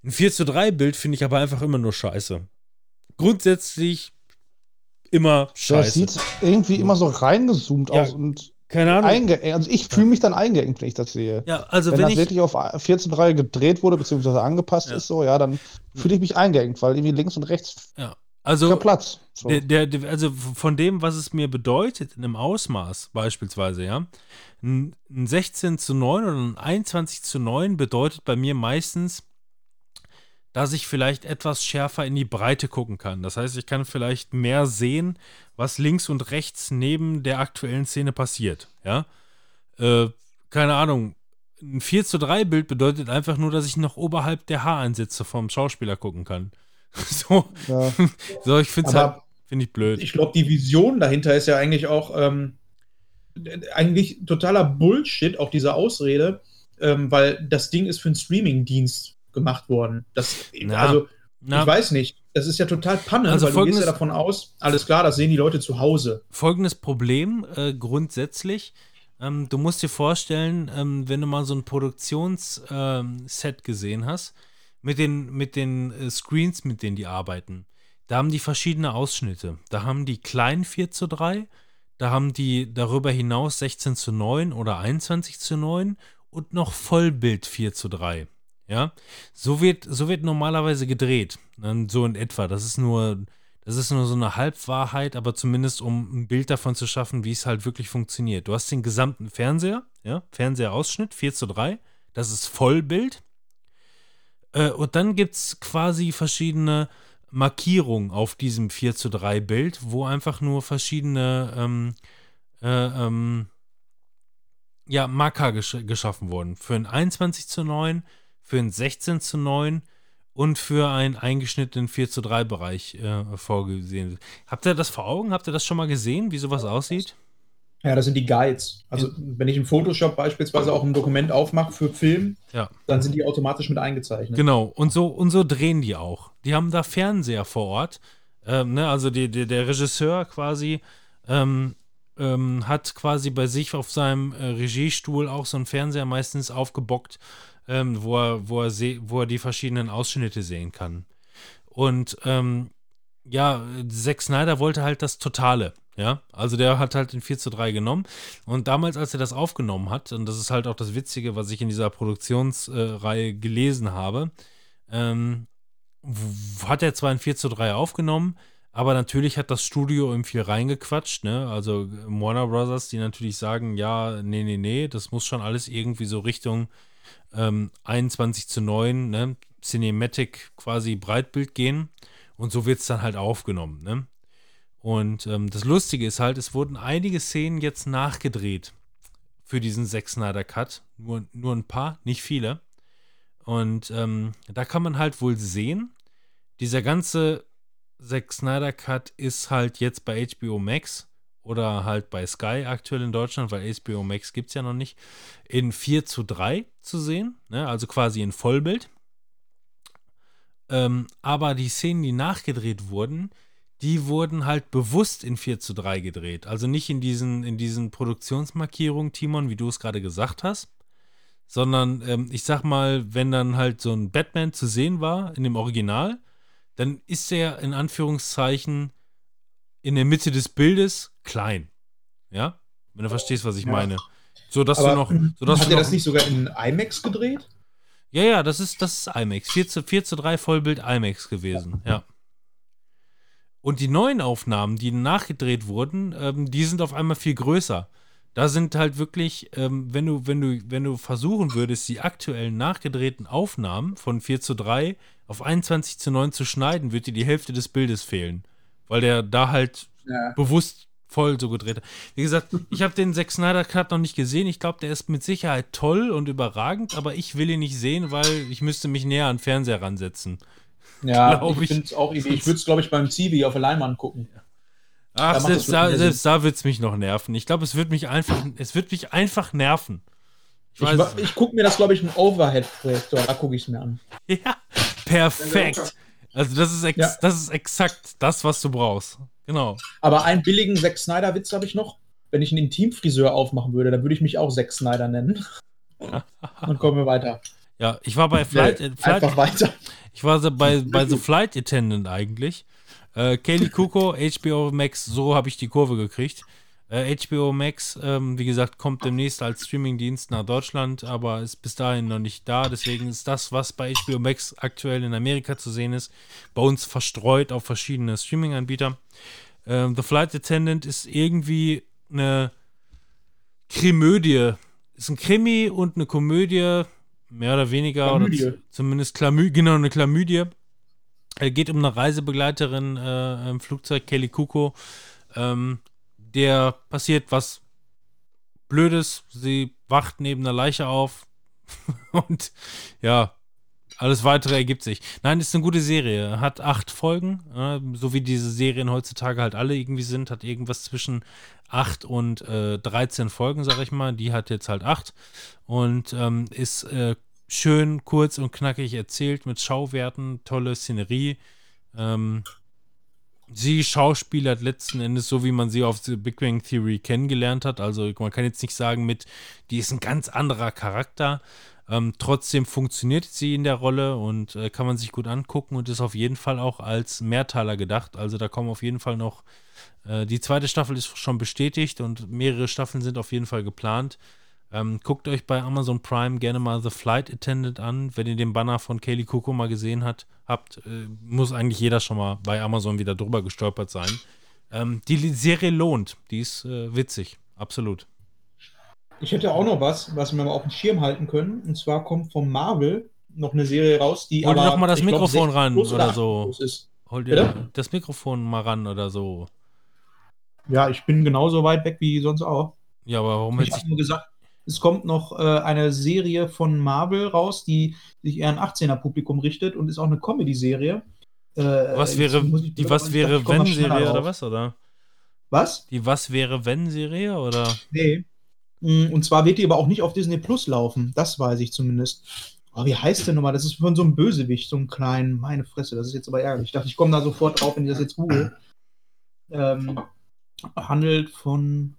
Ein 4 zu 3 Bild finde ich aber einfach immer nur scheiße. Grundsätzlich immer Das scheiße. sieht irgendwie immer so reingezoomt Ja, aus und Keine Ahnung. eingeengt. Also ich fühle mich dann eingeengt, wenn ich das sehe. Ja, also wenn, wenn, das ich. wirklich auf 14.3 gedreht wurde, beziehungsweise angepasst Ja. ist, so, ja, dann fühle ich mich eingeengt, weil irgendwie links und rechts Ja, also Platz. So. Der, der, der, also von dem, was es mir bedeutet, in einem Ausmaß beispielsweise, ja, ein, ein 16 zu 9 oder ein 21 zu 9 bedeutet bei mir meistens, dass ich vielleicht etwas schärfer in die Breite gucken kann. Das heißt, ich kann vielleicht mehr sehen, was links und rechts neben der aktuellen Szene passiert, ja. Äh, keine Ahnung. Ein 4 zu 3 Bild bedeutet einfach nur, dass ich noch oberhalb der Haareinsätze vom Schauspieler gucken kann. so, ja. so ich finde es halt, ich blöd. ich glaube, die Vision dahinter ist ja eigentlich auch ähm, eigentlich totaler Bullshit, auch diese Ausrede, ähm, weil das Ding ist für einen Streaming-Dienst gemacht worden. Das, Na, also, Na, ich weiß nicht. Das ist ja total Panne, Also weil du gehst ja davon aus, alles klar, das sehen die Leute zu Hause. folgendes Problem äh, grundsätzlich. Ähm, du musst dir vorstellen, ähm, wenn du mal so ein Produktionsset Set gesehen hast, mit den, mit den äh, Screens, mit denen die arbeiten, da haben die verschiedene Ausschnitte. Da haben die klein 4 zu 3, da haben die darüber hinaus 16 zu 9 oder 21 zu 9 und noch Vollbild 4 zu 3. Ja, so wird, so wird normalerweise gedreht. Ähm, So in etwa. Das ist nur, das ist nur so eine Halbwahrheit, aber zumindest um ein Bild davon zu schaffen, wie es halt wirklich funktioniert. Du hast den gesamten Fernseher, ja, Fernsehausschnitt, 4 zu 3, das ist Vollbild. Äh, und dann gibt es quasi verschiedene Markierungen auf diesem 4 zu 3 Bild, wo einfach nur verschiedene ähm, äh, ähm, ja, Marker gesch geschaffen wurden. Für ein 21 zu 9, für ein 16 zu 9 und für einen eingeschnittenen 4 zu 3 Bereich äh, vorgesehen. Habt ihr das vor Augen? Habt ihr das schon mal gesehen, wie sowas aussieht? Ja, das sind die Guides. Also, wenn ich im Photoshop beispielsweise auch ein Dokument aufmache für Film, Ja. dann sind die automatisch mit eingezeichnet. Genau, und so, und so drehen die auch. Die haben da Fernseher vor Ort. Ähm, ne, also die, die, der Regisseur quasi ähm, ähm, hat quasi bei sich auf seinem äh, Regiestuhl auch so einen Fernseher meistens aufgebockt, ähm, wo, er, wo, er wo er die verschiedenen Ausschnitte sehen kann. Und ähm, ja, Zack Snyder wollte halt das Totale. Ja, also der hat halt den 4 zu 3 genommen. Und damals, als er das aufgenommen hat, und das ist halt auch das Witzige, was ich in dieser Produktionsreihe gelesen habe, ähm, hat er zwar ein 4 zu 3 aufgenommen, aber natürlich hat das Studio ihm viel reingequatscht, ne? Also Warner Brothers, die natürlich sagen, ja, nee, nee, nee, das muss schon alles irgendwie so Richtung ähm, 21 zu 9, ne? Cinematic quasi Breitbild gehen. Und so wird es dann halt aufgenommen, ne? Und ähm, das Lustige ist halt, es wurden einige Szenen jetzt nachgedreht für diesen Zack Snyder Cut. Nur, nur ein paar, nicht viele. Und ähm, da kann man halt wohl sehen, dieser ganze Zack Snyder Cut ist halt jetzt bei HBO Max oder halt bei Sky aktuell in Deutschland, weil HBO Max gibt es ja noch nicht, in 4 zu 3 zu sehen, ne? also quasi in Vollbild. Ähm, aber die Szenen, die nachgedreht wurden, die wurden halt bewusst in 4 zu 3 gedreht. Also nicht in diesen, in diesen Produktionsmarkierungen, Timon, wie du es gerade gesagt hast, sondern ähm, ich sag mal, wenn dann halt so ein Batman zu sehen war in dem Original, dann ist er in Anführungszeichen in der Mitte des Bildes klein. Ja? Wenn du verstehst, was ich Ja. meine. So dass du noch. So, dass Hat er das nicht sogar in IMAX gedreht? Ja, ja, das ist, das ist IMAX. 4 zu, 4 zu 3 Vollbild IMAX gewesen, ja. Und die neuen Aufnahmen, die nachgedreht wurden, ähm, die sind auf einmal viel größer. Da sind halt wirklich, ähm, wenn du, wenn du, wenn du versuchen würdest, die aktuellen nachgedrehten Aufnahmen von 4 zu 3 auf 21 zu 9 zu schneiden, wird dir die Hälfte des Bildes fehlen. Weil der da halt Ja. bewusst voll so gedreht hat. Wie gesagt, ich habe den Zack Snyder Cut noch nicht gesehen. Ich glaube, der ist mit Sicherheit toll und überragend, aber ich will ihn nicht sehen, weil ich müsste mich näher an den Fernseher ransetzen. Ja, Glaub ich. ich auch irgendwie. Ich würde es, glaube ich, beim Zivi auf der Leinwand gucken. Ach, Da selbst da, selbst da wird es mich noch nerven. Ich glaube, es wird mich einfach, es wird mich einfach nerven. Ich Ich, ich gucke mir das, glaube ich, im Overhead-Projektor. Da gucke ich es mir an. ja, perfekt. Also das ist, ex, Ja. das ist exakt das, was du brauchst. Genau. Aber einen billigen Zack Snyder-Witz habe ich noch. Wenn ich einen Intimfriseur aufmachen würde, dann würde ich mich auch Zack Snyder nennen. Und kommen wir weiter. Ja, ich war bei Flight, Nee, äh, Flight Einfach weiter. Ich war bei, bei The Flight Attendant eigentlich. Äh, Kelly Kuko, HBO Max, so habe ich die Kurve gekriegt. Äh, HBO Max, ähm, wie gesagt, kommt demnächst als Streamingdienst nach Deutschland, aber ist bis dahin noch nicht da. Deswegen ist das, was bei HBO Max aktuell in Amerika zu sehen ist, bei uns verstreut auf verschiedene Streaming-Anbieter. Ähm, The Flight Attendant ist irgendwie eine Krimödie. Ist ein Krimi und eine Komödie, mehr oder weniger. Chlamydie. Oder zumindest Chlamü genau, eine Chlamydie. Er geht um eine Reisebegleiterin äh, im Flugzeug, Kelly Kuko. Ähm, der passiert was Blödes. Sie wacht neben einer Leiche auf. Und ja, alles weitere ergibt sich. Nein, ist eine gute Serie. Hat acht Folgen, äh, so wie diese Serien heutzutage halt alle irgendwie sind. Hat irgendwas zwischen acht und äh, 13 Folgen, sag ich mal. Die hat jetzt halt acht. Und ähm, ist äh, schön, kurz und knackig erzählt mit Schauwerten, tolle Szenerie. Ähm, sie schauspielert letzten Endes so, wie man sie auf The Big Bang Theory kennengelernt hat. Also man kann jetzt nicht sagen mit, die ist ein ganz anderer Charakter. Ähm, trotzdem funktioniert sie in der Rolle und äh, kann man sich gut angucken und ist auf jeden Fall auch als Mehrteiler gedacht. Also da kommen auf jeden Fall noch, äh, die zweite Staffel ist schon bestätigt und mehrere Staffeln sind auf jeden Fall geplant. Ähm, guckt euch bei Amazon Prime gerne mal The Flight Attendant an. Wenn ihr den Banner von Kaylee Kuko mal gesehen hat, habt, äh, muss eigentlich jeder schon mal bei Amazon wieder drüber gestolpert sein. Ähm, die Serie lohnt. Die ist äh, witzig. Absolut. Ich hätte auch noch was, was wir mal auf den Schirm halten können. Und zwar kommt von Marvel noch eine Serie raus, die Hol dir aber, doch mal das ich glaub, Mikrofon 60 ran oder 80 so. Hol dir Bitte? das Mikrofon mal ran oder so. Ja, ich bin genauso weit weg wie sonst auch. Ja, aber warum Ich hätte habe nur gesagt, es kommt noch äh, eine Serie von Marvel raus, die sich eher an 18er-Publikum richtet und ist auch eine Comedy-Serie. Äh, Was wäre die Was wäre komm mal wenn schneller Serie oder was oder? Was? Die Was wäre wenn Serie oder? Nee. Mm, Und zwar wird die aber auch nicht auf Disney Plus laufen. Das weiß ich zumindest. Oh, wie heißt der nochmal? Das ist von so einem Bösewicht, so einem kleinen. Meine Fresse, das ist jetzt aber ärgerlich. Ich dachte, ich komme da sofort drauf, wenn ich das jetzt google. Ähm, handelt von.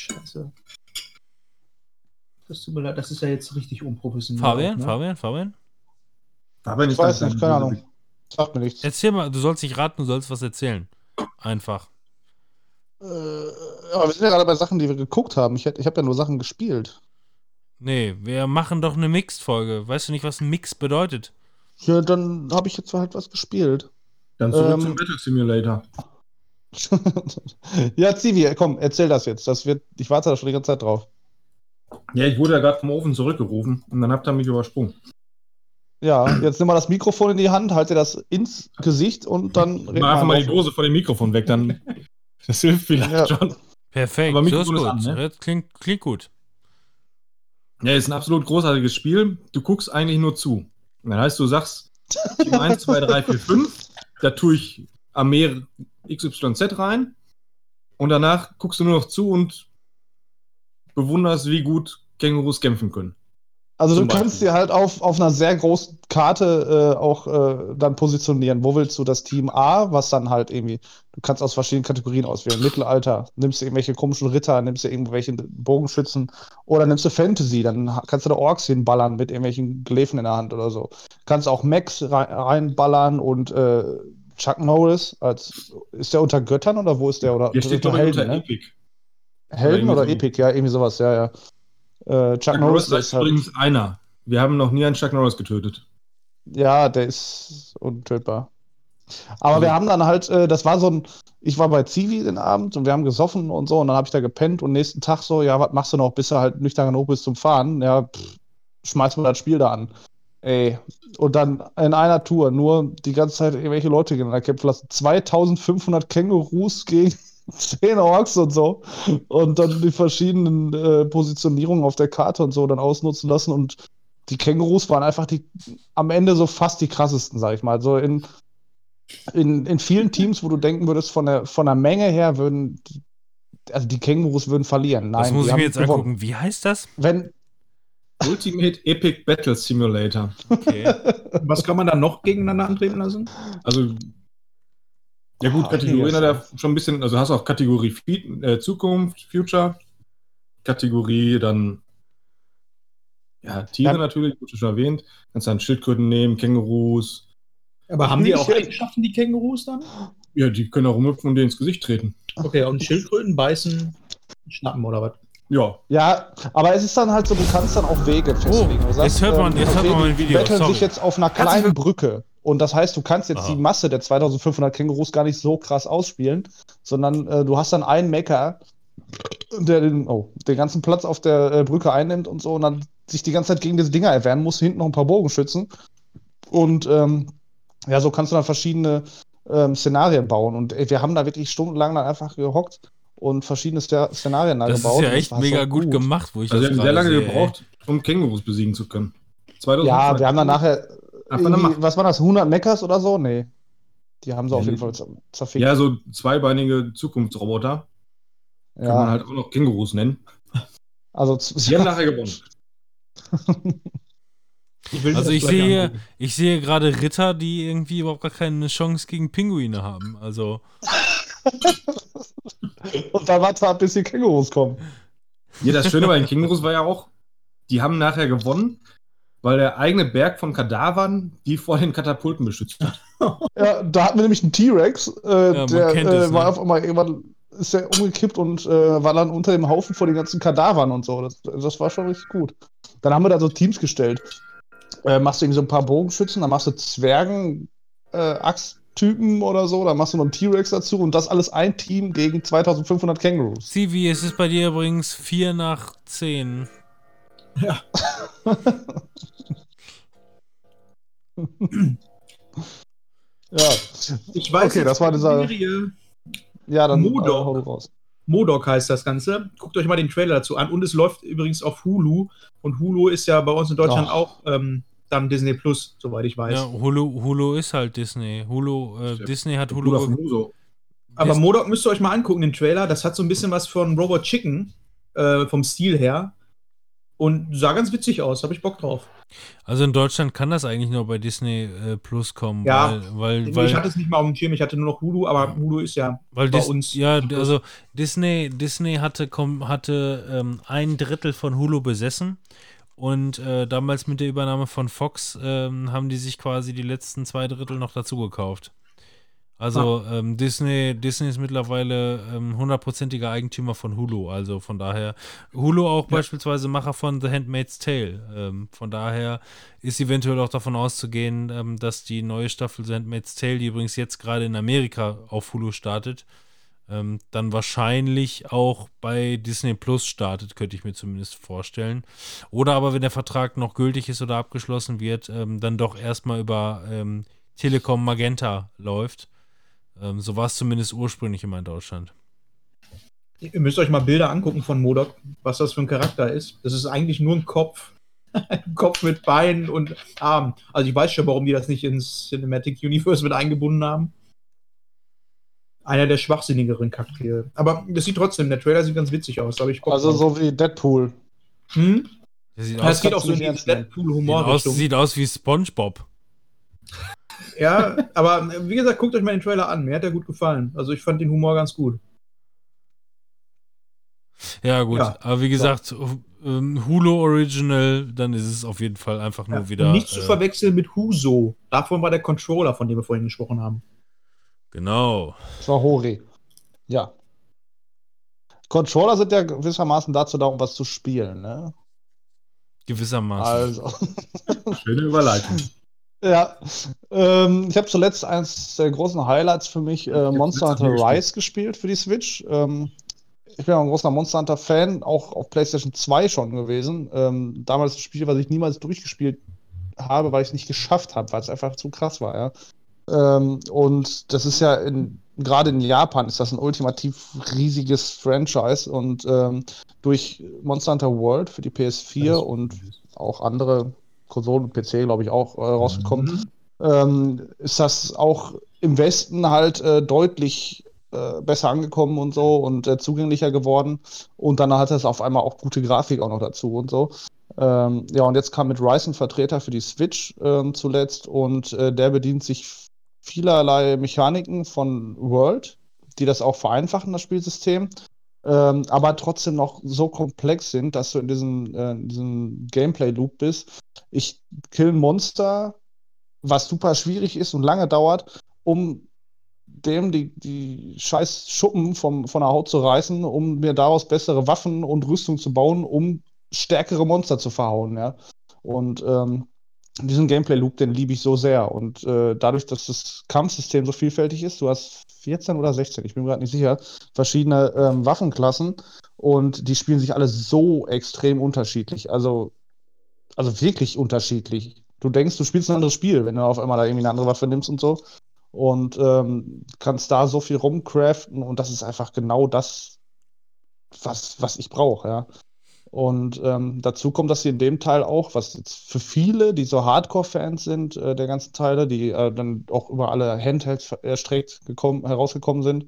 Scheiße. Das tut mir leid, das ist ja jetzt richtig unprofessionell. Fabian, ne? Fabian, Fabian? Aber Ich weiß nicht, keine Ahnung. Sagt mir nichts. Erzähl mal, du sollst nicht raten, du sollst was erzählen. Einfach. Äh, aber wir sind ja gerade bei Sachen, die wir geguckt haben. Ich, ich habe ja nur Sachen gespielt. Nee, wir machen doch eine Mixed-Folge. Weißt du nicht, was ein Mix bedeutet? Ja, dann habe ich jetzt halt was gespielt. Dann zurück Ähm, zum Battle Simulator. ja, Zivi, komm, erzähl das jetzt. Das wird, ich warte da schon die ganze Zeit drauf. Ja, ich wurde ja gerade vom Ofen zurückgerufen und dann habt ihr mich übersprungen. Ja, jetzt nimm mal das Mikrofon in die Hand, halt dir das ins Gesicht und dann Mach einfach mal die. Dose vor dem Mikrofon weg, dann. Das hilft vielleicht Ja. schon. Perfekt, Aber so ist Mikrofon ist gut. an, ne? Das klingt, klingt gut. Ja, ist ein absolut großartiges Spiel. Du guckst eigentlich nur zu. Das heißt, du sagst Team 1, 2, 3, 4, 5. Da tue ich Armee XYZ rein. Und danach guckst du nur noch zu und bewunderst, wie gut Kängurus kämpfen können. Also du kannst dir halt auf, auf einer sehr großen Karte äh, auch äh, dann positionieren. Wo willst du das Team A, was dann halt irgendwie, du kannst aus verschiedenen Kategorien auswählen. Mittelalter, nimmst du irgendwelche komischen Ritter, nimmst du irgendwelche Bogenschützen oder nimmst du Fantasy, dann kannst du da Orks hinballern mit irgendwelchen Glefen in der Hand oder so. Kannst auch Max rei- reinballern und äh, Chuck Norris, als, ist der unter Göttern oder wo ist der? Oder das steht doch unter ne? Epic. Helden oder so. Epic, ja, irgendwie sowas, ja, ja. Äh, Chuck Chuck Norris Norris ist halt. übrigens einer. Wir haben noch nie einen Chuck Norris getötet. Ja, der ist untötbar. Aber Also- wir haben dann halt, äh, das war so ein, ich war bei Zivi den Abend und wir haben gesoffen und so und dann habe ich da gepennt und nächsten Tag so, ja, was machst du noch, bis du halt nüchtern genug bist zum Fahren? Ja, pff, schmeiß mir das Spiel da an. Ey, und dann in einer Tour nur die ganze Zeit irgendwelche Leute gegeneinander kämpfen lassen. 2500 Kängurus gegen 10 Orks und so. Und dann die verschiedenen äh, Positionierungen auf der Karte und so dann ausnutzen lassen und die Kängurus waren einfach die am Ende so fast die krassesten, sag ich mal. So in, in, in vielen Teams, wo du denken würdest, von der, von der Menge her würden, die- also die Kängurus würden verlieren. Nein, das muss ich haben mir jetzt gewonnen. angucken. Wie heißt das? Wenn, Ultimate Epic Battle Simulator. Okay. Was kann man da noch gegeneinander antreten lassen? Also, ja gut, Ah, Kategorien hat er schon ein bisschen, also hast auch Kategorie Fe- äh, Zukunft, Future, Kategorie dann, ja, Tiere Ja. natürlich, wurde schon erwähnt. Kannst dann Schildkröten nehmen, Kängurus. Aber haben die auch. Eigenschaften, die Kängurus dann? Ja, die können auch rumhüpfen und dir ins Gesicht treten. Okay, und Schildkröten beißen, schnappen oder was? Ja, ja, aber es ist dann halt so, du kannst dann auch Wege festlegen. Du Oh, jetzt hört man- jetzt hört man mein die Video, betteln sorry. sich jetzt auf einer kleinen Brücke. Und das heißt, du kannst jetzt Aha. die Masse der 2500 Kängurus gar nicht so krass ausspielen, sondern äh, du hast dann einen Mecker, der den, oh, den ganzen Platz auf der äh, Brücke einnimmt und so und dann sich die ganze Zeit gegen diese Dinger erwehren muss, hinten noch ein paar Bogenschützen. Und ähm, ja, so kannst du dann verschiedene ähm, Szenarien bauen. Und ey, wir haben da wirklich stundenlang dann einfach gehockt und verschiedene Ster Szenarien da Das gebaut. ist ja echt mega so gut, gemacht, wo ich also wir das haben sehr lange sehe, gebraucht, um Kängurus besiegen zu können. 2000 Ja, wir haben dann nachher, Was war das, 100 Meckers oder so? Nee. Die haben sie Ja, auf jeden Fall zer- zerfickt. Ja, so zweibeinige Zukunftsroboter. Kann man halt auch noch Kängurus nennen. also Die haben nachher gewonnen. Ich Also ich sehe, angucken. ich sehe gerade Ritter, die irgendwie überhaupt gar keine Chance gegen Pinguine haben. Also und da war zwar bis die Kängurus kommen. Ja, das Schöne bei den Kängurus war ja auch, die haben nachher gewonnen, weil der eigene Berg von Kadavern die vor den Katapulten beschützt hat. Ja, da hatten wir nämlich einen T-Rex, äh, man der äh, es, ne? war auf einmal irgendwann ist der umgekippt und äh, war dann unter dem Haufen vor den ganzen Kadavern und so. Das, das war schon richtig gut. Dann haben wir da so Teams gestellt. Äh, machst du irgendwie so ein paar Bogenschützen, dann machst du Zwergen, äh, Axttypen oder so, dann machst du noch einen T-Rex dazu und das alles ein Team gegen 2500 Kängurus. Sivi, es ist bei dir übrigens 4 nach 10. Ja, Ich weiß Okay, jetzt das war die dieser- Serie. ja dann Modok. äh, raus. Modok heißt das Ganze. Guckt euch mal den Trailer dazu an. Und es läuft übrigens auf Hulu. Und Hulu ist ja bei uns in Deutschland Ach. auch ähm, dann Disney Plus, soweit ich weiß. Ja, Hulu, Hulu ist halt Disney. Hulu, äh, Ja. Disney hat Hulu. Uso. Aber Modok müsst ihr euch mal angucken, den Trailer. Das hat so ein bisschen was von Robot Chicken äh, vom Stil her. Und sah ganz witzig aus. Habe ich Bock drauf. Also in Deutschland kann das eigentlich nur bei Disney äh, Plus kommen, Ja. weil, weil, ich weil, hatte es nicht mal auf dem Schirm. Ich hatte nur noch Hulu. Aber Hulu ist ja bei Dis uns. ja, also Disney, Disney hatte, kom hatte ähm, ein Drittel von Hulu besessen und äh, damals mit der Übernahme von Fox ähm, haben die sich quasi die letzten zwei Drittel noch dazu gekauft. Also ähm, Disney, Disney ist mittlerweile ähm, hundertprozentiger Eigentümer von Hulu. Also von daher, Hulu auch beispielsweise Macher von The Handmaid's Tale. Ähm, von daher ist eventuell auch davon auszugehen, ähm, dass die neue Staffel The Handmaid's Tale, die übrigens jetzt gerade in Amerika auf Hulu startet, ähm, dann wahrscheinlich auch bei Disney Plus startet, könnte ich mir zumindest vorstellen. Oder aber, wenn der Vertrag noch gültig ist oder abgeschlossen wird, ähm, dann doch erstmal über ähm, Telekom Magenta läuft. Ähm, so war es zumindest ursprünglich immer in Deutschland. Ihr müsst euch mal Bilder angucken von Modok, was das für ein Charakter ist. Das ist eigentlich nur ein Kopf. ein Kopf mit Beinen und Armen. Also ich weiß schon, warum die das nicht ins Cinematic Universe mit eingebunden haben. einer der schwachsinnigeren Charaktere. Aber das sieht trotzdem, der Trailer sieht ganz witzig aus. Ich Bock Also so wie Deadpool. Hm? Der sieht Ja, aus, es geht auch so in ernst nehmen. sieht, sieht aus wie SpongeBob. Ja, aber äh, wie gesagt, guckt euch mal den Trailer an. Mir hat der gut gefallen. Also ich fand den Humor ganz gut. Ja, gut. Ja. Aber wie gesagt, ähm, Hulu Original, dann ist es auf jeden Fall einfach nur Ja, wieder. nicht zu äh, verwechseln mit Huso. Davon war der Controller, von dem wir vorhin gesprochen haben. Genau. Das war Hori. Ja. Controller sind ja gewissermaßen dazu da, um was zu spielen, ne? Gewissermaßen. Also. Schöne Überleitung. Ja, ähm, ich habe zuletzt eines der großen Highlights für mich äh, Monster Hunter. Rise gespielt für die Switch. Ähm, ich bin auch ein großer Monster Hunter Fan, auch auf PlayStation 2 schon gewesen. Ähm, damals ein Spiel, was ich niemals durchgespielt habe, weil ich es nicht geschafft habe, weil es einfach zu krass war, ja. Ähm, und das ist ja in, gerade in Japan ist das ein ultimativ riesiges Franchise und ähm, durch Monster Hunter World für die PS4 und auch andere Konsolen und PC, glaube ich, auch äh, rausgekommen. Ähm, ist das auch im Westen halt äh, deutlich äh, besser angekommen und so und äh, zugänglicher geworden. Und dann hat es auf einmal auch gute Grafik auch noch dazu und so. Ähm, ja, und jetzt kam mit Ryzen Vertreter für die Switch ähm, zuletzt und äh, der bedient sich vielerlei Mechaniken von World, die das auch vereinfachen, das Spielsystem ähm, aber trotzdem noch so komplex sind, dass du in diesem, äh, Gameplay-Loop bist. Ich kill ein Monster, was super schwierig ist und lange dauert, um dem die, die scheiß Schuppen vom, von der Haut zu reißen, um mir daraus bessere Waffen und Rüstung zu bauen, um stärkere Monster zu verhauen, ja. Und ähm, diesen Gameplay-Loop, den liebe ich so sehr. Und äh, dadurch, dass das Kampfsystem so vielfältig ist, du hast 14 oder 16, ich bin mir gerade nicht sicher, verschiedene ähm, Waffenklassen und die spielen sich alle so extrem unterschiedlich. Also, also wirklich unterschiedlich. Du denkst, du spielst ein anderes Spiel, wenn du auf einmal da irgendwie eine andere Waffe nimmst und so. Und ähm, kannst da so viel rumcraften und das ist einfach genau das, was, was ich brauche, ja. Und ähm, dazu kommt, dass sie in dem Teil auch, was jetzt für viele, die so Hardcore-Fans sind, äh, der ganzen Teile, die äh, dann auch über alle Handhelds erstreckt gekommen, herausgekommen sind,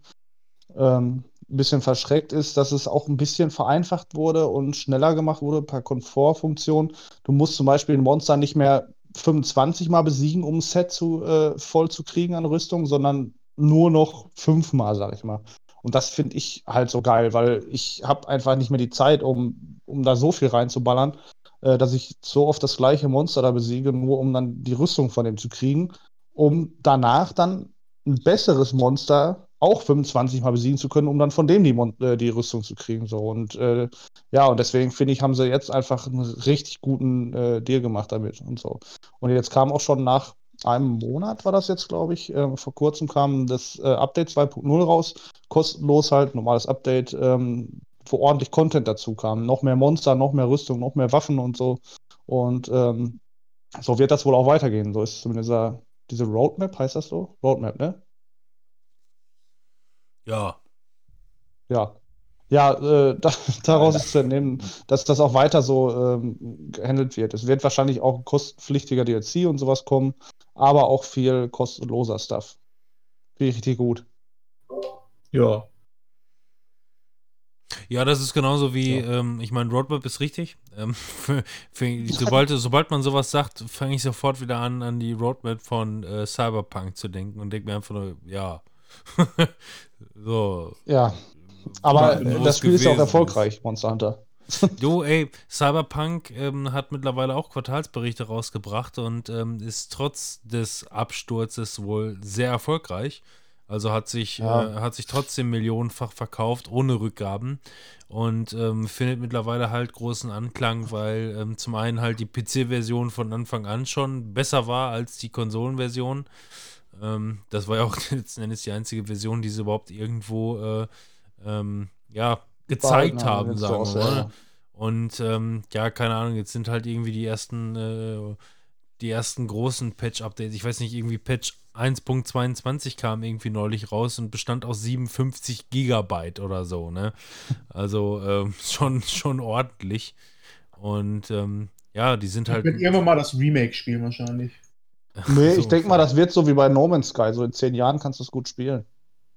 ähm, ein bisschen verschreckt ist, dass es auch ein bisschen vereinfacht wurde und schneller gemacht wurde, ein paar Komfortfunktionen. Du musst zum Beispiel ein Monster nicht mehr 25 Mal besiegen, um ein Set zu, äh, voll zu kriegen an Rüstung, sondern nur noch fünfmal, sag ich mal. Und das finde ich halt so geil, weil ich habe einfach nicht mehr die Zeit, um, um da so viel reinzuballern, äh, dass ich so oft das gleiche Monster da besiege, nur um dann die Rüstung von dem zu kriegen, um danach dann ein besseres Monster auch 25 Mal besiegen zu können, um dann von dem die, Mon äh, die Rüstung zu kriegen. So. Und äh, ja, und deswegen finde ich, haben sie jetzt einfach einen richtig guten äh, Deal gemacht damit und so. Und jetzt kam auch schon nach einem Monat, war das jetzt, glaube ich, äh, vor kurzem kam das äh, Update 2.0 raus, kostenlos halt, normales Update, ähm, wo ordentlich Content dazu kam. Noch mehr Monster, noch mehr Rüstung, noch mehr Waffen und so. Und ähm, so wird das wohl auch weitergehen. So ist zumindest dieser, diese Roadmap, heißt das so? Roadmap, ne? Ja. Ja. Ja, äh, da, daraus ist zu entnehmen, dass das auch weiter so ähm, gehandelt wird. Es wird wahrscheinlich auch kostenpflichtiger DLC und sowas kommen, aber auch viel kostenloser Stuff. Finde ich richtig gut. Ja. Ja, das ist genauso wie, Ja. ähm, ich meine, Roadmap ist richtig. Ähm, für, für, sobald, sobald man sowas sagt, fange ich sofort wieder an, an die Roadmap von äh, Cyberpunk zu denken und denke mir einfach nur, ja. so. Ja, aber das Spiel ist auch erfolgreich, Monster Hunter. Du, ey, Cyberpunk ähm, hat mittlerweile auch Quartalsberichte rausgebracht und ähm, ist trotz des Absturzes wohl sehr erfolgreich. Also hat sich, Ja. äh, hat sich trotzdem millionenfach verkauft, ohne Rückgaben. Und ähm, findet mittlerweile halt großen Anklang, weil ähm, zum einen halt die PC-Version von Anfang an schon besser war als die Konsolenversion. Ähm, das war ja auch letzten Endes die einzige Version, die sie überhaupt irgendwo äh, ähm, ja, gezeigt haben, sagen wir mal. ja. Und ähm, ja, keine Ahnung, jetzt sind halt irgendwie die ersten, äh, die ersten großen Patch-Updates. Ich weiß nicht, irgendwie Patch 1.22 kam irgendwie neulich raus und bestand aus 57 Gigabyte oder so, ne? Also ähm, schon, schon ordentlich. Und ähm, ja, die sind Ich halt. werde irgendwann mal das Remake spielen, wahrscheinlich. Nee, So. ich denke mal, das wird so wie bei No Man's Sky. So in zehn Jahren kannst du es gut spielen.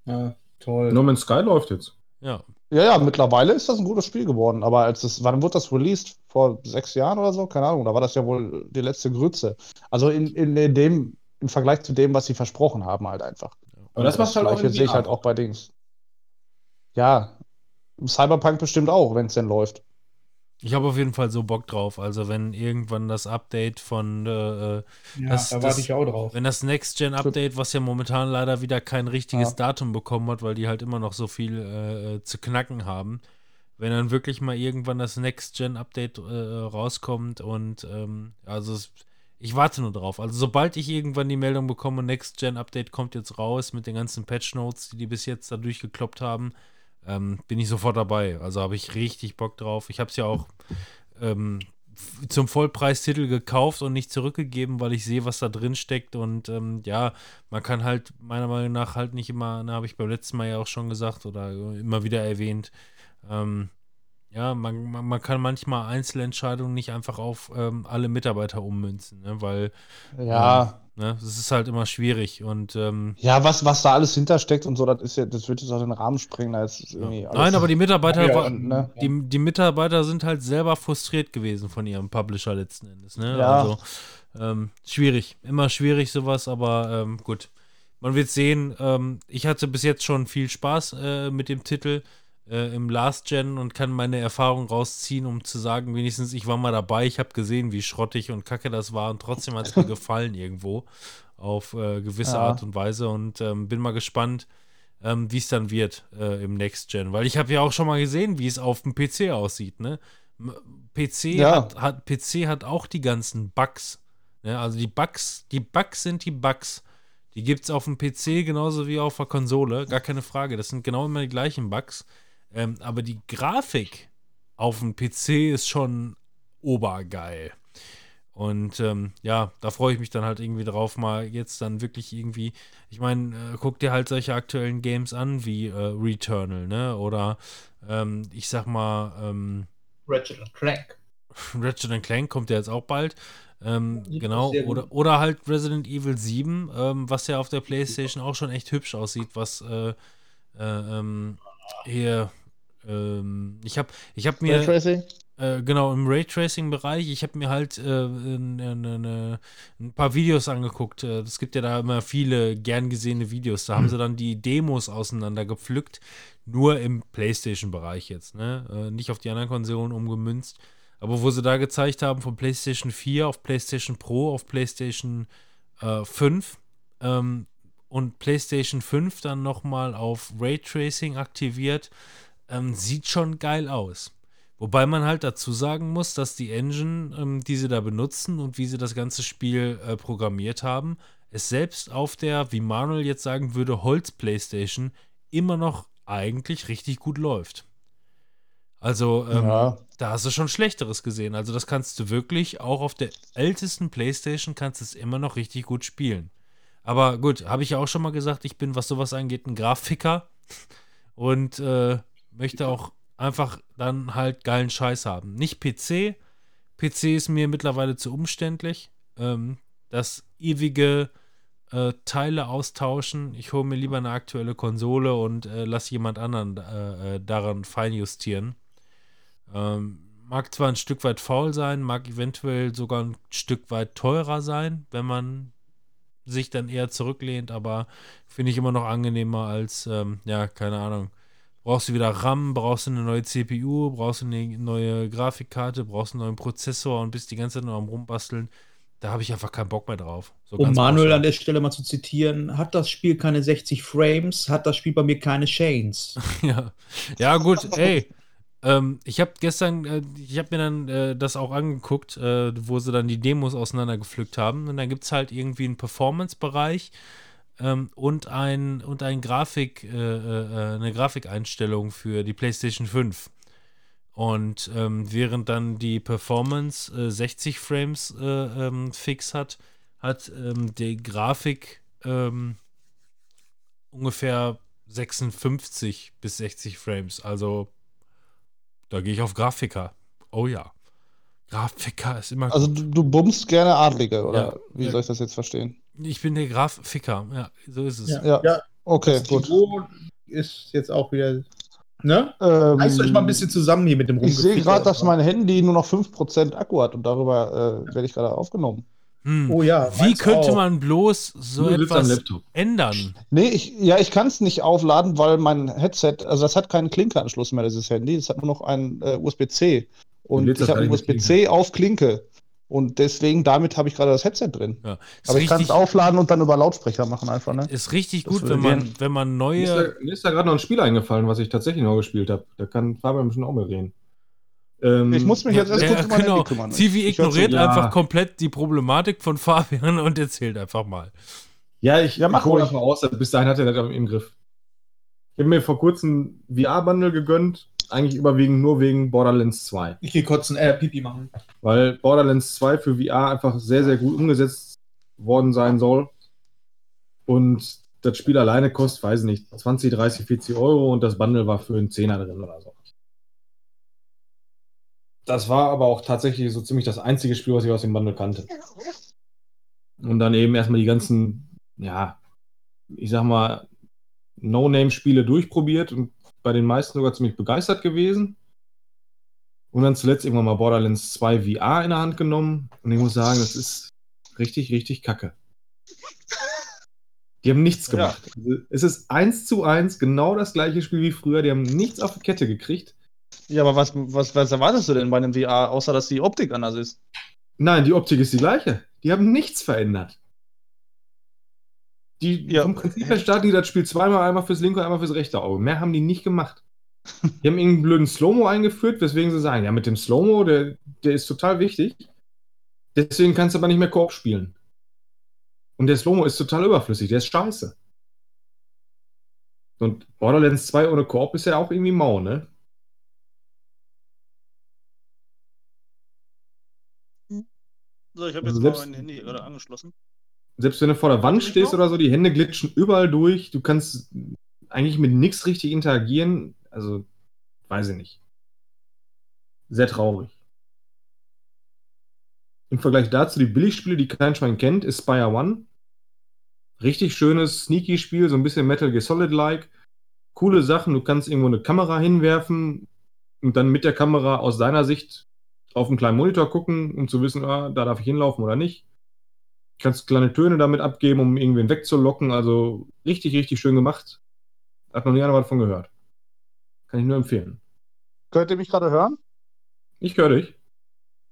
Ja. Toll. No Man's Sky läuft jetzt. Ja. Ja, ja, mittlerweile ist das ein gutes Spiel geworden. Aber als das, wann wurde das released? Vor sechs Jahren oder so? Keine Ahnung. Da war das ja wohl die letzte Grütze. Also in, in, in dem, im Vergleich zu dem, was sie versprochen haben, halt einfach. Aber das macht halt auch sehe ich halt auch bei Dings. Ja, Cyberpunk bestimmt auch, wenn es denn läuft. Ich habe auf jeden Fall so Bock drauf. Also wenn irgendwann das Update von äh, Ja, Das- da warte ich auch drauf. Wenn das Next-Gen-Update, was ja momentan leider wieder kein richtiges Ja. Datum bekommen hat, weil die halt immer noch so viel äh, äh, zu knacken haben, wenn dann wirklich mal irgendwann das Next-Gen-Update äh, rauskommt und ähm, also es, ich warte nur drauf. Also sobald ich irgendwann die Meldung bekomme, Next-Gen-Update kommt jetzt raus mit den ganzen Patch-Notes, die die bis jetzt da durchgekloppt haben, ähm, bin ich sofort dabei. Also habe ich richtig Bock drauf. Ich habe es ja auch ähm, zum Vollpreistitel gekauft und nicht zurückgegeben, weil ich sehe, was da drin steckt. Und ähm, ja, man kann halt meiner Meinung nach halt nicht immer, da habe ich beim letzten Mal ja auch schon gesagt oder immer wieder erwähnt, ähm, ja, man, man, man kann manchmal Einzelentscheidungen nicht einfach auf ähm, alle Mitarbeiter ummünzen, ne? weil Ja, ne, das ist halt immer schwierig. Und ähm, ja, was, was da alles hintersteckt und so, das ist ja, das wird jetzt auch den Rahmen sprengen. Alles- Nein, aber die Mitarbeiter, Ja, wa- ne? die, die Mitarbeiter sind halt selber frustriert gewesen von ihrem Publisher letzten Endes. Ne? Ja. Also ähm, schwierig, immer schwierig sowas, aber ähm, gut. Man wird sehen. Ähm, ich hatte bis jetzt schon viel Spaß äh, mit dem Titel äh, im Last Gen und kann meine Erfahrung rausziehen, um zu sagen, wenigstens ich war mal dabei, ich habe gesehen, wie schrottig und kacke das war und trotzdem hat es mir gefallen irgendwo auf äh, gewisse Ja. Art und Weise und ähm, bin mal gespannt, ähm, wie es dann wird äh, im Next Gen. Weil ich habe ja auch schon mal gesehen, wie es auf dem PC aussieht. Ne? PC, Ja. hat, hat, PC hat auch die ganzen Bugs. Ne? Also die Bugs, die Bugs sind die Bugs. Die gibt es auf dem PC genauso wie auf der Konsole, gar keine Frage. Das sind genau immer die gleichen Bugs. Ähm, aber die Grafik auf dem PC ist schon obergeil. Und ähm, ja, da freue ich mich dann halt irgendwie drauf, mal jetzt dann wirklich irgendwie, ich meine, äh, guck dir halt solche aktuellen Games an wie äh, Returnal, ne? Oder ähm, ich sag mal, ähm, Ratchet Clank. Ratchet Clank kommt ja jetzt auch bald. Ähm, genau, oder, oder halt Resident Evil 7, ähm, was ja auf der Playstation auch schon echt hübsch aussieht, was äh, äh, ähm, hier, ähm, ich habe ich hab mir, Raytracing? äh, genau, im Raytracing-Bereich, ich habe mir halt äh, ne, ne, ne, ein paar Videos angeguckt. Äh, Es gibt ja da immer viele gern gesehene Videos. Da haben sie dann die Demos auseinander gepflückt, nur im PlayStation-Bereich jetzt, ne? Äh, nicht auf die anderen Konsolen umgemünzt. Aber wo sie da gezeigt haben, von PlayStation 4 auf PlayStation Pro auf PlayStation äh, 5 ähm, und PlayStation 5 dann nochmal auf Raytracing aktiviert, ähm, sieht schon geil aus. Wobei man halt dazu sagen muss, dass die Engine, ähm, die sie da benutzen und wie sie das ganze Spiel äh, programmiert haben, es selbst auf der, wie Manuel jetzt sagen würde, Holz-Playstation immer noch eigentlich richtig gut läuft. Also, ähm, Ja. da hast du schon Schlechteres gesehen. Also, das kannst du wirklich auch auf der ältesten Playstation kannst du es immer noch richtig gut spielen. Aber gut, habe ich ja auch schon mal gesagt, ich bin, was sowas angeht, ein Grafiker und äh, möchte auch einfach dann halt geilen Scheiß haben. Nicht PC. PC ist mir mittlerweile zu umständlich. Ähm, das ewige äh, Teile austauschen. Ich hole mir lieber eine aktuelle Konsole und äh, lasse jemand anderen äh, äh, daran feinjustieren. Ähm, mag zwar ein Stück weit faul sein, mag eventuell sogar ein Stück weit teurer sein, wenn man sich dann eher zurücklehnt, aber finde ich immer noch angenehmer als, ähm, ja, keine Ahnung. Brauchst du wieder RAM, brauchst du eine neue CPU, brauchst du eine neue Grafikkarte, brauchst einen neuen Prozessor und bist die ganze Zeit nur am Rumbasteln. Da habe ich einfach keinen Bock mehr drauf. So Um Manuel pauschal. an der Stelle mal zu zitieren, hat das Spiel keine 60 Frames, hat das Spiel bei mir keine Chains. Ja, ja gut, ey. Ähm, ich habe gestern, äh, ich habe mir dann äh, das auch angeguckt, äh, wo sie dann die Demos auseinandergepflückt haben. Und dann gibt es halt irgendwie einen Performance-Bereich ähm, und ein, und ein Grafik, äh, äh, eine Grafikeinstellung für die PlayStation 5. Und ähm, während dann die Performance äh, 60 Frames äh, ähm, fix hat, hat ähm, die Grafik ähm, ungefähr 56 bis 60 Frames. Also da gehe ich auf Grafiker. Oh ja. Grafiker ist immer Also du, du bummst gerne Adlige, oder Ja. wie soll ich das jetzt verstehen? Ich bin der Grafiker. Ja, so ist es. Ja. Ja. Ja. Okay, Das gut. Niveau ist jetzt auch wieder. Ne? Ähm, Reißt euch mal ein bisschen zusammen hier mit dem Ich sehe gerade, dass mein Handy nur noch 5% Akku hat und darüber äh, werde ich gerade aufgenommen. Hm. Oh ja. Wie könnte auch. man bloß so Du etwas Laptop. ändern? Nee, ich, ja, ich kann es nicht aufladen, weil mein Headset, also das hat keinen Klinkeanschluss mehr, dieses Handy. Es hat nur noch einen äh, USB-C. Und ich das habe einen USB-C auf Klinke. Und deswegen, damit habe ich gerade das Headset drin. Ja. Aber ich kann es aufladen und dann über Lautsprecher machen einfach, ne? ist richtig Das gut, wenn man, gehen. wenn man Mir ist neue. da, mir ist da gerade noch ein Spiel eingefallen, was ich tatsächlich noch gespielt habe. Da kann Fabian bestimmt auch mal reden. Ähm, Ich muss mich jetzt erst Ja, kurz um mein genau. Handy kümmern. Zu. ignoriert Ja. einfach komplett die Problematik von Fabian und erzählt einfach mal. Ja, ich, Ja, mach ich hole einfach aus. Bis dahin hat er das im Griff. Ich habe mir vor kurzem VR-Bundle gegönnt. Eigentlich überwiegend nur wegen Borderlands 2. Ich gehe kurz ein äh, Pipi machen. Weil Borderlands 2 für VR einfach sehr, sehr gut umgesetzt worden sein soll. Und das Spiel alleine kostet, weiß nicht, 20, 30, 40 Euro und das Bundle war für einen Zehner drin oder so. Das war aber auch tatsächlich so ziemlich das einzige Spiel, was ich aus dem Bundle kannte. Und dann eben erstmal die ganzen, ja, ich sag mal, No-Name-Spiele durchprobiert und bei den meisten sogar ziemlich begeistert gewesen. Und dann zuletzt irgendwann mal Borderlands 2 VR in der Hand genommen. Und ich muss sagen, das ist richtig, richtig kacke. Die haben nichts gemacht. Also, es ist eins zu eins genau das gleiche Spiel wie früher. Die haben nichts auf die Kette gekriegt. Ja, aber was, was, was erwartest du denn bei einem VR, außer dass die Optik anders ist? Nein, die Optik ist die gleiche. Die haben nichts verändert. Die, Ja. Vom Prinzip her starten die das Spiel zweimal, einmal fürs linke, einmal fürs rechte Auge. Mehr haben die nicht gemacht. Die haben irgendeinen blöden Slow-Mo eingeführt, weswegen sie sagen, ja, mit dem Slow-Mo, der, der ist total wichtig. Deswegen kannst du aber nicht mehr Koop spielen. Und der Slow-Mo ist total überflüssig, der ist scheiße. Und Borderlands 2 ohne Koop ist ja auch irgendwie mau, ne? So, ich habe Also jetzt mal selbst- mein Handy gerade angeschlossen. Selbst wenn du vor der Wand stehst oder so, die Hände glitschen überall durch. Du kannst eigentlich mit nichts richtig interagieren. Also, weiß ich nicht. Sehr traurig. Im Vergleich dazu, die Billigspiele, die kein Schwein kennt, ist Spire One. Richtig schönes, sneaky Spiel, so ein bisschen Metal Gear Solid-like. Coole Sachen, du kannst irgendwo eine Kamera hinwerfen und dann mit der Kamera aus deiner Sicht auf einen kleinen Monitor gucken, um zu wissen, ah, da darf ich hinlaufen oder nicht kannst kleine Töne damit abgeben, um irgendwen wegzulocken. Also richtig, richtig schön gemacht. Hat noch nie einer was von gehört. Kann ich nur empfehlen. Könnt ihr mich gerade hören? Ich höre dich.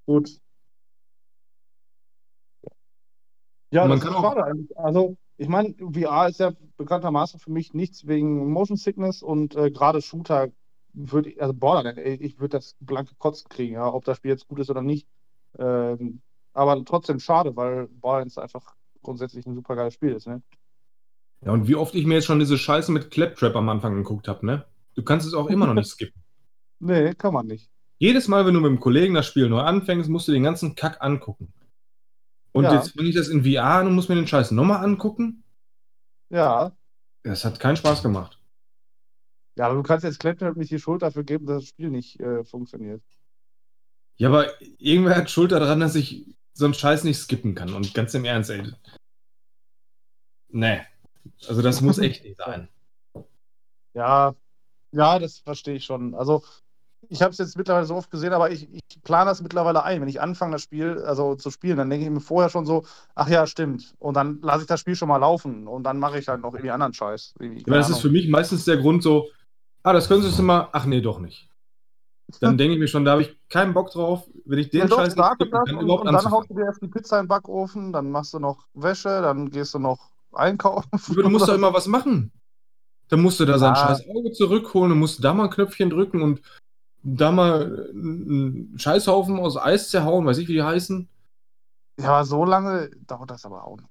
Gut. Ja, Man das kann ist auch-. Also, ich meine, VR ist ja bekanntermaßen für mich nichts wegen Motion Sickness und äh, gerade Shooter würde ich, also Borderlands, ich würde das blanke Kotzen kriegen, ja, ob das Spiel jetzt gut ist oder nicht. Ähm, aber trotzdem schade, weil Borderlands einfach grundsätzlich ein super geiles Spiel ist, ne? Ja, und wie oft ich mir jetzt schon diese Scheiße mit Claptrap am Anfang geguckt habe, ne? Du kannst es auch immer noch nicht skippen. Nee, kann man nicht. Jedes Mal, wenn du mit einem Kollegen das Spiel neu anfängst, musst du den ganzen Kack angucken. Und Ja. jetzt fange ich das in VR an und muss mir den Scheiß nochmal angucken. Ja. Das hat keinen Spaß gemacht. Ja, aber du kannst jetzt Claptrap nicht die Schuld dafür geben, dass das Spiel nicht äh, funktioniert. Ja, aber irgendwer hat Schuld daran, dass ich so einen Scheiß nicht skippen kann. Und ganz im Ernst, ey. Nee. Also das muss echt nicht sein. Ja, ja, das verstehe ich schon. Also, ich habe es jetzt mittlerweile so oft gesehen, aber ich, ich plane das mittlerweile ein. Wenn ich anfange, das Spiel also zu spielen, dann denke ich mir vorher schon so, ach ja, stimmt. Und dann lasse ich das Spiel schon mal laufen und dann mache ich halt noch irgendwie anderen Scheiß. Irgendwie, Aber das keine ist für mich meistens der Grund so, ah, das könntest du mal, ach nee, doch nicht. Dann denke ich mir schon, da habe ich keinen Bock drauf, wenn ich den Ja, doch, Scheiß skippen das kann, und, dann haust du dir erst die Pizza in den Backofen, dann machst du noch Wäsche, dann gehst du noch einkaufen. Aber du musst doch immer was machen. Dann musst du da sein Ja. scheiß Auge zurückholen und musst da mal ein Knöpfchen drücken und da mal einen Scheißhaufen aus Eis zerhauen, weiß ich, wie die heißen. Ja, aber so lange dauert das aber auch nicht.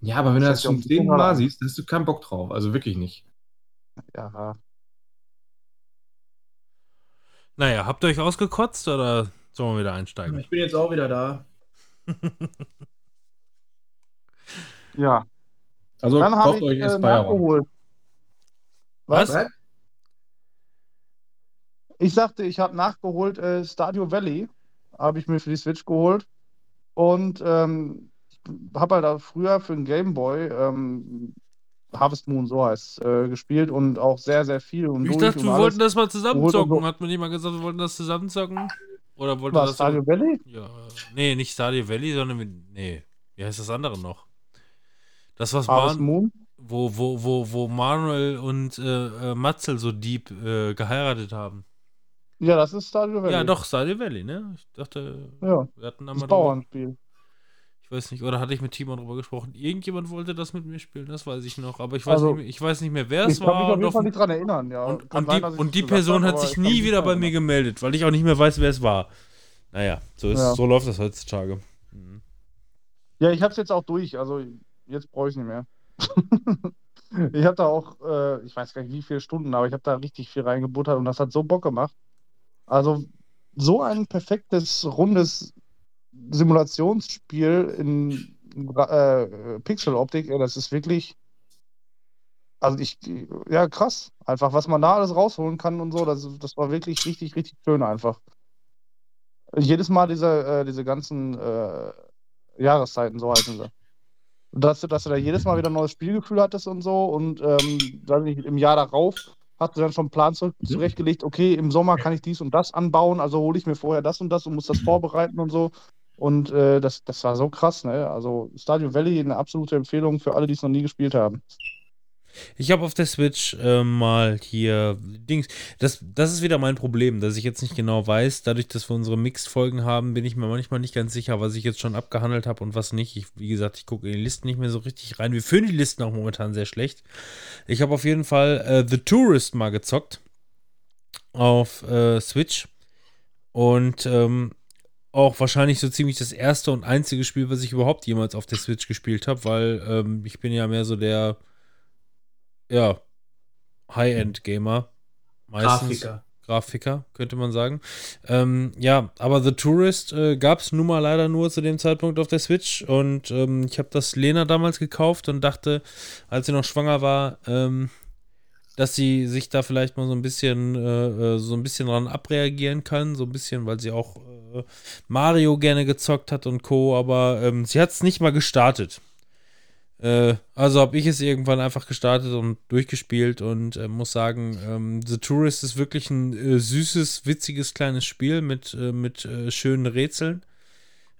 Ja, aber wenn du Das das heißt ja zum auch zehnten Hunger Mal an. siehst, dann hast du keinen Bock drauf. Also wirklich nicht. Ja, Naja, habt ihr euch ausgekotzt oder sollen wir wieder einsteigen? Ich bin jetzt auch wieder da. ja. Also Dann habe ich euch äh, nachgeholt. Was? Ich sagte, ich habe nachgeholt äh, Stadio Valley, habe ich mir für die Switch geholt. Und ähm, ich habe halt auch früher für den Game Boy ähm, Harvest Moon, so heißt äh, gespielt und auch sehr, sehr viel. Und Ich dachte, und wir alles. wollten das mal zusammen Geholt und zocken. so. Hat man nicht mal gesagt, wir wollten das zusammen zocken? Oder wollten Was, das Stardew Valley? Ja, nee, nicht Stardew Valley, sondern mit, nee, wie heißt das andere noch? Das, was Harvest Man, Moon? wo, wo, wo, wo Manuel und äh, äh, Matzel so deep äh, geheiratet haben. Ja, das ist Stardew Valley. Ja, doch, Stardew Valley, ne? Ich dachte, Ja, wir hatten da das mal drüber, Bauernspiel. Ich weiß nicht, oder hatte ich mit Timon drüber gesprochen? Irgendjemand wollte das mit mir spielen, das weiß ich noch, aber ich weiß, Also, nicht, mehr, ich weiß nicht mehr, wer es Ich kann mich war. auf jeden Fall nicht dran erinnern, ja. Und, und, sein, die, und die Person hat sich nie wieder bei mir gemeldet, weil ich auch nicht mehr weiß, wer es war. Naja, so, ist, Ja. so läuft das heutzutage. Mhm. Ja, ich hab's jetzt auch durch, also jetzt brauche ich nicht mehr. ich habe da auch, äh, ich weiß gar nicht wie viele Stunden, aber ich habe da richtig viel reingebuttert und das hat so Bock gemacht. Also so ein perfektes, rundes Simulationsspiel in äh, Pixeloptik, das ist wirklich, also ich, ja krass, einfach was man da alles rausholen kann und so, das, das war wirklich richtig, richtig schön einfach. Jedes Mal diese, äh, diese ganzen äh, Jahreszeiten, so heißen sie. Dass du, dass du da jedes Mal wieder ein neues Spielgefühl hattest und so und ähm, dann im Jahr darauf hast du dann schon einen Plan zu, zurechtgelegt, okay, im Sommer kann ich dies und das anbauen, also hole ich mir vorher das und das und muss das vorbereiten und so. Und äh, das, das war so krass, ne? Also Stardew Valley eine absolute Empfehlung für alle, die es noch nie gespielt haben. Ich habe auf der Switch äh, mal hier Dings. Das, das ist wieder mein Problem, dass ich jetzt nicht genau weiß. Dadurch, dass wir unsere Mixed-Folgen haben, bin ich mir manchmal nicht ganz sicher, was ich jetzt schon abgehandelt habe und was nicht. Ich, wie gesagt, ich gucke in die Listen nicht mehr so richtig rein. Wir führen die Listen auch momentan sehr schlecht. Ich habe auf jeden Fall äh, The Tourist mal gezockt auf äh, Switch. Und ähm, auch wahrscheinlich so ziemlich das erste und einzige Spiel, was ich überhaupt jemals auf der Switch gespielt habe, weil ähm, ich bin ja mehr so der ja, High-End-Gamer. Meistens. Grafiker. Grafiker, könnte man sagen. Ähm, ja, aber The Tourist äh, gab es nun mal leider nur zu dem Zeitpunkt auf der Switch und ähm, ich habe das Lena damals gekauft und dachte, als sie noch schwanger war, ähm, dass sie sich da vielleicht mal so ein bisschen äh, äh, so ein bisschen dran abreagieren kann, so ein bisschen, weil sie auch äh, Mario gerne gezockt hat und Co. Aber ähm, sie hat es nicht mal gestartet. Äh, also habe ich es irgendwann einfach gestartet und durchgespielt und äh, muss sagen, ähm, The Tourist ist wirklich ein äh, süßes, witziges kleines Spiel mit, äh, mit äh, schönen Rätseln.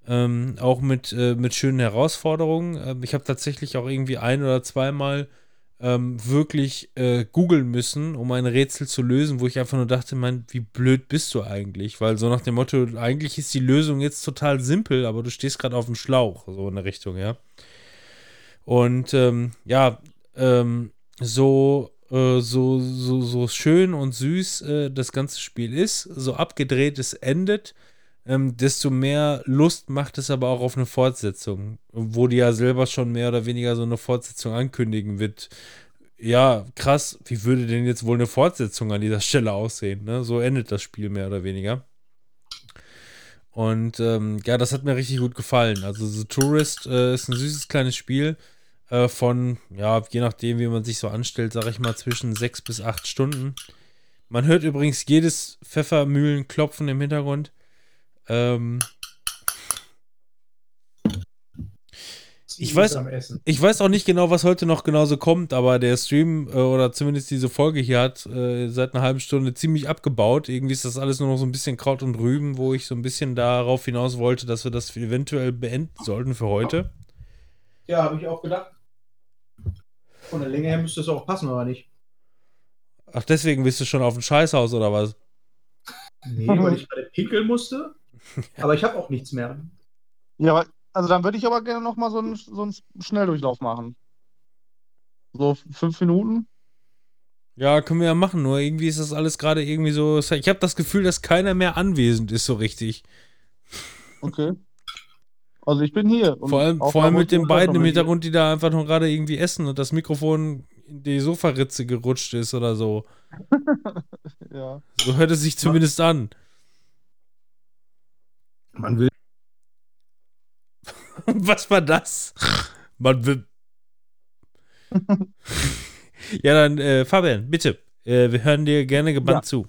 Ähm, auch mit, mit schönen Herausforderungen. Ähm, ich habe tatsächlich auch irgendwie ein oder zweimal ähm, wirklich äh, googeln müssen, um ein Rätsel zu lösen, wo ich einfach nur dachte, man, wie blöd bist du eigentlich? Weil so nach dem Motto, eigentlich ist die Lösung jetzt total simpel, aber du stehst gerade auf dem Schlauch, so in der Richtung, ja. Und ähm, ja, ähm, so, äh, so, so, so schön und süß äh, das ganze Spiel ist, so abgedreht es endet, ähm, desto mehr Lust macht es aber auch auf eine Fortsetzung, wo die ja selber schon mehr oder weniger so eine Fortsetzung ankündigen wird. Ja, krass, wie würde denn jetzt wohl eine Fortsetzung an dieser Stelle aussehen? Ne? So endet das Spiel mehr oder weniger. Und ähm, ja, das hat mir richtig gut gefallen. Also The Tourist äh, ist ein süßes kleines Spiel äh, von, ja, je nachdem, wie man sich so anstellt, sage ich mal, zwischen sechs bis acht Stunden. Man hört übrigens jedes Pfeffermühlenklopfen im Hintergrund. Ähm, Ich weiß- ich weiß auch nicht genau, was heute noch genauso kommt, aber der Stream äh, oder zumindest diese Folge hier hat äh, seit einer halben Stunde ziemlich abgebaut. Irgendwie ist das alles nur noch so ein bisschen Kraut und Rüben, wo ich so ein bisschen darauf hinaus wollte, dass wir das eventuell beenden sollten für heute. Ja, habe ich auch gedacht. Von der Länge her müsste es auch passen, oder nicht? Ach, deswegen bist du schon auf dem Scheißhaus oder was? Nee, weil ich gerade pinkeln musste. Aber ich habe auch nichts mehr. Ja, aber, also dann würde ich aber gerne nochmal so einen, so einen Schnelldurchlauf machen. So fünf Minuten. Ja, können wir ja machen, nur irgendwie ist das alles gerade irgendwie so. Ich habe das Gefühl, dass keiner mehr anwesend ist, so richtig. Okay. Also ich bin hier. Und Vor allem, vor allem mit den beiden im Hintergrund, die da einfach nur gerade irgendwie essen und das Mikrofon in die Sofaritze gerutscht ist oder so. Ja. So hört es sich zumindest an. Man will. Was war das? Man will. ja, dann, äh, Fabian, bitte. Äh, wir hören dir gerne gebannt Ja. zu.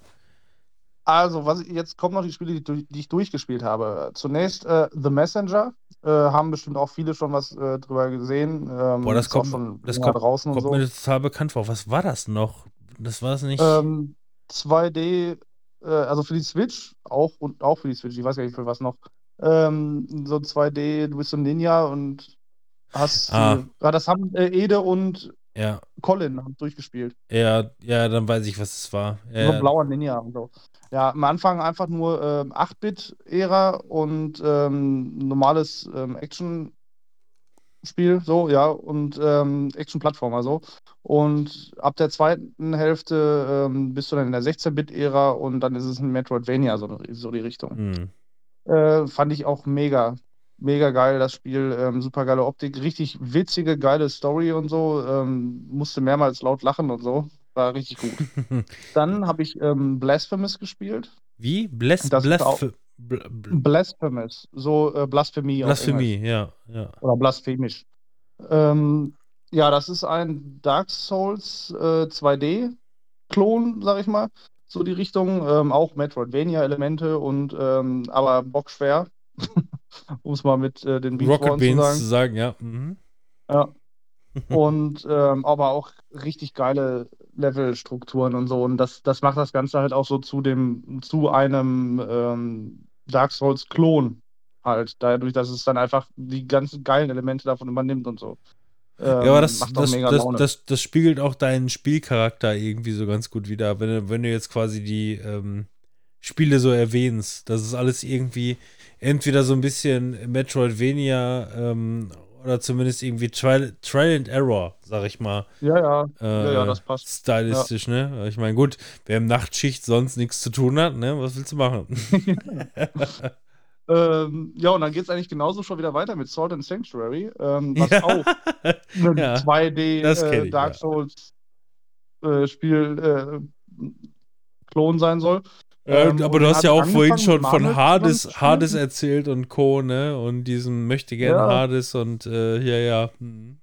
Also, was jetzt kommen noch die Spiele, die, die ich durchgespielt habe. Zunächst äh, The Messenger. Äh, haben bestimmt auch viele schon was äh, drüber gesehen. Ähm, Boah, das kommt, schon das kommt, draußen und kommt so. mir total bekannt vor. Was war das noch? Das war es nicht. Ähm, 2D, äh, also für die Switch, auch und auch für die Switch, ich weiß gar nicht für was noch. Ähm, so 2D, du bist so ein Ninja und hast Ah. ja, das haben äh, Ede und ja, Colin haben durchgespielt. ja, ja, dann weiß ich, was es war. Ja, So ein blauer Ninja und so. Ja, am Anfang einfach nur ähm, 8-Bit-Ära und ähm, normales ähm, Action-Spiel, so, ja, und ähm, Action-Plattformer, so. Und ab der zweiten Hälfte ähm, bist du dann in der 16-Bit-Ära und dann ist es ein Metroidvania, so, so die Richtung. Hm. Äh, fand ich auch mega, mega geil, das Spiel. Ähm, super geile Optik, richtig witzige, geile Story und so. Ähm, musste mehrmals laut lachen und so. War richtig gut. Dann habe ich ähm, Blasphemous gespielt. Wie? Auch- Blasphemie. Bl Bl Blasphemous, so äh, Blasphemie. Blasphemie, ja, ja. Oder blasphemisch. Ähm, ja, das ist ein Dark Souls äh, 2D-Klon, sag ich mal. So die Richtung. Ähm, auch Metroidvania-Elemente und ähm, aber bockschwer. um es mal mit äh, den Beach Rocket Ones zu Beans sagen. zu sagen, ja. Mhm. Und ähm, aber auch richtig geile Levelstrukturen und so. Und das, das macht das Ganze halt auch so zu dem, zu einem ähm, Dark Souls-Klon halt. Dadurch, dass es dann einfach die ganzen geilen Elemente davon übernimmt und so. Ähm, Ja, aber das, macht auch das, mega das, das, das spiegelt auch deinen Spielcharakter irgendwie so ganz gut wider. Wenn du, wenn du jetzt quasi die ähm, Spiele so erwähnst, das ist alles irgendwie entweder so ein bisschen Metroidvania ähm, oder zumindest irgendwie Trial, Trial and Error, sag ich mal. ja, ja. Äh, Ja, ja, das passt. Stylistisch, ne? Ich meine, gut, wer im Nachtschicht sonst nichts zu tun hat, ne? Was willst du machen? Ähm, ja, und dann geht es eigentlich genauso schon wieder weiter mit Sword and Sanctuary, ähm, was Ja. auch ein Ja, 2D das kenn äh, Dark ja. Souls äh, Spiel äh, Klon sein soll. Äh, Ähm, aber du hast ja auch vorhin schon von Hades. Hades erzählt und Co., ne? Und diesem möchte gerne Ja. Hades und äh, ja, ja. Hm.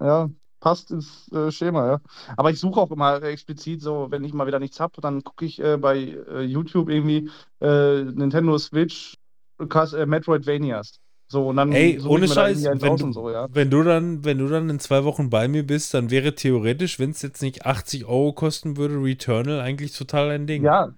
Ja, passt ins äh, Schema, ja. Aber ich suche auch immer explizit so, wenn ich mal wieder nichts habe, dann gucke ich äh, bei äh, YouTube irgendwie äh, Nintendo Switch äh, Metroidvanias. So, und dann Ey, ohne Scheiß, wenn du, so, ja. wenn du dann, wenn du dann in zwei Wochen bei mir bist, dann wäre theoretisch, wenn es jetzt nicht 80 Euro kosten würde, Returnal eigentlich total ein Ding. Ja,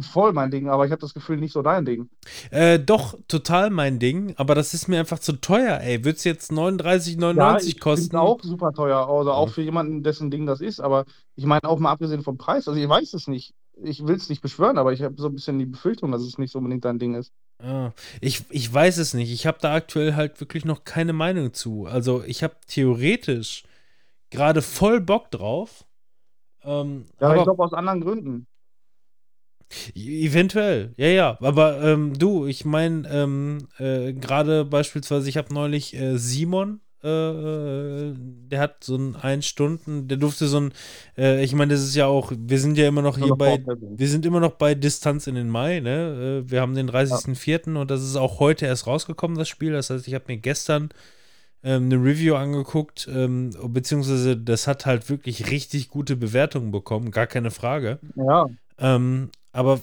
voll mein Ding, aber ich habe das Gefühl, nicht so dein Ding. Äh, doch, total mein Ding, aber das ist mir einfach zu teuer, ey. Wird es jetzt 39,99 Ja, ich kosten? auch super teuer, also auch Ja. für jemanden, dessen Ding das ist, aber ich meine auch mal abgesehen vom Preis, also ich weiß es nicht. Ich will es nicht beschwören, aber ich habe so ein bisschen die Befürchtung, dass es nicht so unbedingt dein Ding ist. Ah, ich, ich weiß es nicht. Ich habe da aktuell halt wirklich noch keine Meinung zu. Also ich habe theoretisch gerade voll Bock drauf. Ähm, Ja, aber ich glaube aus anderen Gründen. Eventuell, ja, ja. Aber ähm, du, ich meine, ähm, äh, gerade beispielsweise, ich habe neulich äh, Simon, äh, äh, der hat so ein ein Stunden, der durfte so ein, äh, ich meine, das ist ja auch, wir sind ja immer noch hier bei, wir sind immer noch bei Distanz in den Mai, ne? Äh, Wir haben den 30.04. und das ist auch heute erst rausgekommen, das Spiel. Das heißt, ich habe mir gestern ähm, eine Review angeguckt, ähm, beziehungsweise das hat halt wirklich richtig gute Bewertungen bekommen, gar keine Frage. Ja, Ähm, aber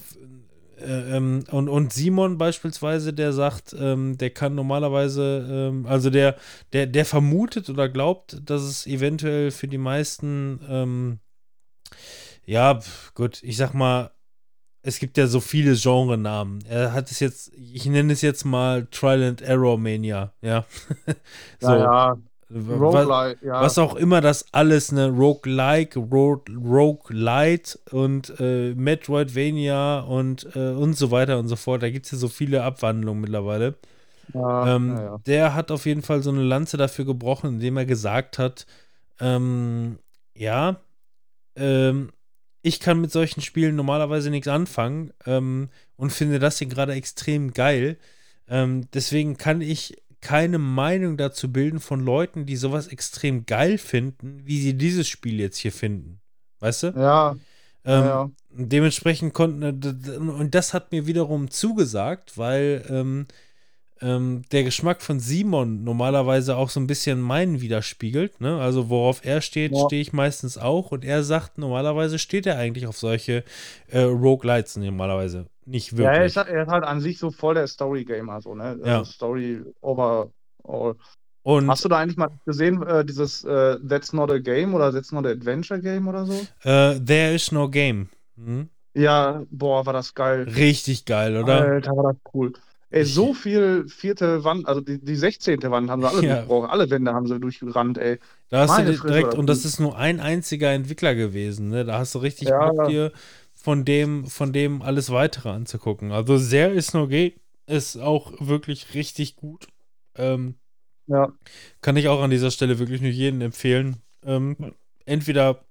äh, ähm, und, und Simon beispielsweise, der sagt, ähm, der kann normalerweise, ähm, also der, der, der vermutet oder glaubt, dass es eventuell für die meisten, ähm, ja, gut, ich sag mal, es gibt ja so viele Genrenamen. Er hat es jetzt, ich nenne es jetzt mal Trial and Error Mania, ja. so, ja, ja. Wa- Roguelike, ja. was auch immer das alles, ne, Roguelike, Ro Roguelite und äh, Metroidvania und, äh, und so weiter und so fort. Da gibt es ja so viele Abwandlungen mittlerweile. ja, ähm, ja, ja. Der hat auf jeden Fall so eine Lanze dafür gebrochen, indem er gesagt hat, ähm, ja, ähm, ich kann mit solchen Spielen normalerweise nichts anfangen ähm, und finde das hier gerade extrem geil. Ähm, deswegen kann ich keine Meinung dazu bilden von Leuten, die sowas extrem geil finden, wie sie dieses Spiel jetzt hier finden. Weißt du? Ja, Ähm, ja. Dementsprechend konnten, äh, und das hat mir wiederum zugesagt, weil ähm, ähm, der Geschmack von Simon normalerweise auch so ein bisschen meinen widerspiegelt. Ne? Also worauf er steht, Ja. stehe ich meistens auch. Und er sagt, normalerweise steht er eigentlich auf solche äh, Roguelites normalerweise. Nicht Ja, wirklich. er ist, halt- er ist halt an sich so voll der Story-Gamer, so, ne? Ja. Also Story overall. Und Hast du da eigentlich mal gesehen, äh, dieses äh, That's not a game oder That's not a adventure game oder so? äh, There is no game. Hm? Ja, boah, war das geil. Richtig geil, oder? Alter, war das cool. Ey, so viel vierte Wand, also die, die 16. Wand haben sie alle Ja. durchgebrochen. Alle Wände haben sie durchgerannt, ey. Da hast Meine du dir Fresse, direkt, das und das ist nur ein einziger Entwickler gewesen, ne? Da hast du richtig Ja. Bock dir von dem, von dem alles weitere anzugucken. Also There is no ist auch wirklich richtig gut. Ähm, Ja. kann ich auch an dieser Stelle wirklich nur jedem empfehlen. Ähm, entweder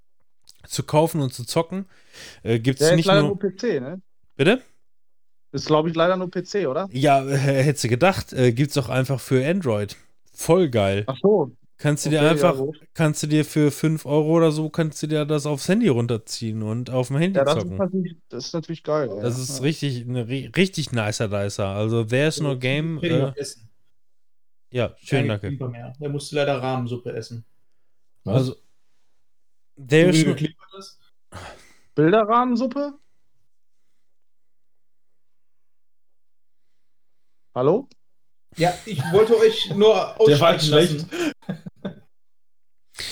zu kaufen und zu zocken. Äh, Gibt es Der ist nicht leider nur. nur PC, ne? Bitte? Ist, glaube ich, leider nur PC, oder? Ja, äh, hättest du gedacht, äh, gibt's auch einfach für Android. Voll geil. Ach so. Kannst du dir Okay, ja, einfach, gut. kannst du dir für 5 Euro oder so, kannst du dir das aufs Handy runterziehen und auf dem Handy Ja, das ist, zocken. natürlich, das ist natürlich geil. Das ist ja. richtig, eine ri- richtig nicer Dicer. Also There's no game. Äh, ja, schön, danke. Mehr. Der musste leider Rahmensuppe essen. Also Wie There's no, ist? Bilderrahmensuppe? Hallo? Ja, ich wollte euch nur Der war schlecht.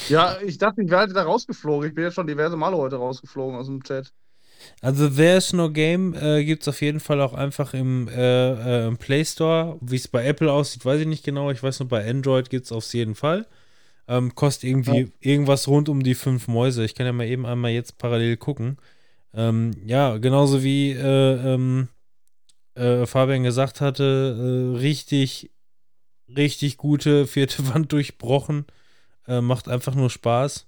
Ja, ich dachte, ich wäre da rausgeflogen. Ich bin ja schon diverse Male heute rausgeflogen aus dem Chat. also There's no game äh, gibt es auf jeden Fall auch einfach im, äh, äh, im Play Store. Wie es bei Apple aussieht, weiß ich nicht genau. Ich weiß nur, bei Android gibt es auf jeden Fall. Ähm, kostet irgendwie irgendwas rund um die fünf Mäuse. Ich kann ja mal eben einmal jetzt parallel gucken. Ähm, ja, genauso wie äh, ähm, äh, Fabian gesagt hatte, äh, richtig, richtig gute vierte Wand durchbrochen. Äh, macht einfach nur Spaß.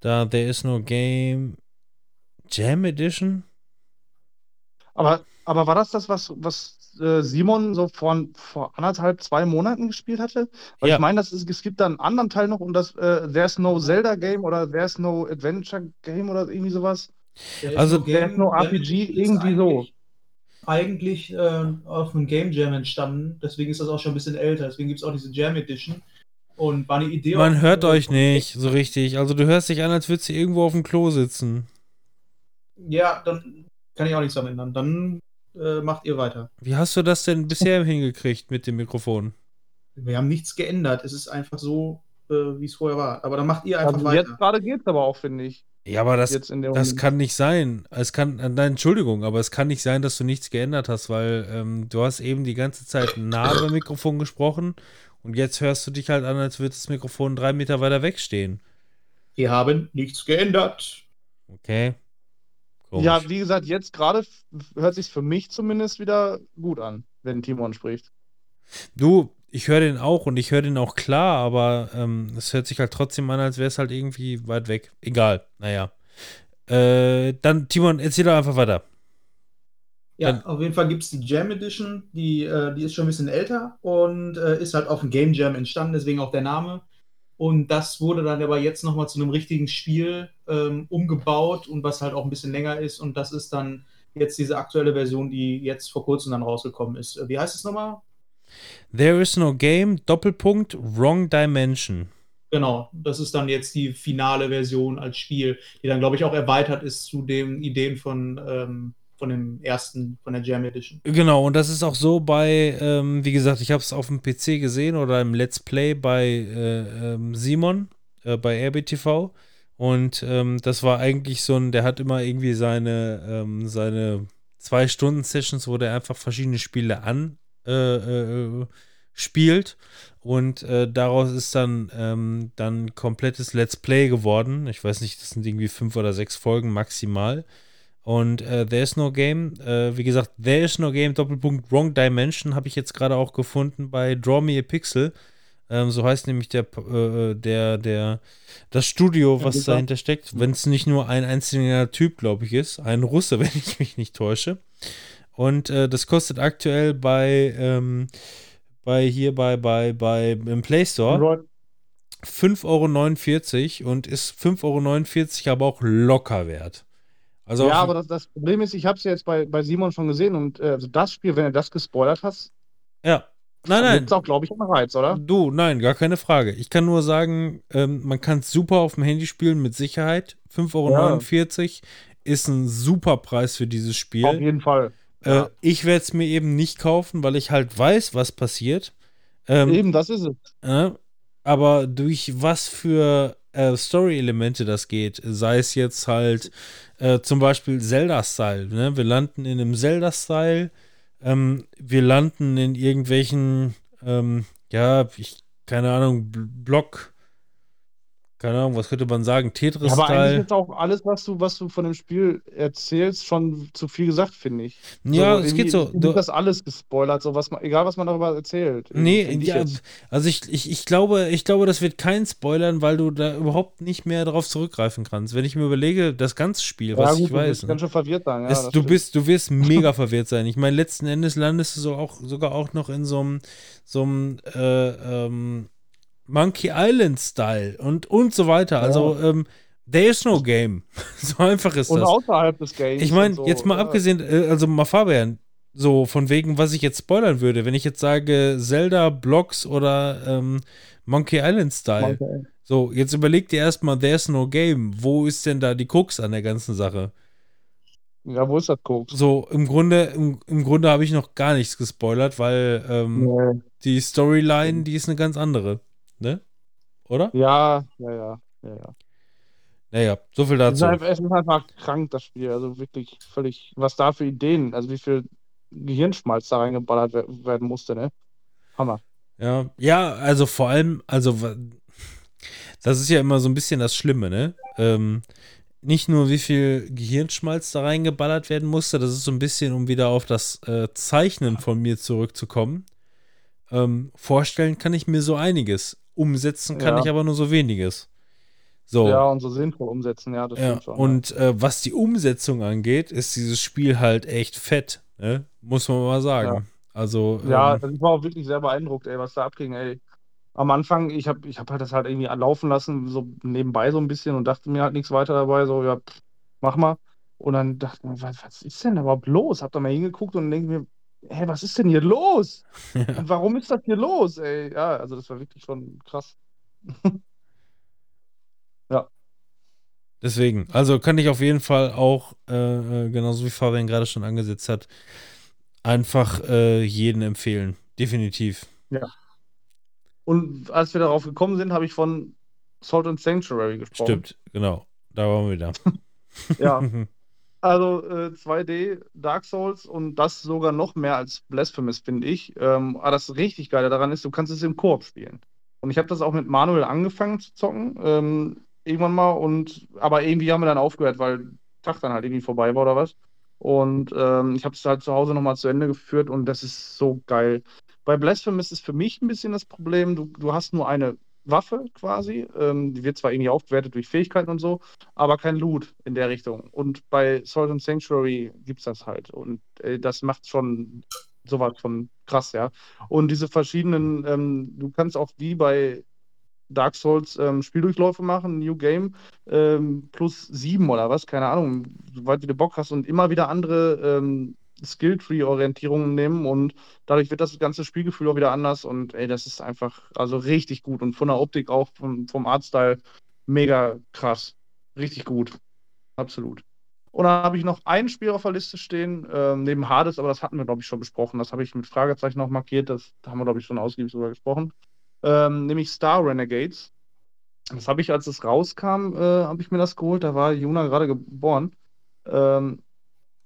Da There is no game. Jam Edition? Aber, aber war das das, was, was äh, Simon so vor, vor anderthalb, zwei Monaten gespielt hatte? Weil Ja. ich meine, das ist, es gibt da einen anderen Teil noch und das äh, There's no Zelda Game oder There's no Adventure Game oder irgendwie sowas. Der Also, ist der ist nur RPG, irgendwie so. eigentlich- Eigentlich äh, auf einem Game Jam entstanden, deswegen ist das auch schon ein bisschen älter. Deswegen gibt es auch diese Jam Edition. Und war eine Idee. Man hört euch nicht so richtig. Also du hörst dich an, als würdest du irgendwo auf dem Klo sitzen. Ja, dann kann ich auch nichts damit ändern. Dann äh, macht ihr weiter. Wie hast du das denn bisher hingekriegt mit dem Mikrofon? Wir haben nichts geändert. Es ist einfach so, äh, wie es vorher war. Aber dann macht ihr einfach Also weiter. jetzt gerade geht's aber auch, finde ich. Ja, aber das, das Runde. kann nicht sein. Es kann, nein, Entschuldigung, aber es kann nicht sein, dass du nichts geändert hast, weil ähm, du hast eben die ganze Zeit nah beim Mikrofon gesprochen und jetzt hörst du dich halt an, als würde das Mikrofon drei Meter weiter wegstehen. Wir haben nichts geändert. Okay. Komisch. Ja, wie gesagt, jetzt gerade hört sich für mich zumindest wieder gut an, wenn Timon spricht. Du, ich höre den auch und ich höre den auch klar, aber ähm, es hört sich halt trotzdem an, als wäre es halt irgendwie weit weg. Egal, naja. Äh, dann, Timon, erzähl doch einfach weiter. Ja, Dann- auf jeden Fall gibt es die Jam Edition, die, äh, die ist schon ein bisschen älter und äh, ist halt auf dem Game Jam entstanden, deswegen auch der Name. Und das wurde dann aber jetzt nochmal zu einem richtigen Spiel ähm, umgebaut und was halt auch ein bisschen länger ist. Und das ist dann jetzt diese aktuelle Version, die jetzt vor kurzem dann rausgekommen ist. Wie heißt es nochmal? There is no game, Doppelpunkt, wrong dimension. Genau, das ist dann jetzt die finale Version als Spiel, die dann, glaube ich, auch erweitert ist zu den Ideen von, ähm, von dem ersten, von der Jam Edition. Genau, und das ist auch so bei, ähm, wie gesagt, ich habe es auf dem PC gesehen oder im Let's Play bei äh, ähm, Simon, äh, bei RBTV. Und ähm, das war eigentlich so ein, der hat immer irgendwie seine, ähm, seine zwei Stunden Sessions, wo der einfach verschiedene Spiele an äh, äh, spielt. Und äh, daraus ist dann, ähm, dann komplettes Let's Play geworden. Ich weiß nicht, das sind irgendwie fünf oder sechs Folgen maximal. Und äh, There is no game, äh, wie gesagt, There is no game, Doppelpunkt Wrong Dimension habe ich jetzt gerade auch gefunden bei Draw Me a Pixel. Ähm, so heißt nämlich der, äh, der, der, das Studio, was super. dahinter steckt. Wenn es nicht nur ein einzelner Typ, glaube ich, ist. Ein Russe, wenn ich mich nicht täusche. Und äh, das kostet aktuell bei, ähm, bei hier bei, bei, bei im Play Store Android, 5,49 Euro und ist 5,49 Euro aber auch locker wert. Also ja, auf- aber das, das Problem ist, ich habe es ja jetzt bei, bei Simon schon gesehen und äh, also das Spiel, wenn du das gespoilert hast, ja. Nein, nein. es auch, glaube ich, einen Reiz, oder? Du, nein, gar keine Frage. Ich kann nur sagen, ähm, man kann es super auf dem Handy spielen, mit Sicherheit. 5,49 Euro ist ein super Preis für dieses Auf Spiel. jeden Fall. Äh, Ja. ich werde es mir eben nicht kaufen, weil ich halt weiß, was passiert. Ähm, Eben, das ist es. äh, aber durch was für äh, Story-Elemente das geht, sei es jetzt halt äh, zum Beispiel Zelda-Style. Ne? Wir landen in einem Zelda-Style, ähm, wir landen in irgendwelchen, ähm, ja, ich, keine Ahnung, Bl- Block, keine Ahnung, was könnte man sagen, Ja, aber eigentlich ist auch alles, was du, was du von dem Spiel erzählst, schon zu viel gesagt, finde ich. Ja, es irgendwie geht so. Du, das alles gespoilert, so was man, egal was man darüber erzählt. Nee, ich ja, jetzt. also ich, ich, ich glaube, ich glaube, das wird kein Spoilern, weil du da überhaupt nicht mehr darauf zurückgreifen kannst. Wenn ich mir überlege, das ganze Spiel, was ja, gut, ich du weiß, wirst ne? ganz schön verwirrt sein. Ja, es, du stimmt. bist, du wirst mega verwirrt sein. Ich meine, letzten Endes landest du so auch, sogar auch noch in so einem, so einem äh, ähm, Monkey Island Style und und so weiter. Also ähm, there is no game. so einfach ist Und das. außerhalb des Games. Ich meine, und so, jetzt mal ja. abgesehen, äh, also mal Fabian, so von wegen, was ich jetzt spoilern würde, wenn ich jetzt sage Zelda, Blocks oder ähm, Monkey Island Style. Monkey. So, jetzt überleg dir erstmal, there's no game. Wo ist denn da die Krux an der ganzen Sache? Ja, wo ist das Koks? So, im Grunde, im, im Grunde habe ich noch gar nichts gespoilert, weil ähm, Nee. die Storyline, die ist eine ganz andere. Ne? Oder? Ja, ja, ja, ja, ja. Naja, so viel dazu. es ist einfach krank, das Spiel. Also wirklich völlig, was da für Ideen, also wie viel Gehirnschmalz da reingeballert wer- werden musste, ne? Hammer. Ja, ja, also vor allem, also das ist ja immer so ein bisschen das Schlimme, ne? Ähm, nicht nur wie viel Gehirnschmalz da reingeballert werden musste, das ist so ein bisschen, um wieder auf das äh, Zeichnen von mir zurückzukommen. Ähm, vorstellen kann ich mir so einiges, umsetzen kann Ja. ich aber nur so weniges. So. Ja, und so sinnvoll umsetzen, ja, das Ja, stimmt schon. und äh, was die Umsetzung angeht, ist dieses Spiel halt echt fett, ne? Muss man mal sagen. Also, Ja, ähm, also ich war auch wirklich sehr beeindruckt, ey, was da abging, ey. Am Anfang, ich habe ich hab halt das halt irgendwie laufen lassen, so nebenbei so ein bisschen und dachte mir halt nichts weiter dabei, so, ja, pff, mach mal. Und dann dachte ich mir, was, was ist denn überhaupt los? Hab da mal hingeguckt und denke mir, hä, was ist denn hier los? Und warum ist das hier los, ey? Ja, also das war wirklich schon krass. deswegen. Also kann ich auf jeden Fall auch, äh, äh, genauso wie Fabian gerade schon angesetzt hat, einfach äh, jeden empfehlen. Definitiv. Und als wir darauf gekommen sind, habe ich von Salt and Sanctuary gesprochen. Stimmt, genau. Da waren wir wieder. Ja, Also äh, 2D, Dark Souls und das sogar noch mehr als Blasphemous, finde ich. Ähm, aber das richtig Geile daran ist, du kannst es im Koop spielen. Und ich habe das auch mit Manuel angefangen zu zocken, ähm, irgendwann mal. Und aber irgendwie haben wir dann aufgehört, weil Tag dann halt irgendwie vorbei war oder was. Und ähm, ich habe es halt zu Hause nochmal zu Ende geführt und das ist so geil. Bei Blasphemous ist für mich ein bisschen das Problem, du, du hast nur eine Waffe quasi. Ähm, die wird zwar irgendwie aufgewertet durch Fähigkeiten und so, aber kein Loot in der Richtung. Und bei Salt and Sanctuary gibt es das halt. Und äh, das macht schon sowas von krass, ja. Und diese verschiedenen, ähm, du kannst auch wie bei Dark Souls ähm, Spieldurchläufe machen, New Game, ähm, plus sieben oder was, keine Ahnung, soweit wie du Bock hast und immer wieder andere Skill-Tree-Orientierungen nehmen und dadurch wird das ganze Spielgefühl auch wieder anders und ey, das ist einfach, also richtig gut und von der Optik auch, vom, vom Artstyle mega krass. Richtig gut. Absolut. Und dann habe ich noch ein Spiel auf der Liste stehen, ähm, neben Hades, aber das hatten wir, glaube ich, schon besprochen. Das habe ich mit Fragezeichen noch markiert, das haben wir, glaube ich, schon ausgiebig darüber gesprochen. Ähm, nämlich Star Renegades. Das habe ich, als es rauskam, äh, habe ich mir das geholt. Da war Juna gerade geboren. Ähm,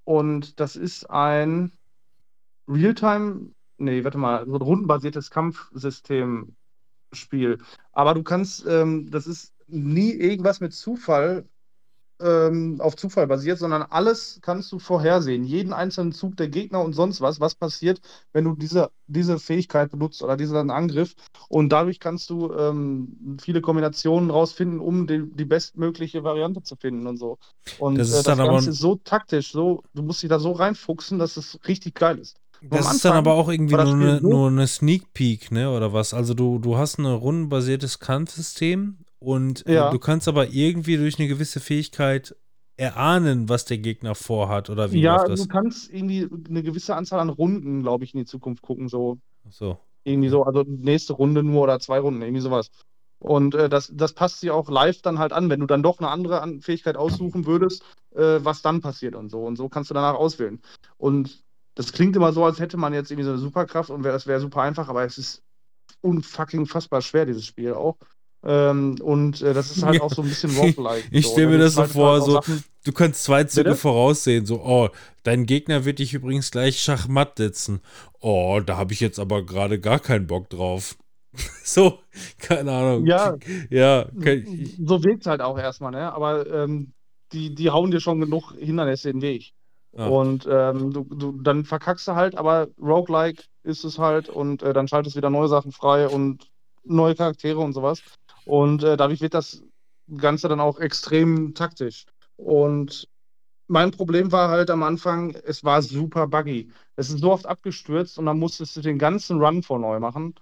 und das ist ein Realtime, nee, warte mal, so ein rundenbasiertes Kampfsystem-Spiel. Aber du kannst, ähm, das ist nie irgendwas mit Zufall ähm, auf Zufall basiert, sondern alles kannst du vorhersehen. Jeden einzelnen Zug der Gegner und sonst was, was passiert, wenn du diese, diese Fähigkeit benutzt oder diesen Angriff. Und dadurch kannst du ähm, viele Kombinationen rausfinden, um die, die bestmögliche Variante zu finden und so. Und Das das, ist äh, das Ganze ein- ist so taktisch, so, du musst dich da so reinfuchsen, dass es richtig geil ist. Das ist dann aber auch irgendwie nur eine, nur eine Sneak Peek, ne? Oder was? Also du, du hast ein rundenbasiertes Kampfsystem und äh, Ja. du kannst aber irgendwie durch eine gewisse Fähigkeit erahnen, was der Gegner vorhat oder wie ja, läuft das? du kannst irgendwie eine gewisse Anzahl an Runden, glaube ich, in die Zukunft gucken, so. So. Irgendwie so, also nächste Runde nur oder zwei Runden, irgendwie sowas. Und äh, das, das passt sich auch live dann halt an, wenn du dann doch eine andere an Fähigkeit aussuchen würdest, äh, was dann passiert und so. Und so kannst du danach auswählen. Und das klingt immer so, als hätte man jetzt irgendwie so eine Superkraft und wär, das wäre super einfach, aber es ist unfucking fassbar schwer, dieses Spiel auch. Ähm, und äh, das ist halt Ja. auch so ein bisschen roguelike. Ich so, stell ne? mir das so vor, halt auch so- Sachen- Du kannst zwei Züge Bitte? voraussehen, so, oh, dein Gegner wird dich übrigens gleich Schachmatt sitzen. Oh, da habe ich jetzt aber gerade gar keinen Bock drauf. so, keine Ahnung. Ja. Ja, so wirkt es halt auch erstmal, ne? Aber ähm, die, die hauen dir schon genug Hindernisse in den Weg. Ah. Und ähm, du, du, dann verkackst du halt, aber roguelike ist es halt und äh, dann schaltest du wieder neue Sachen frei und neue Charaktere und sowas. Und äh, dadurch wird das Ganze dann auch extrem taktisch. Und mein Problem war halt am Anfang, es war super buggy. Es ist so oft abgestürzt und dann musstest du den ganzen Run vor neu machen.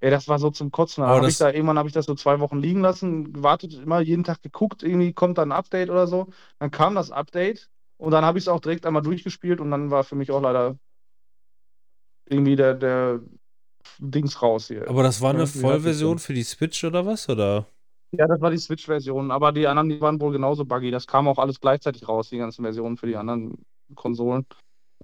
Ey, das war so zum Kotzen. Aber hab da, irgendwann habe ich das so zwei Wochen liegen lassen, gewartet, immer jeden Tag geguckt, irgendwie kommt da ein Update oder so. Dann kam das Update und dann habe ich es auch direkt einmal durchgespielt und dann war für mich auch leider irgendwie der, der Dings raus hier. aber das war Ja, eine heißt Vollversion für die Switch oder was? Oder? Ja, das war die Switch-Version, aber die anderen, die waren wohl genauso buggy. Das kam auch alles gleichzeitig raus, die ganzen Versionen für die anderen Konsolen.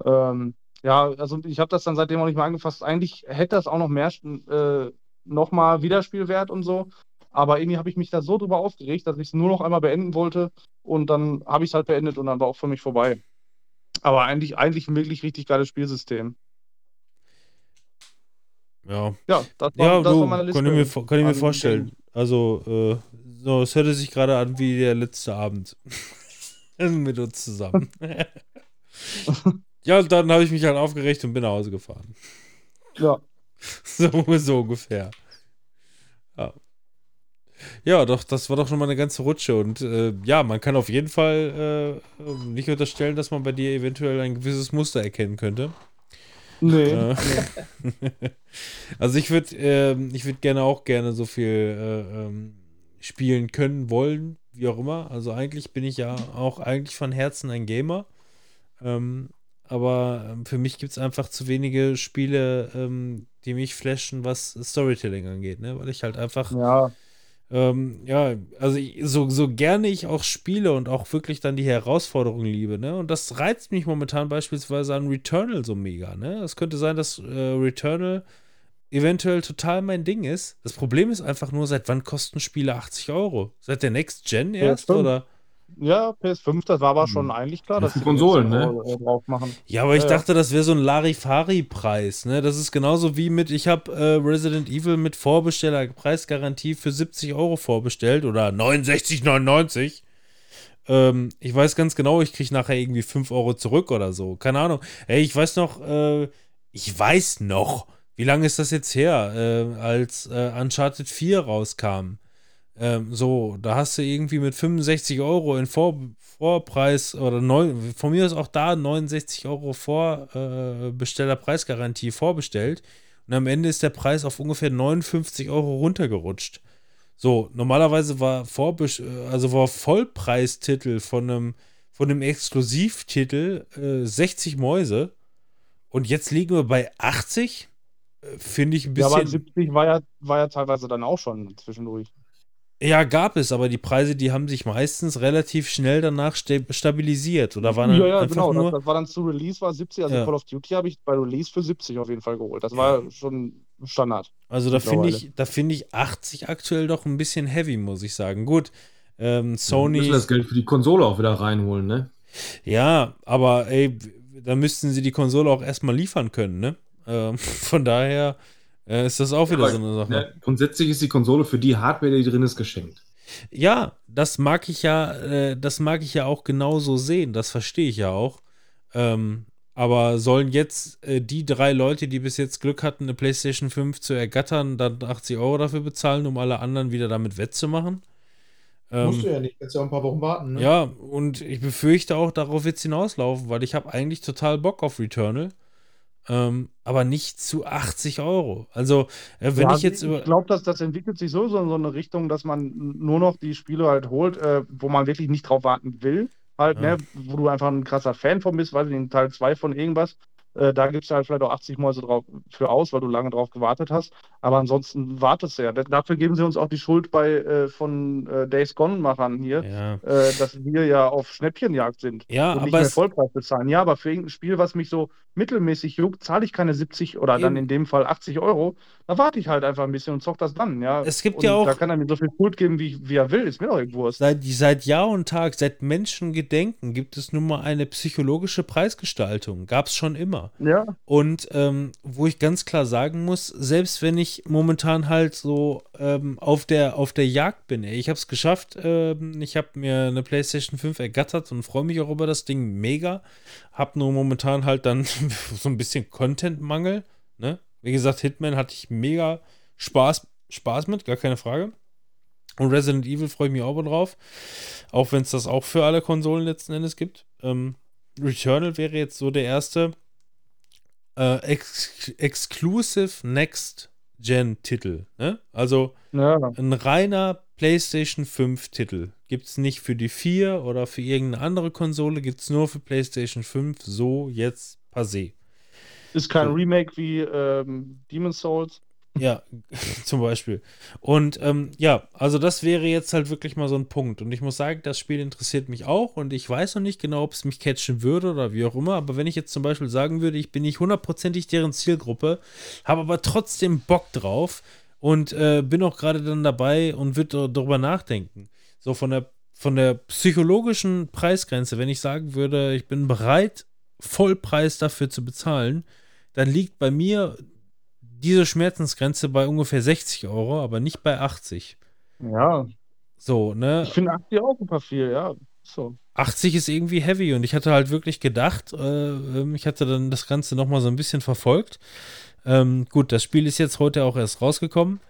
Ähm, ja, also ich habe das dann seitdem auch nicht mehr angefasst. Eigentlich hätte das auch noch mehr, äh, noch mal Wiederspielwert und so. Aber irgendwie habe ich mich da so drüber aufgeregt, dass ich es nur noch einmal beenden wollte. Und dann habe ich es halt beendet und dann war auch für mich vorbei. Aber eigentlich, eigentlich ein wirklich richtig geiles Spielsystem. Ja. Ja, das war, Ja, das du, war meine Liste. kann ich mir, kann ich mir vorstellen. Also, äh, so, es hörte sich gerade an wie der letzte Abend. Mit uns zusammen. ja, und dann habe ich mich halt aufgeregt und bin nach Hause gefahren. Ja. So, so ungefähr. Ja. Ja, doch, das war doch schon mal eine ganze Rutsche. Und äh, ja, man kann auf jeden Fall äh, nicht unterstellen, dass man bei dir eventuell ein gewisses Muster erkennen könnte. Nee. Also ich würde ähm, ich würde gerne auch gerne so viel äh, ähm, spielen können, wollen, wie auch immer. Also eigentlich bin ich ja auch eigentlich von Herzen ein Gamer. Ähm, aber ähm, für mich gibt es einfach zu wenige Spiele, ähm, die mich flashen, was Storytelling angeht, ne? Weil ich halt einfach Ja. Ähm, ja, also so, so gerne ich auch spiele und auch wirklich dann die Herausforderung liebe, ne? Und das reizt mich momentan beispielsweise an Returnal so mega, ne? Es könnte sein, dass äh, Returnal eventuell total mein Ding ist. Das Problem ist einfach nur, seit wann kosten Spiele 80 Euro? Seit der Next Gen erst, stimmt. oder? Ja, PS5, das war aber schon Hm. eigentlich klar, Das dass sind Konsolen, ne? äh, drauf machen. Ja, aber ich Ja, ja. dachte, das wäre so ein Larifari-Preis, ne? Das ist genauso wie mit, ich habe äh, Resident Evil mit Vorbesteller Preisgarantie für 70 Euro vorbestellt oder 69,99. Ähm, ich weiß ganz genau, ich kriege nachher irgendwie 5 Euro zurück oder so. Keine Ahnung. Ey, ich weiß noch, äh, ich weiß noch, wie lange ist das jetzt her, äh, als äh, Uncharted 4 rauskam. Ähm, so, da hast du irgendwie mit 65 Euro in Vor Vorpreis oder neun, von mir aus auch da 69 Euro Vorbesteller äh, vorbestellt. Und am Ende ist der Preis auf ungefähr 59 Euro runtergerutscht. So, normalerweise war Vorbes also war Vollpreistitel von einem, von einem Exklusivtitel äh, 60 Mäuse. Und jetzt liegen wir bei 80. Äh, Finde ich ein Ja, aber bisschen. 70 war ja, war ja teilweise dann auch schon zwischendurch. Ja, gab es, aber die Preise, die haben sich meistens relativ schnell danach sta- stabilisiert. Oder waren dann ja, ja, einfach genau. nur. Das, das war dann zu Release, war 70. Also Ja. Call of Duty habe ich bei Release für 70 auf jeden Fall geholt. Das war schon Standard. Also da finde ich, da finde ich 80 aktuell doch ein bisschen heavy, muss ich sagen. Gut, ähm, Sony. Sony. müssen das Geld für die Konsole auch wieder reinholen, ne? Ja, aber ey, da müssten sie die Konsole auch erstmal liefern können, ne? Ähm, von daher äh, ist das auch wieder Aber, so eine Sache. Ja, grundsätzlich ist die Konsole für die Hardware, die drin ist, geschenkt. Ja, das mag ich ja, äh, das mag ich ja auch genauso sehen, das verstehe ich ja auch. Ähm, aber sollen jetzt äh, die drei Leute, die bis jetzt Glück hatten, eine PlayStation 5 zu ergattern, dann 80 Euro dafür bezahlen, um alle anderen wieder damit wettzumachen? Ähm, Musst du ja nicht, kannst ja auch ein paar Wochen warten. Ne? ja, und ich befürchte auch, darauf wird es hinauslaufen, weil ich habe eigentlich total Bock auf Returnal. Ähm, aber nicht zu 80 Euro. Also, äh, wenn ja, ich jetzt über. Ich glaube, dass das entwickelt sich sowieso in so eine Richtung, dass man nur noch die Spiele halt holt, äh, wo man wirklich nicht drauf warten will. Halt, Ja. ne, wo du einfach ein krasser Fan von bist, weiß ich nicht, Teil 2 von irgendwas. Äh, da gibst du halt vielleicht auch 80 Mäuse drauf für aus, weil du lange drauf gewartet hast. Aber ansonsten wartest du ja. Dafür geben sie uns auch die Schuld bei äh, von äh, Days Gone-Machern hier, Ja. äh, dass wir ja auf Schnäppchenjagd sind Ja, und nicht aber mehr Vollpreis bezahlen. Ja, aber für irgendein Spiel, was mich so mittelmäßig juckt, zahle ich keine 70 oder dann Eben. in dem Fall 80 Euro. Da warte ich halt einfach ein bisschen und zock das dann. Ja. Es gibt und ja auch- Da kann er mir so viel Schuld geben, wie, wie er will. Ist mir doch irgendwo. seit, seit Jahr und Tag, seit Menschengedenken gibt es nun mal eine psychologische Preisgestaltung. Gab es schon immer. Ja. Und ähm, wo ich ganz klar sagen muss, selbst wenn ich momentan halt so ähm, auf, der, auf der Jagd bin, ey, ich habe es geschafft, ähm, ich habe mir eine PlayStation 5 ergattert und freue mich auch über das Ding mega. Hab nur momentan halt dann so ein bisschen Content-Mangel. Ne? Wie gesagt, Hitman hatte ich mega Spaß, Spaß mit, gar keine Frage. Und Resident Evil freue ich mich auch drauf. Auch wenn es das auch für alle Konsolen letzten Endes gibt. Ähm, Returnal wäre jetzt so der erste äh, ex Exclusive Next Gen Titel. Ne? Also ja. ein reiner PlayStation 5 Titel. Gibt es nicht für die 4 oder für irgendeine andere Konsole, gibt es nur für PlayStation 5, so jetzt passé. Ist kein So. Remake wie ähm, Demon's Souls. Ja, zum Beispiel. Und ähm, ja, also das wäre jetzt halt wirklich mal so ein Punkt. Und ich muss sagen, das Spiel interessiert mich auch und ich weiß noch nicht genau, ob es mich catchen würde oder wie auch immer. Aber wenn ich jetzt zum Beispiel sagen würde, ich bin nicht hundertprozentig deren Zielgruppe, habe aber trotzdem Bock drauf und äh, bin auch gerade dann dabei und würde darüber nachdenken. So von der, von der psychologischen Preisgrenze, wenn ich sagen würde, ich bin bereit, Vollpreis dafür zu bezahlen, dann liegt bei mir diese Schmerzensgrenze bei ungefähr 60 Euro, aber nicht bei 80. Ja. So, ne? Ich finde 80 auch super viel, ja. So. 80 ist irgendwie heavy und ich hatte halt wirklich gedacht, äh, ähm, ich hatte dann das Ganze nochmal so ein bisschen verfolgt. Ähm, gut, das Spiel ist jetzt heute auch erst rausgekommen.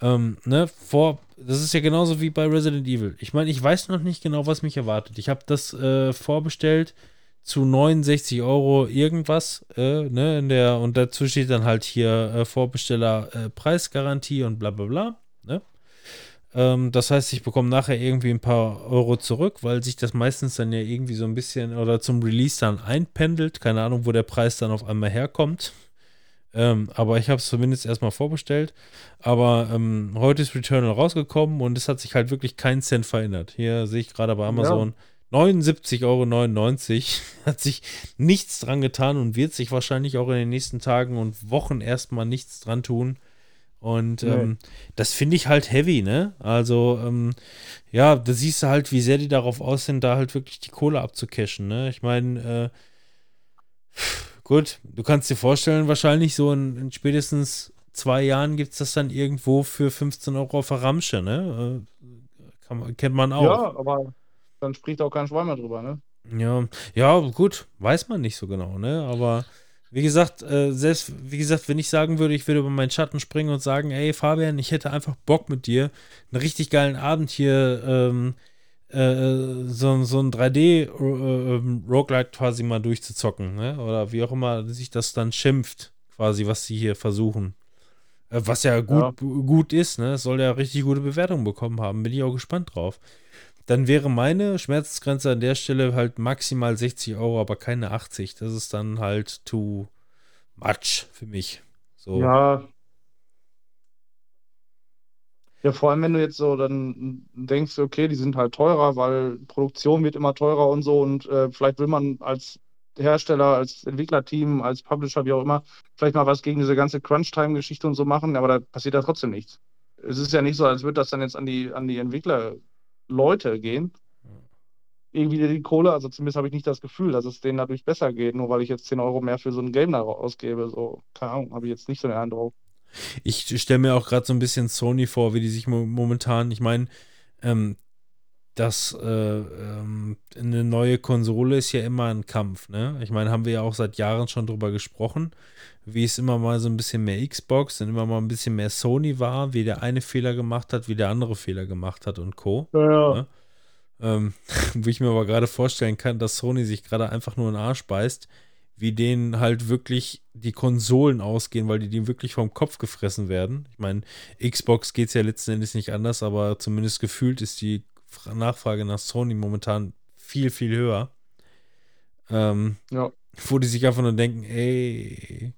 Ähm, ne, vor, das ist ja genauso wie bei Resident Evil. Ich meine, ich weiß noch nicht genau, was mich erwartet. Ich habe das äh, vorbestellt zu 69 Euro irgendwas, äh, ne, in der, und dazu steht dann halt hier äh, Vorbesteller äh, Preisgarantie und bla bla bla, ne? Ähm, das heißt, ich bekomme nachher irgendwie ein paar Euro zurück, weil sich das meistens dann ja irgendwie so ein bisschen oder zum Release dann einpendelt. Keine Ahnung, wo der Preis dann auf einmal herkommt. Ähm, aber ich habe es zumindest erstmal vorbestellt. Aber ähm, heute ist Returnal rausgekommen und es hat sich halt wirklich keinen Cent verändert. Hier sehe ich gerade bei Amazon 79,99 Euro. Hat sich nichts dran getan und wird sich wahrscheinlich auch in den nächsten Tagen und Wochen erstmal nichts dran tun. Und Nee. ähm, das finde ich halt heavy, ne? Also, ähm, ja, da siehst du halt, wie sehr die darauf aus sind, da halt wirklich die Kohle abzucashen, ne? Ich meine, äh, gut, du kannst dir vorstellen, wahrscheinlich so in, in spätestens zwei Jahren gibt es das dann irgendwo für 15 Euro auf der Ramsche, ne? Äh, kann kennt man auch. Ja, aber dann spricht auch kein Schwein mehr drüber, ne? Ja, ja, gut, weiß man nicht so genau, ne? Aber wie gesagt, äh, selbst, wie gesagt, wenn ich sagen würde, ich würde über meinen Schatten springen und sagen, ey, Fabian, ich hätte einfach Bock mit dir, einen richtig geilen Abend hier, ähm, äh, so, so ein 3D-Roguelite quasi mal durchzuzocken, ne? Oder wie auch immer sich das dann schimpft, quasi, was sie hier versuchen. Äh, was ja gut, gut ist, ne? Es soll ja richtig gute Bewertungen bekommen haben. Bin ich auch gespannt drauf dann wäre meine Schmerzgrenze an der Stelle halt maximal 60 Euro, aber keine 80. Das ist dann halt too much für mich. So. Ja. Ja, vor allem, wenn du jetzt so dann denkst, okay, die sind halt teurer, weil Produktion wird immer teurer und so und äh, vielleicht will man als Hersteller, als Entwicklerteam, als Publisher, wie auch immer, vielleicht mal was gegen diese ganze Crunch-Time-Geschichte und so machen, aber da passiert ja trotzdem nichts. Es ist ja nicht so, als würde das dann jetzt an die, an die Entwicklerleute gehen. Irgendwie die Kohle, also zumindest habe ich nicht das Gefühl, dass es denen dadurch besser geht, nur weil ich jetzt 10 Euro mehr für so ein Game da ausgebe. So, keine Ahnung, habe ich jetzt nicht so den Eindruck. Ich stelle mir auch gerade so ein bisschen Sony vor, wie die sich mo momentan, ich meine, ähm, das äh, ähm, eine neue Konsole ist ja immer ein Kampf, ne? Ich meine, haben wir ja auch seit Jahren schon drüber gesprochen, wie es immer mal so ein bisschen mehr Xbox und immer mal ein bisschen mehr Sony war, wie der eine Fehler gemacht hat, wie der andere Fehler gemacht hat und Co. Ja, Ja. Ähm, wo ich mir aber gerade vorstellen kann, dass Sony sich gerade einfach nur in den Arsch beißt, wie denen halt wirklich die Konsolen ausgehen, weil die dem wirklich vom Kopf gefressen werden. Ich meine, Xbox geht es ja letzten Endes nicht anders, aber zumindest gefühlt ist die Nachfrage nach Sony momentan viel, viel höher. Ähm, Ja. Wo die sich einfach nur denken, ey,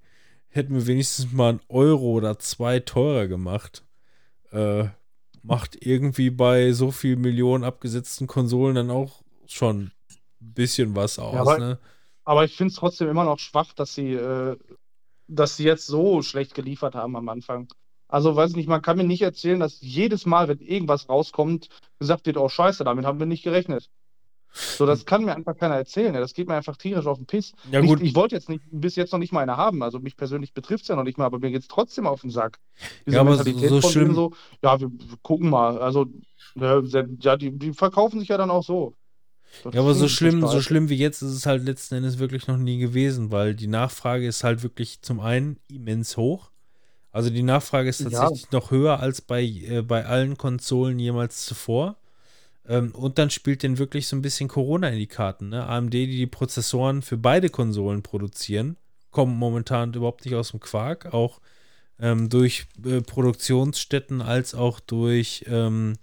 hätten wir wenigstens mal einen Euro oder zwei teurer gemacht. Äh, macht irgendwie bei so viel Millionen abgesetzten Konsolen dann auch schon ein bisschen was aus, aber- ne? Aber ich finde es trotzdem immer noch schwach, dass sie, äh, dass sie jetzt so schlecht geliefert haben am Anfang. Also, weiß nicht, man kann mir nicht erzählen, dass jedes Mal, wenn irgendwas rauskommt, gesagt wird, oh Scheiße, damit haben wir nicht gerechnet. So, das kann mir einfach keiner erzählen. Ja. Das geht mir einfach tierisch auf den Piss. Ja, ich gut. ich wollte jetzt nicht, bis jetzt noch nicht mal eine haben. Also mich persönlich betrifft es ja noch nicht mal, aber mir geht es trotzdem auf den Sack. Ja, aber so- so von schlimm- so, ja, wir, gucken mal. Also, ja, ja die, die verkaufen sich ja dann auch so. Das Ja, aber so schlimm, so schlimm wie jetzt ist es halt letzten Endes wirklich noch nie gewesen, weil die Nachfrage ist halt wirklich zum einen immens hoch. Also die Nachfrage ist Ja. tatsächlich noch höher als bei, äh, bei allen Konsolen jemals zuvor. Ähm, und dann spielt denn wirklich so ein bisschen Corona in die Karten. Ne? AMD, die die Prozessoren für beide Konsolen produzieren, kommen momentan überhaupt nicht aus dem Quark. Auch ähm, durch äh, Produktionsstätten als auch durch ähm,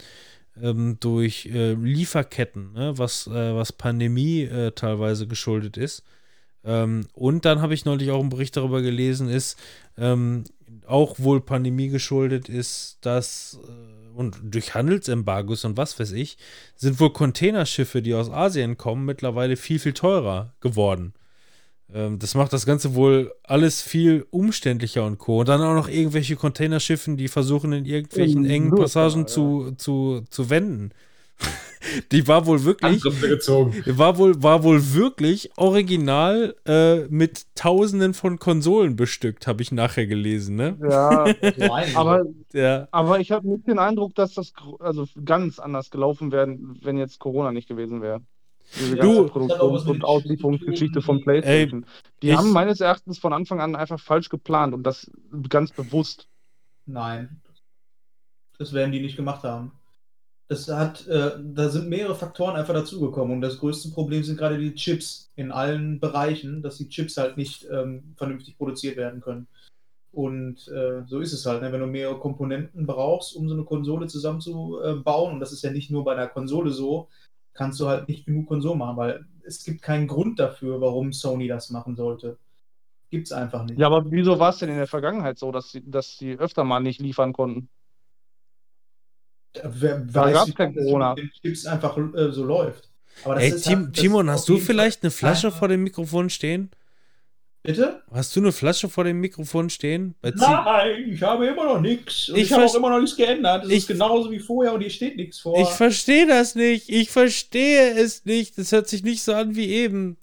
ähm, durch äh, Lieferketten, ne? was, äh, was Pandemie äh, teilweise geschuldet ist. Ähm, und dann habe ich neulich auch einen Bericht darüber gelesen, ist ähm, auch wohl Pandemie geschuldet ist, dass äh, und durch Handelsembargos und was weiß ich, sind wohl Containerschiffe, die aus Asien kommen, mittlerweile viel, viel teurer geworden. Ähm, das macht das Ganze wohl alles viel umständlicher und co. Und dann auch noch irgendwelche Containerschiffen, die versuchen in irgendwelchen engen Passagen ja. zu, zu, zu wenden. Die war wohl wirklich, gezogen. war wohl, war wohl wirklich original äh, mit Tausenden von Konsolen bestückt, habe ich nachher gelesen, ne? Ja, aber, Der, aber ich habe nicht den Eindruck, dass das also ganz anders gelaufen wäre, wenn jetzt Corona nicht gewesen wäre. Diese Du- ganze was Produktions- und Auslieferungsgeschichte von Ey, PlayStation. Die ich- haben meines Erachtens von Anfang an einfach falsch geplant und das ganz bewusst. Nein. Das werden die nicht gemacht haben. Das hat, äh, da sind mehrere Faktoren einfach dazugekommen und das größte Problem sind gerade die Chips in allen Bereichen, dass die Chips halt nicht ähm, vernünftig produziert werden können. Und äh, so ist es halt, ne? wenn du mehrere Komponenten brauchst, um so eine Konsole zusammenzubauen, und das ist ja nicht nur bei einer Konsole so, kannst du halt nicht genug Konsolen machen, weil es gibt keinen Grund dafür, warum Sony das machen sollte. Gibt es einfach nicht. Ja, aber wieso war es denn in der Vergangenheit so, dass sie, dass sie öfter mal nicht liefern konnten? Wer weiß, wie kein Corona. mit Chips einfach äh, so läuft. Aber das ey, ist Tim, halt- das Timon, hast du vielleicht eine Flasche einfach- vor dem Mikrofon stehen? Bitte? Hast du eine Flasche vor dem Mikrofon stehen? Nein, ich habe immer noch nichts. Und Ich ich, habe auch immer noch nichts geändert. Es ist genauso wie vorher und hier steht nichts vor. Ich verstehe das nicht. Ich verstehe es nicht. Das hört sich nicht so an wie eben.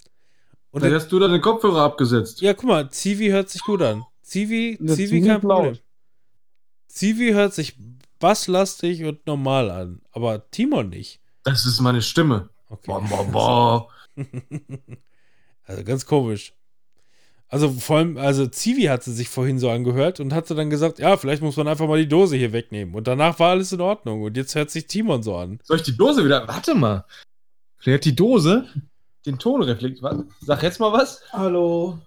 Und Vielleicht hast du da den Kopfhörer abgesetzt. ja, guck mal, Zivi hört sich gut an. Zivi, Zivi Zivi kein laut. Problem. Zivi hört sich basslastig und normal an, aber Timon nicht. Das ist meine Stimme. Okay. Boah, boah, boah. Also ganz komisch. Also vor allem, also Zivi hatte sich vorhin so angehört und hatte dann gesagt, ja, vielleicht muss man einfach mal die Dose hier wegnehmen. Und danach war alles in Ordnung. Und jetzt hört sich Timon so an. Soll ich die Dose wieder? Warte mal. Vielleicht hat die Dose den Ton reflektiert. Sag jetzt mal was. Hallo.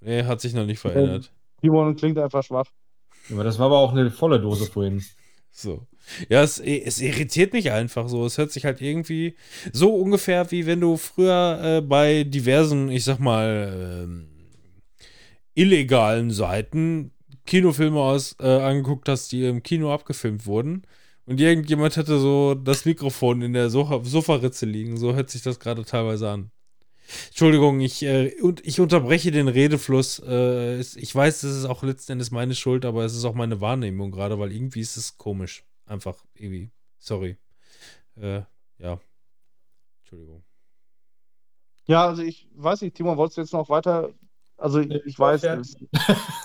Nee, hat sich noch nicht verändert. Timon klingt einfach schwach. Aber das war aber auch eine volle Dose vorhin. So. Ja, es, es irritiert mich einfach so. Es hört sich halt irgendwie so ungefähr wie wenn du früher äh, bei diversen, ich sag mal, ähm, illegalen Seiten Kinofilme aus äh, angeguckt hast, die im Kino abgefilmt wurden. Und irgendjemand hatte so das Mikrofon in der Sofa Sofaritze liegen. So hört sich das gerade teilweise an. Entschuldigung, ich, äh, und ich unterbreche den Redefluss. Äh, es, ich weiß, das ist auch letzten Endes meine Schuld, aber es ist auch meine Wahrnehmung gerade, weil irgendwie ist es komisch. Einfach irgendwie. Sorry. Äh, ja. Entschuldigung. Ja, also ich weiß nicht, Timon, wolltest du jetzt noch weiter? Also ich, ich weiß, es,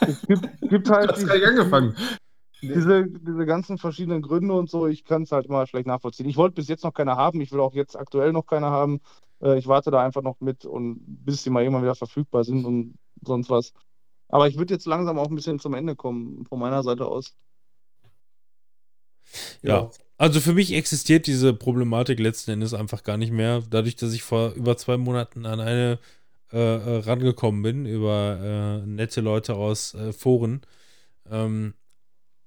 es gibt, gibt Du halt hast gar nicht angefangen. diese, diese ganzen verschiedenen Gründe und so, ich kann es halt immer schlecht nachvollziehen. Ich wollte bis jetzt noch keine haben, ich will auch jetzt aktuell noch keine haben. Äh, ich warte da einfach noch mit und bis sie mal irgendwann wieder verfügbar sind und sonst was. Aber ich würde jetzt langsam auch ein bisschen zum Ende kommen, von meiner Seite aus. Ja. Also für mich existiert diese Problematik letzten Endes einfach gar nicht mehr, dadurch, dass ich vor über zwei Monaten an eine äh, äh, rangekommen bin über äh, nette Leute aus äh, Foren. Ähm,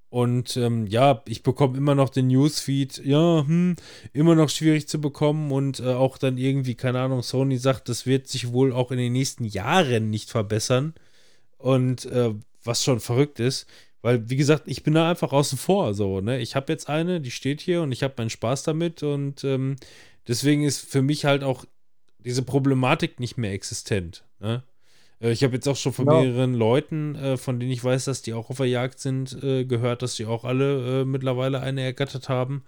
und ähm, ja, ich bekomme immer noch den Newsfeed, ja, hm, immer noch schwierig zu bekommen und äh, auch dann irgendwie, keine Ahnung, Sony sagt, das wird sich wohl auch in den nächsten Jahren nicht verbessern. Und äh, was schon verrückt ist, weil, wie gesagt, ich bin da einfach außen vor. So, ne? Ich habe jetzt eine, die steht hier und ich habe meinen Spaß damit. Und ähm, deswegen ist für mich halt auch diese Problematik nicht mehr existent. Ne? Äh, Ich habe jetzt auch schon von Genau. mehreren Leuten, äh, von denen ich weiß, dass die auch auf der Jagd sind, äh, gehört, dass die auch alle mittlerweile eine ergattert haben.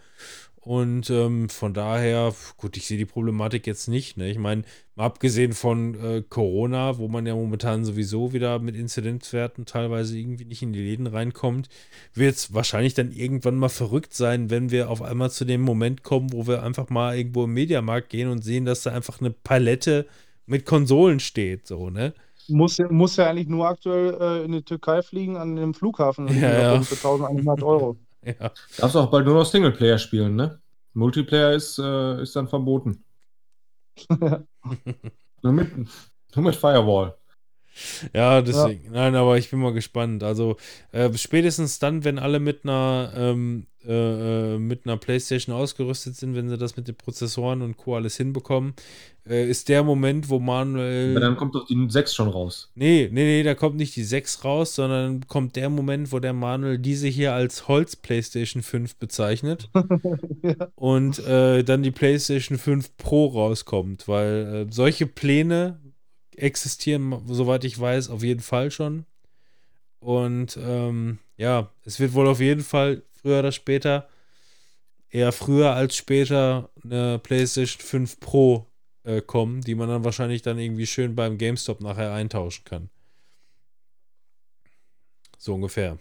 Und ähm, von daher, gut, ich sehe die Problematik jetzt nicht. Ne? Ich meine, mal abgesehen von äh, Corona, wo man ja momentan sowieso wieder mit Inzidenzwerten teilweise irgendwie nicht in die Läden reinkommt, wird es wahrscheinlich dann irgendwann mal verrückt sein, wenn wir auf einmal zu dem Moment kommen, wo wir einfach mal irgendwo im Mediamarkt gehen und sehen, dass da einfach eine Palette mit Konsolen steht. So, ne? Muss ja, muss ja eigentlich nur aktuell äh, in die Türkei fliegen an dem Flughafen Ja, ja. für 1100 Euro. Ja. Darfst auch bald nur noch Singleplayer spielen, ne? Multiplayer ist, äh, ist dann verboten. nur, mit, nur mit Firewall. Ja, deswegen. Nein, aber ich bin mal gespannt. Also äh, spätestens dann, wenn alle mit einer ähm, äh, äh, mit einer PlayStation ausgerüstet sind, wenn sie das mit den Prozessoren und Co. alles hinbekommen, äh, ist der Moment, wo Manuel. Aber dann kommt doch die 6 schon raus. Nee, nee, nee, da kommt nicht die 6 raus, sondern kommt der Moment, wo der Manuel diese hier als Holz PlayStation 5 bezeichnet ja. und äh, dann die PlayStation 5 Pro rauskommt, weil äh, solche Pläne existieren, soweit ich weiß, auf jeden Fall schon. Und ähm, ja, es wird wohl auf jeden Fall früher oder später, eher früher als später, eine PlayStation 5 Pro äh, kommen, die man dann wahrscheinlich dann irgendwie schön beim GameStop nachher eintauschen kann. So ungefähr.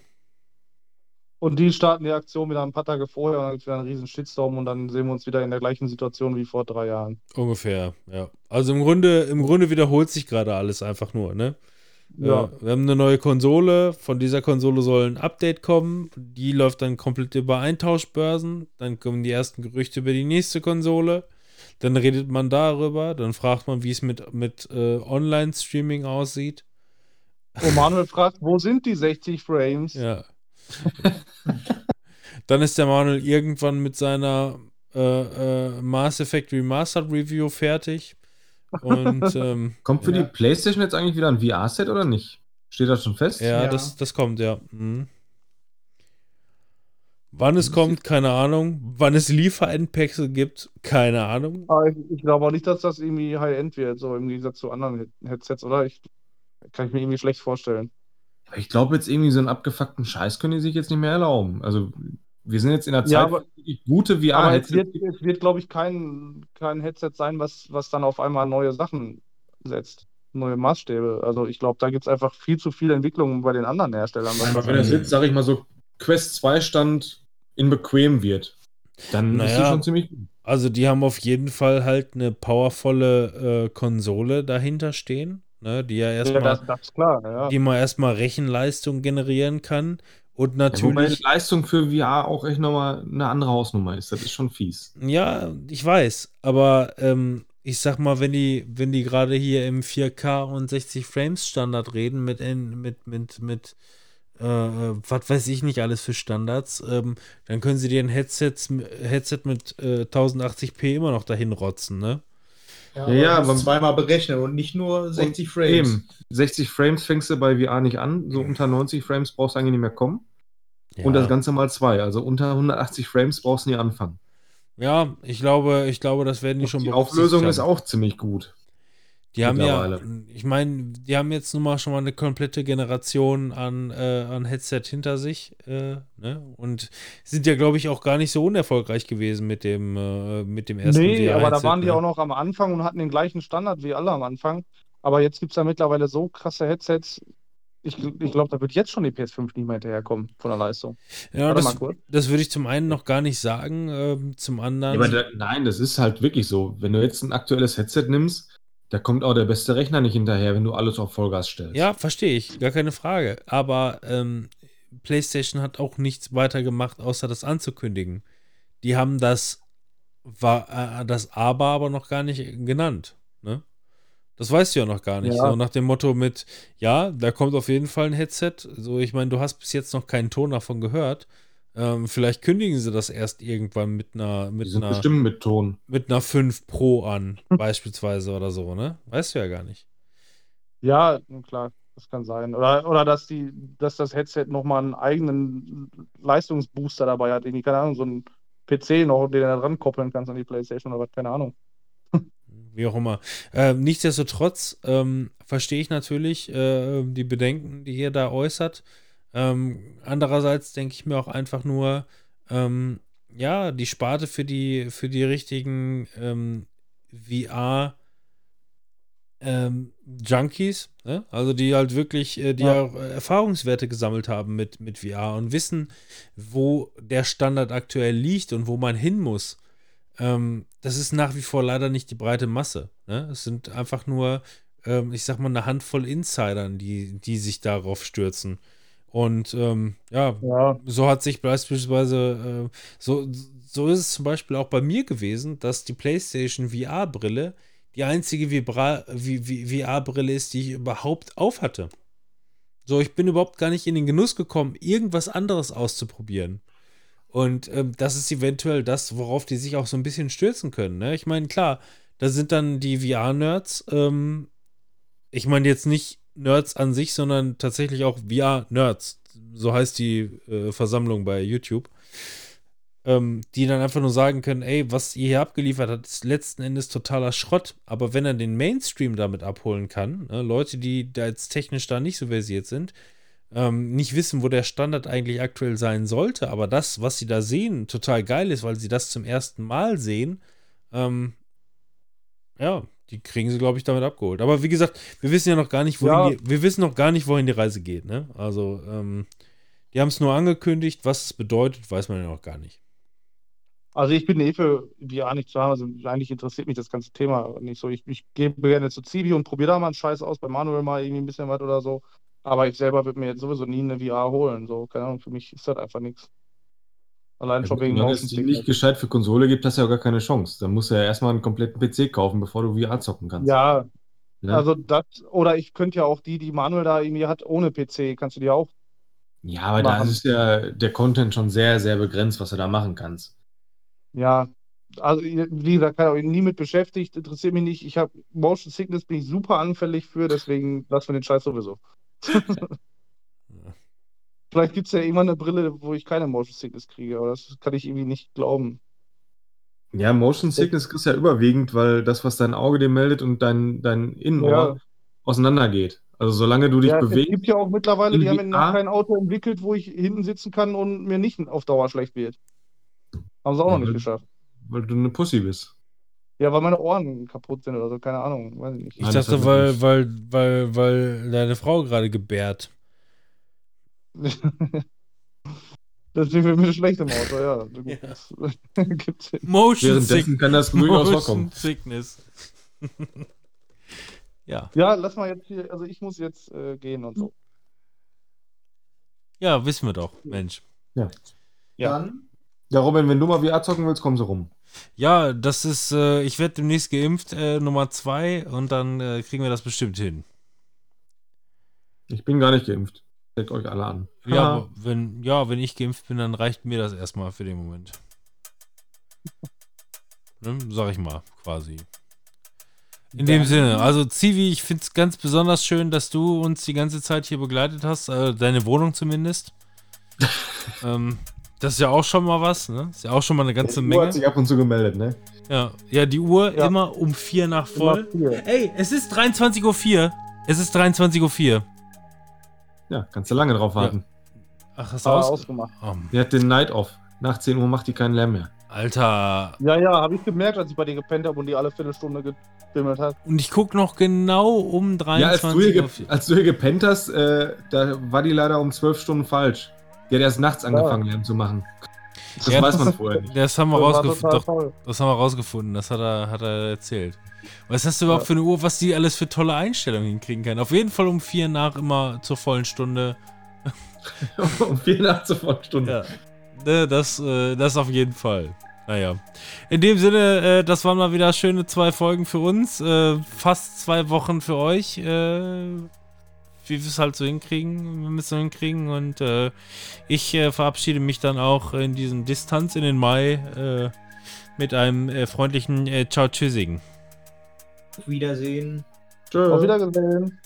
Und die starten die Aktion wieder ein paar Tage vorher und dann gibt es wieder einen riesen Shitstorm und dann sehen wir uns wieder in der gleichen Situation wie vor drei Jahren. Ungefähr, ja. Also im Grunde, im Grunde wiederholt sich gerade alles einfach nur, ne? Ja. Äh, wir haben eine neue Konsole, von dieser Konsole soll ein Update kommen, die läuft dann komplett über Eintauschbörsen, dann kommen die ersten Gerüchte über die nächste Konsole, dann redet man darüber, dann fragt man, wie es mit, mit äh, Online-Streaming aussieht. Und Manuel fragt, wo sind die 60 Frames? Ja. dann ist der Manuel irgendwann mit seiner äh, äh, Mass Effect Remastered Review fertig. Und ähm, Kommt für Ja. die PlayStation jetzt eigentlich wieder ein VR-Set oder nicht? Steht das schon fest? Ja, Ja. Das, das kommt, ja. Mhm. Wann es kommt, keine Ahnung. Wann es Lieferendpässe gibt, keine Ahnung. Aber ich, ich glaube auch nicht, dass das irgendwie High-End wird, so im Gegensatz zu anderen Head- Headsets, oder? Ich kann ich mir irgendwie schlecht vorstellen. Aber Ich glaube jetzt irgendwie so einen abgefuckten Scheiß können die sich jetzt nicht mehr erlauben. Also wir sind jetzt in der Zeit, Ja, aber- gute Aber es wird, es wird glaube ich, kein, kein Headset sein, was, was dann auf einmal neue Sachen setzt. Neue Maßstäbe. Also ich glaube, da gibt es einfach viel zu viel Entwicklung bei den anderen Herstellern. Aber wenn das jetzt, sag ich mal, so Quest 2 Stand in bequem wird, dann ist die Naja. schon ziemlich gut. Also die haben auf jeden Fall halt eine powervolle äh, Konsole dahinter stehen, ne, die ja ja, erstmal, das, das ist klar. Ja. die mal erstmal Rechenleistung generieren kann. Und Ja, wobei die natürlich, Leistung für VR auch echt nochmal eine andere Hausnummer ist. Das ist schon fies. ja, ich weiß, aber ähm, ich sag mal, wenn die, wenn die gerade hier im 4K und 60 Frames Standard reden mit, N- mit, mit, mit äh, was weiß ich nicht alles für Standards, ähm, dann können sie dir ein Headsets, Headset mit äh, 1080p immer noch dahin rotzen, ne? Ja, Ja, aber aber- zweimal berechnen und nicht nur 60 Frames. Eben. 60 Frames fängst du bei VR nicht an. So unter 90 Frames brauchst du eigentlich nicht mehr kommen. Und Ja. das Ganze mal zwei. Also unter 180 Frames brauchst du nie anfangen. Ja, ich glaube, ich glaube, das werden die schon Die Auflösung ist auch ziemlich gut. Die haben ja, ich meine, die haben jetzt nun mal schon mal eine komplette Generation an, äh, an Headset hinter sich, äh, ne? Und sind ja, glaube ich, auch gar nicht so unerfolgreich gewesen mit dem, äh, mit dem ersten Nee, aber da waren die ne? auch noch am Anfang und hatten den gleichen Standard wie alle am Anfang. Aber jetzt gibt es da mittlerweile so krasse Headsets. Ich, ich glaube, da wird jetzt schon die PS5 nicht mehr hinterherkommen von der Leistung. Ja, Warte das, kurz. das würde ich zum einen noch gar nicht sagen, ähm, zum anderen. Ja, aber da, nein, das ist halt wirklich so. Wenn du jetzt ein aktuelles Headset nimmst, da kommt auch der beste Rechner nicht hinterher, wenn du alles auf Vollgas stellst. Ja, verstehe ich, gar keine Frage. Aber ähm, PlayStation hat auch nichts weiter gemacht, außer das anzukündigen. Die haben das, war, äh, das Aber aber noch gar nicht genannt. Ne? Das weißt du ja noch gar nicht. Ja. So nach dem Motto mit, ja, da kommt auf jeden Fall ein Headset. So, ich meine, du hast bis jetzt noch keinen Ton davon gehört. Ähm, vielleicht kündigen sie das erst irgendwann mit einer, mit einer, bestimmt mit Ton. mit einer 5 Pro an, beispielsweise oder so, ne? Weißt du ja gar nicht. Ja, klar. Das kann sein. Oder, oder dass, die, dass das Headset nochmal einen eigenen Leistungsbooster dabei hat. Irgendwie, keine Ahnung, so ein PC noch, den du da dran koppeln kannst an die Playstation oder was, keine Ahnung. Wie auch immer. Äh, nichtsdestotrotz ähm, verstehe ich natürlich äh, die Bedenken, die ihr da äußert. Ähm, andererseits denke ich mir auch einfach nur, ähm, ja, die Sparte für die, für die richtigen ähm, VR- ähm, Junkies, ne? also die halt wirklich, äh, die Ja. auch äh, Erfahrungswerte gesammelt haben mit, mit VR und wissen, wo der Standard aktuell liegt und wo man hin muss. Ähm, das ist nach wie vor leider nicht die breite Masse. Ne? Es sind einfach nur, ähm, ich sag mal, eine Handvoll Insidern, die, die sich darauf stürzen. Und ähm, ja, Ja, so hat sich beispielsweise, äh, so, so ist es zum Beispiel auch bei mir gewesen, dass die PlayStation VR-Brille die einzige VR-Brille ist, die ich überhaupt auf hatte. So, ich bin überhaupt gar nicht in den Genuss gekommen, irgendwas anderes auszuprobieren. Und ähm, das ist eventuell das, worauf die sich auch so ein bisschen stürzen können. Ne? Ich meine, klar, da sind dann die VR-Nerds, ähm, ich meine jetzt nicht Nerds an sich, sondern tatsächlich auch VR-Nerds. So heißt die äh, Versammlung bei YouTube. Ähm, die dann einfach nur sagen können, ey, was ihr hier abgeliefert habt, ist letzten Endes totaler Schrott. Aber wenn er den Mainstream damit abholen kann, ne, Leute, die da jetzt technisch da nicht so versiert sind, ähm, nicht wissen, wo der Standard eigentlich aktuell sein sollte, aber das, was sie da sehen, total geil ist, weil sie das zum ersten Mal sehen, ähm, ja, die kriegen sie, glaube ich, damit abgeholt. Aber wie gesagt, wir wissen ja noch gar nicht, wohin Ja. die, wir wissen noch gar nicht, wohin die Reise geht, ne? Also, ähm, die haben es nur angekündigt, was es bedeutet, weiß man ja noch gar nicht. also ich bin eh für VR nicht zu haben. Also eigentlich interessiert mich das ganze Thema nicht so. Ich, ich gehe gerne zu Zivi und probiere da mal einen Scheiß aus, bei Manuel mal irgendwie ein bisschen was oder so. Aber ich selber würde mir jetzt sowieso nie eine VR holen. So, keine Ahnung, für mich ist das einfach nichts. Allein Ja, schon wegen wenn es die nicht Sickness. gescheit für Konsole gibt, hast du ja gar keine Chance. Dann musst du ja erstmal einen kompletten PC kaufen, bevor du VR zocken kannst. Ja, Ne? also das, oder ich könnte ja auch die, die Manuel da irgendwie hat, ohne PC, kannst du die auch. ja, aber da machen. ist ja der Content schon sehr, sehr begrenzt, was du da machen kannst. Ja, also wie gesagt, habe ich nie mit beschäftigt, interessiert mich nicht. Ich habe Motion Sickness, bin ich super anfällig für, deswegen lassen wir den Scheiß sowieso. Vielleicht gibt es ja irgendwann eine Brille, wo ich keine Motion Sickness kriege, aber das kann ich irgendwie nicht glauben. Ja, Motion Sickness ist ja überwiegend, weil das, was dein Auge dir meldet und dein, dein Innenohr Ja. auseinandergeht. Also solange du dich Ja, es bewegst, gibt ja auch mittlerweile, die haben noch kein Auto entwickelt, wo ich hinten sitzen kann und mir nicht auf Dauer schlecht wird. Haben sie auch Ja, noch nicht weil- geschafft. weil du eine Pussy bist. Ja, weil meine Ohren kaputt sind oder so, keine Ahnung, weiß ich nicht. Ich dachte, weil, weil, weil, weil deine Frau gerade gebärt. Deswegen wird mir schlecht im Auto, ja. Ja. Das gibt's. Motion, Währenddessen kann das durchaus Motion vorkommen. Sickness. ja. Ja, lass mal jetzt hier, also ich muss jetzt äh, gehen und so. Ja, wissen wir doch, Mensch. Ja. Dann, ja, Robin, wenn du mal VR zocken willst, komm so rum. Ja, das ist, äh, ich werde demnächst geimpft, äh, Nummer zwei, und dann äh, kriegen wir das bestimmt hin. Ich bin gar nicht geimpft. Steckt euch alle an. Ja, wenn, ja, wenn ich geimpft bin, dann reicht mir das erstmal für den Moment. Ne, sag ich mal, quasi. In dem Sinne, also Zivi, ich finde es ganz besonders schön, dass du uns die ganze Zeit hier begleitet hast, äh, deine Wohnung zumindest. ähm, das ist ja auch schon mal was, ne? Ist ja auch schon mal eine ganze Die Uhr hat Menge. sich ab und zu gemeldet, ne? Ja, ja die Uhr Ja. immer um vier nach voll. Vier. Ey, es ist 23.04 Uhr. Es ist 23.04 Uhr. Ja, kannst du lange drauf warten. Ach, hast du Ah, aus? ausgemacht. Oh, Die hat den Night Off. Nach 10 Uhr macht die keinen Lärm mehr. Alter. Ja, ja, habe ich gemerkt, als ich bei dir gepennt habe und die alle Viertelstunde gebimmelt hat. Und ich gucke noch genau um Ja, als du, hier 23 ge als du hier gepennt hast, äh, da war die leider um 12 Stunden falsch. Die hat erst nachts angefangen, Lärm zu machen. Das Ja, weiß man vorher nicht. Das haben wir, rausgef doch, das haben wir rausgefunden. Das hat er, hat er erzählt. Was hast du überhaupt für eine Uhr, was die alles für tolle Einstellungen hinkriegen kann? Auf jeden Fall um vier nach immer zur vollen Stunde. um 4 nach zur Stunde. Ja. Ne, das, äh, das auf jeden Fall. Naja. In dem Sinne, äh, das waren mal wieder schöne zwei Folgen für uns. Äh, fast zwei Wochen für euch. Wie wir es halt so hinkriegen. Wir müssen hinkriegen. Und ich verabschiede mich dann auch in diesem Distanz in den Mai mit einem freundlichen Ciao Tschüssing. Auf Wiedersehen. Tschö. Auf Wiedersehen.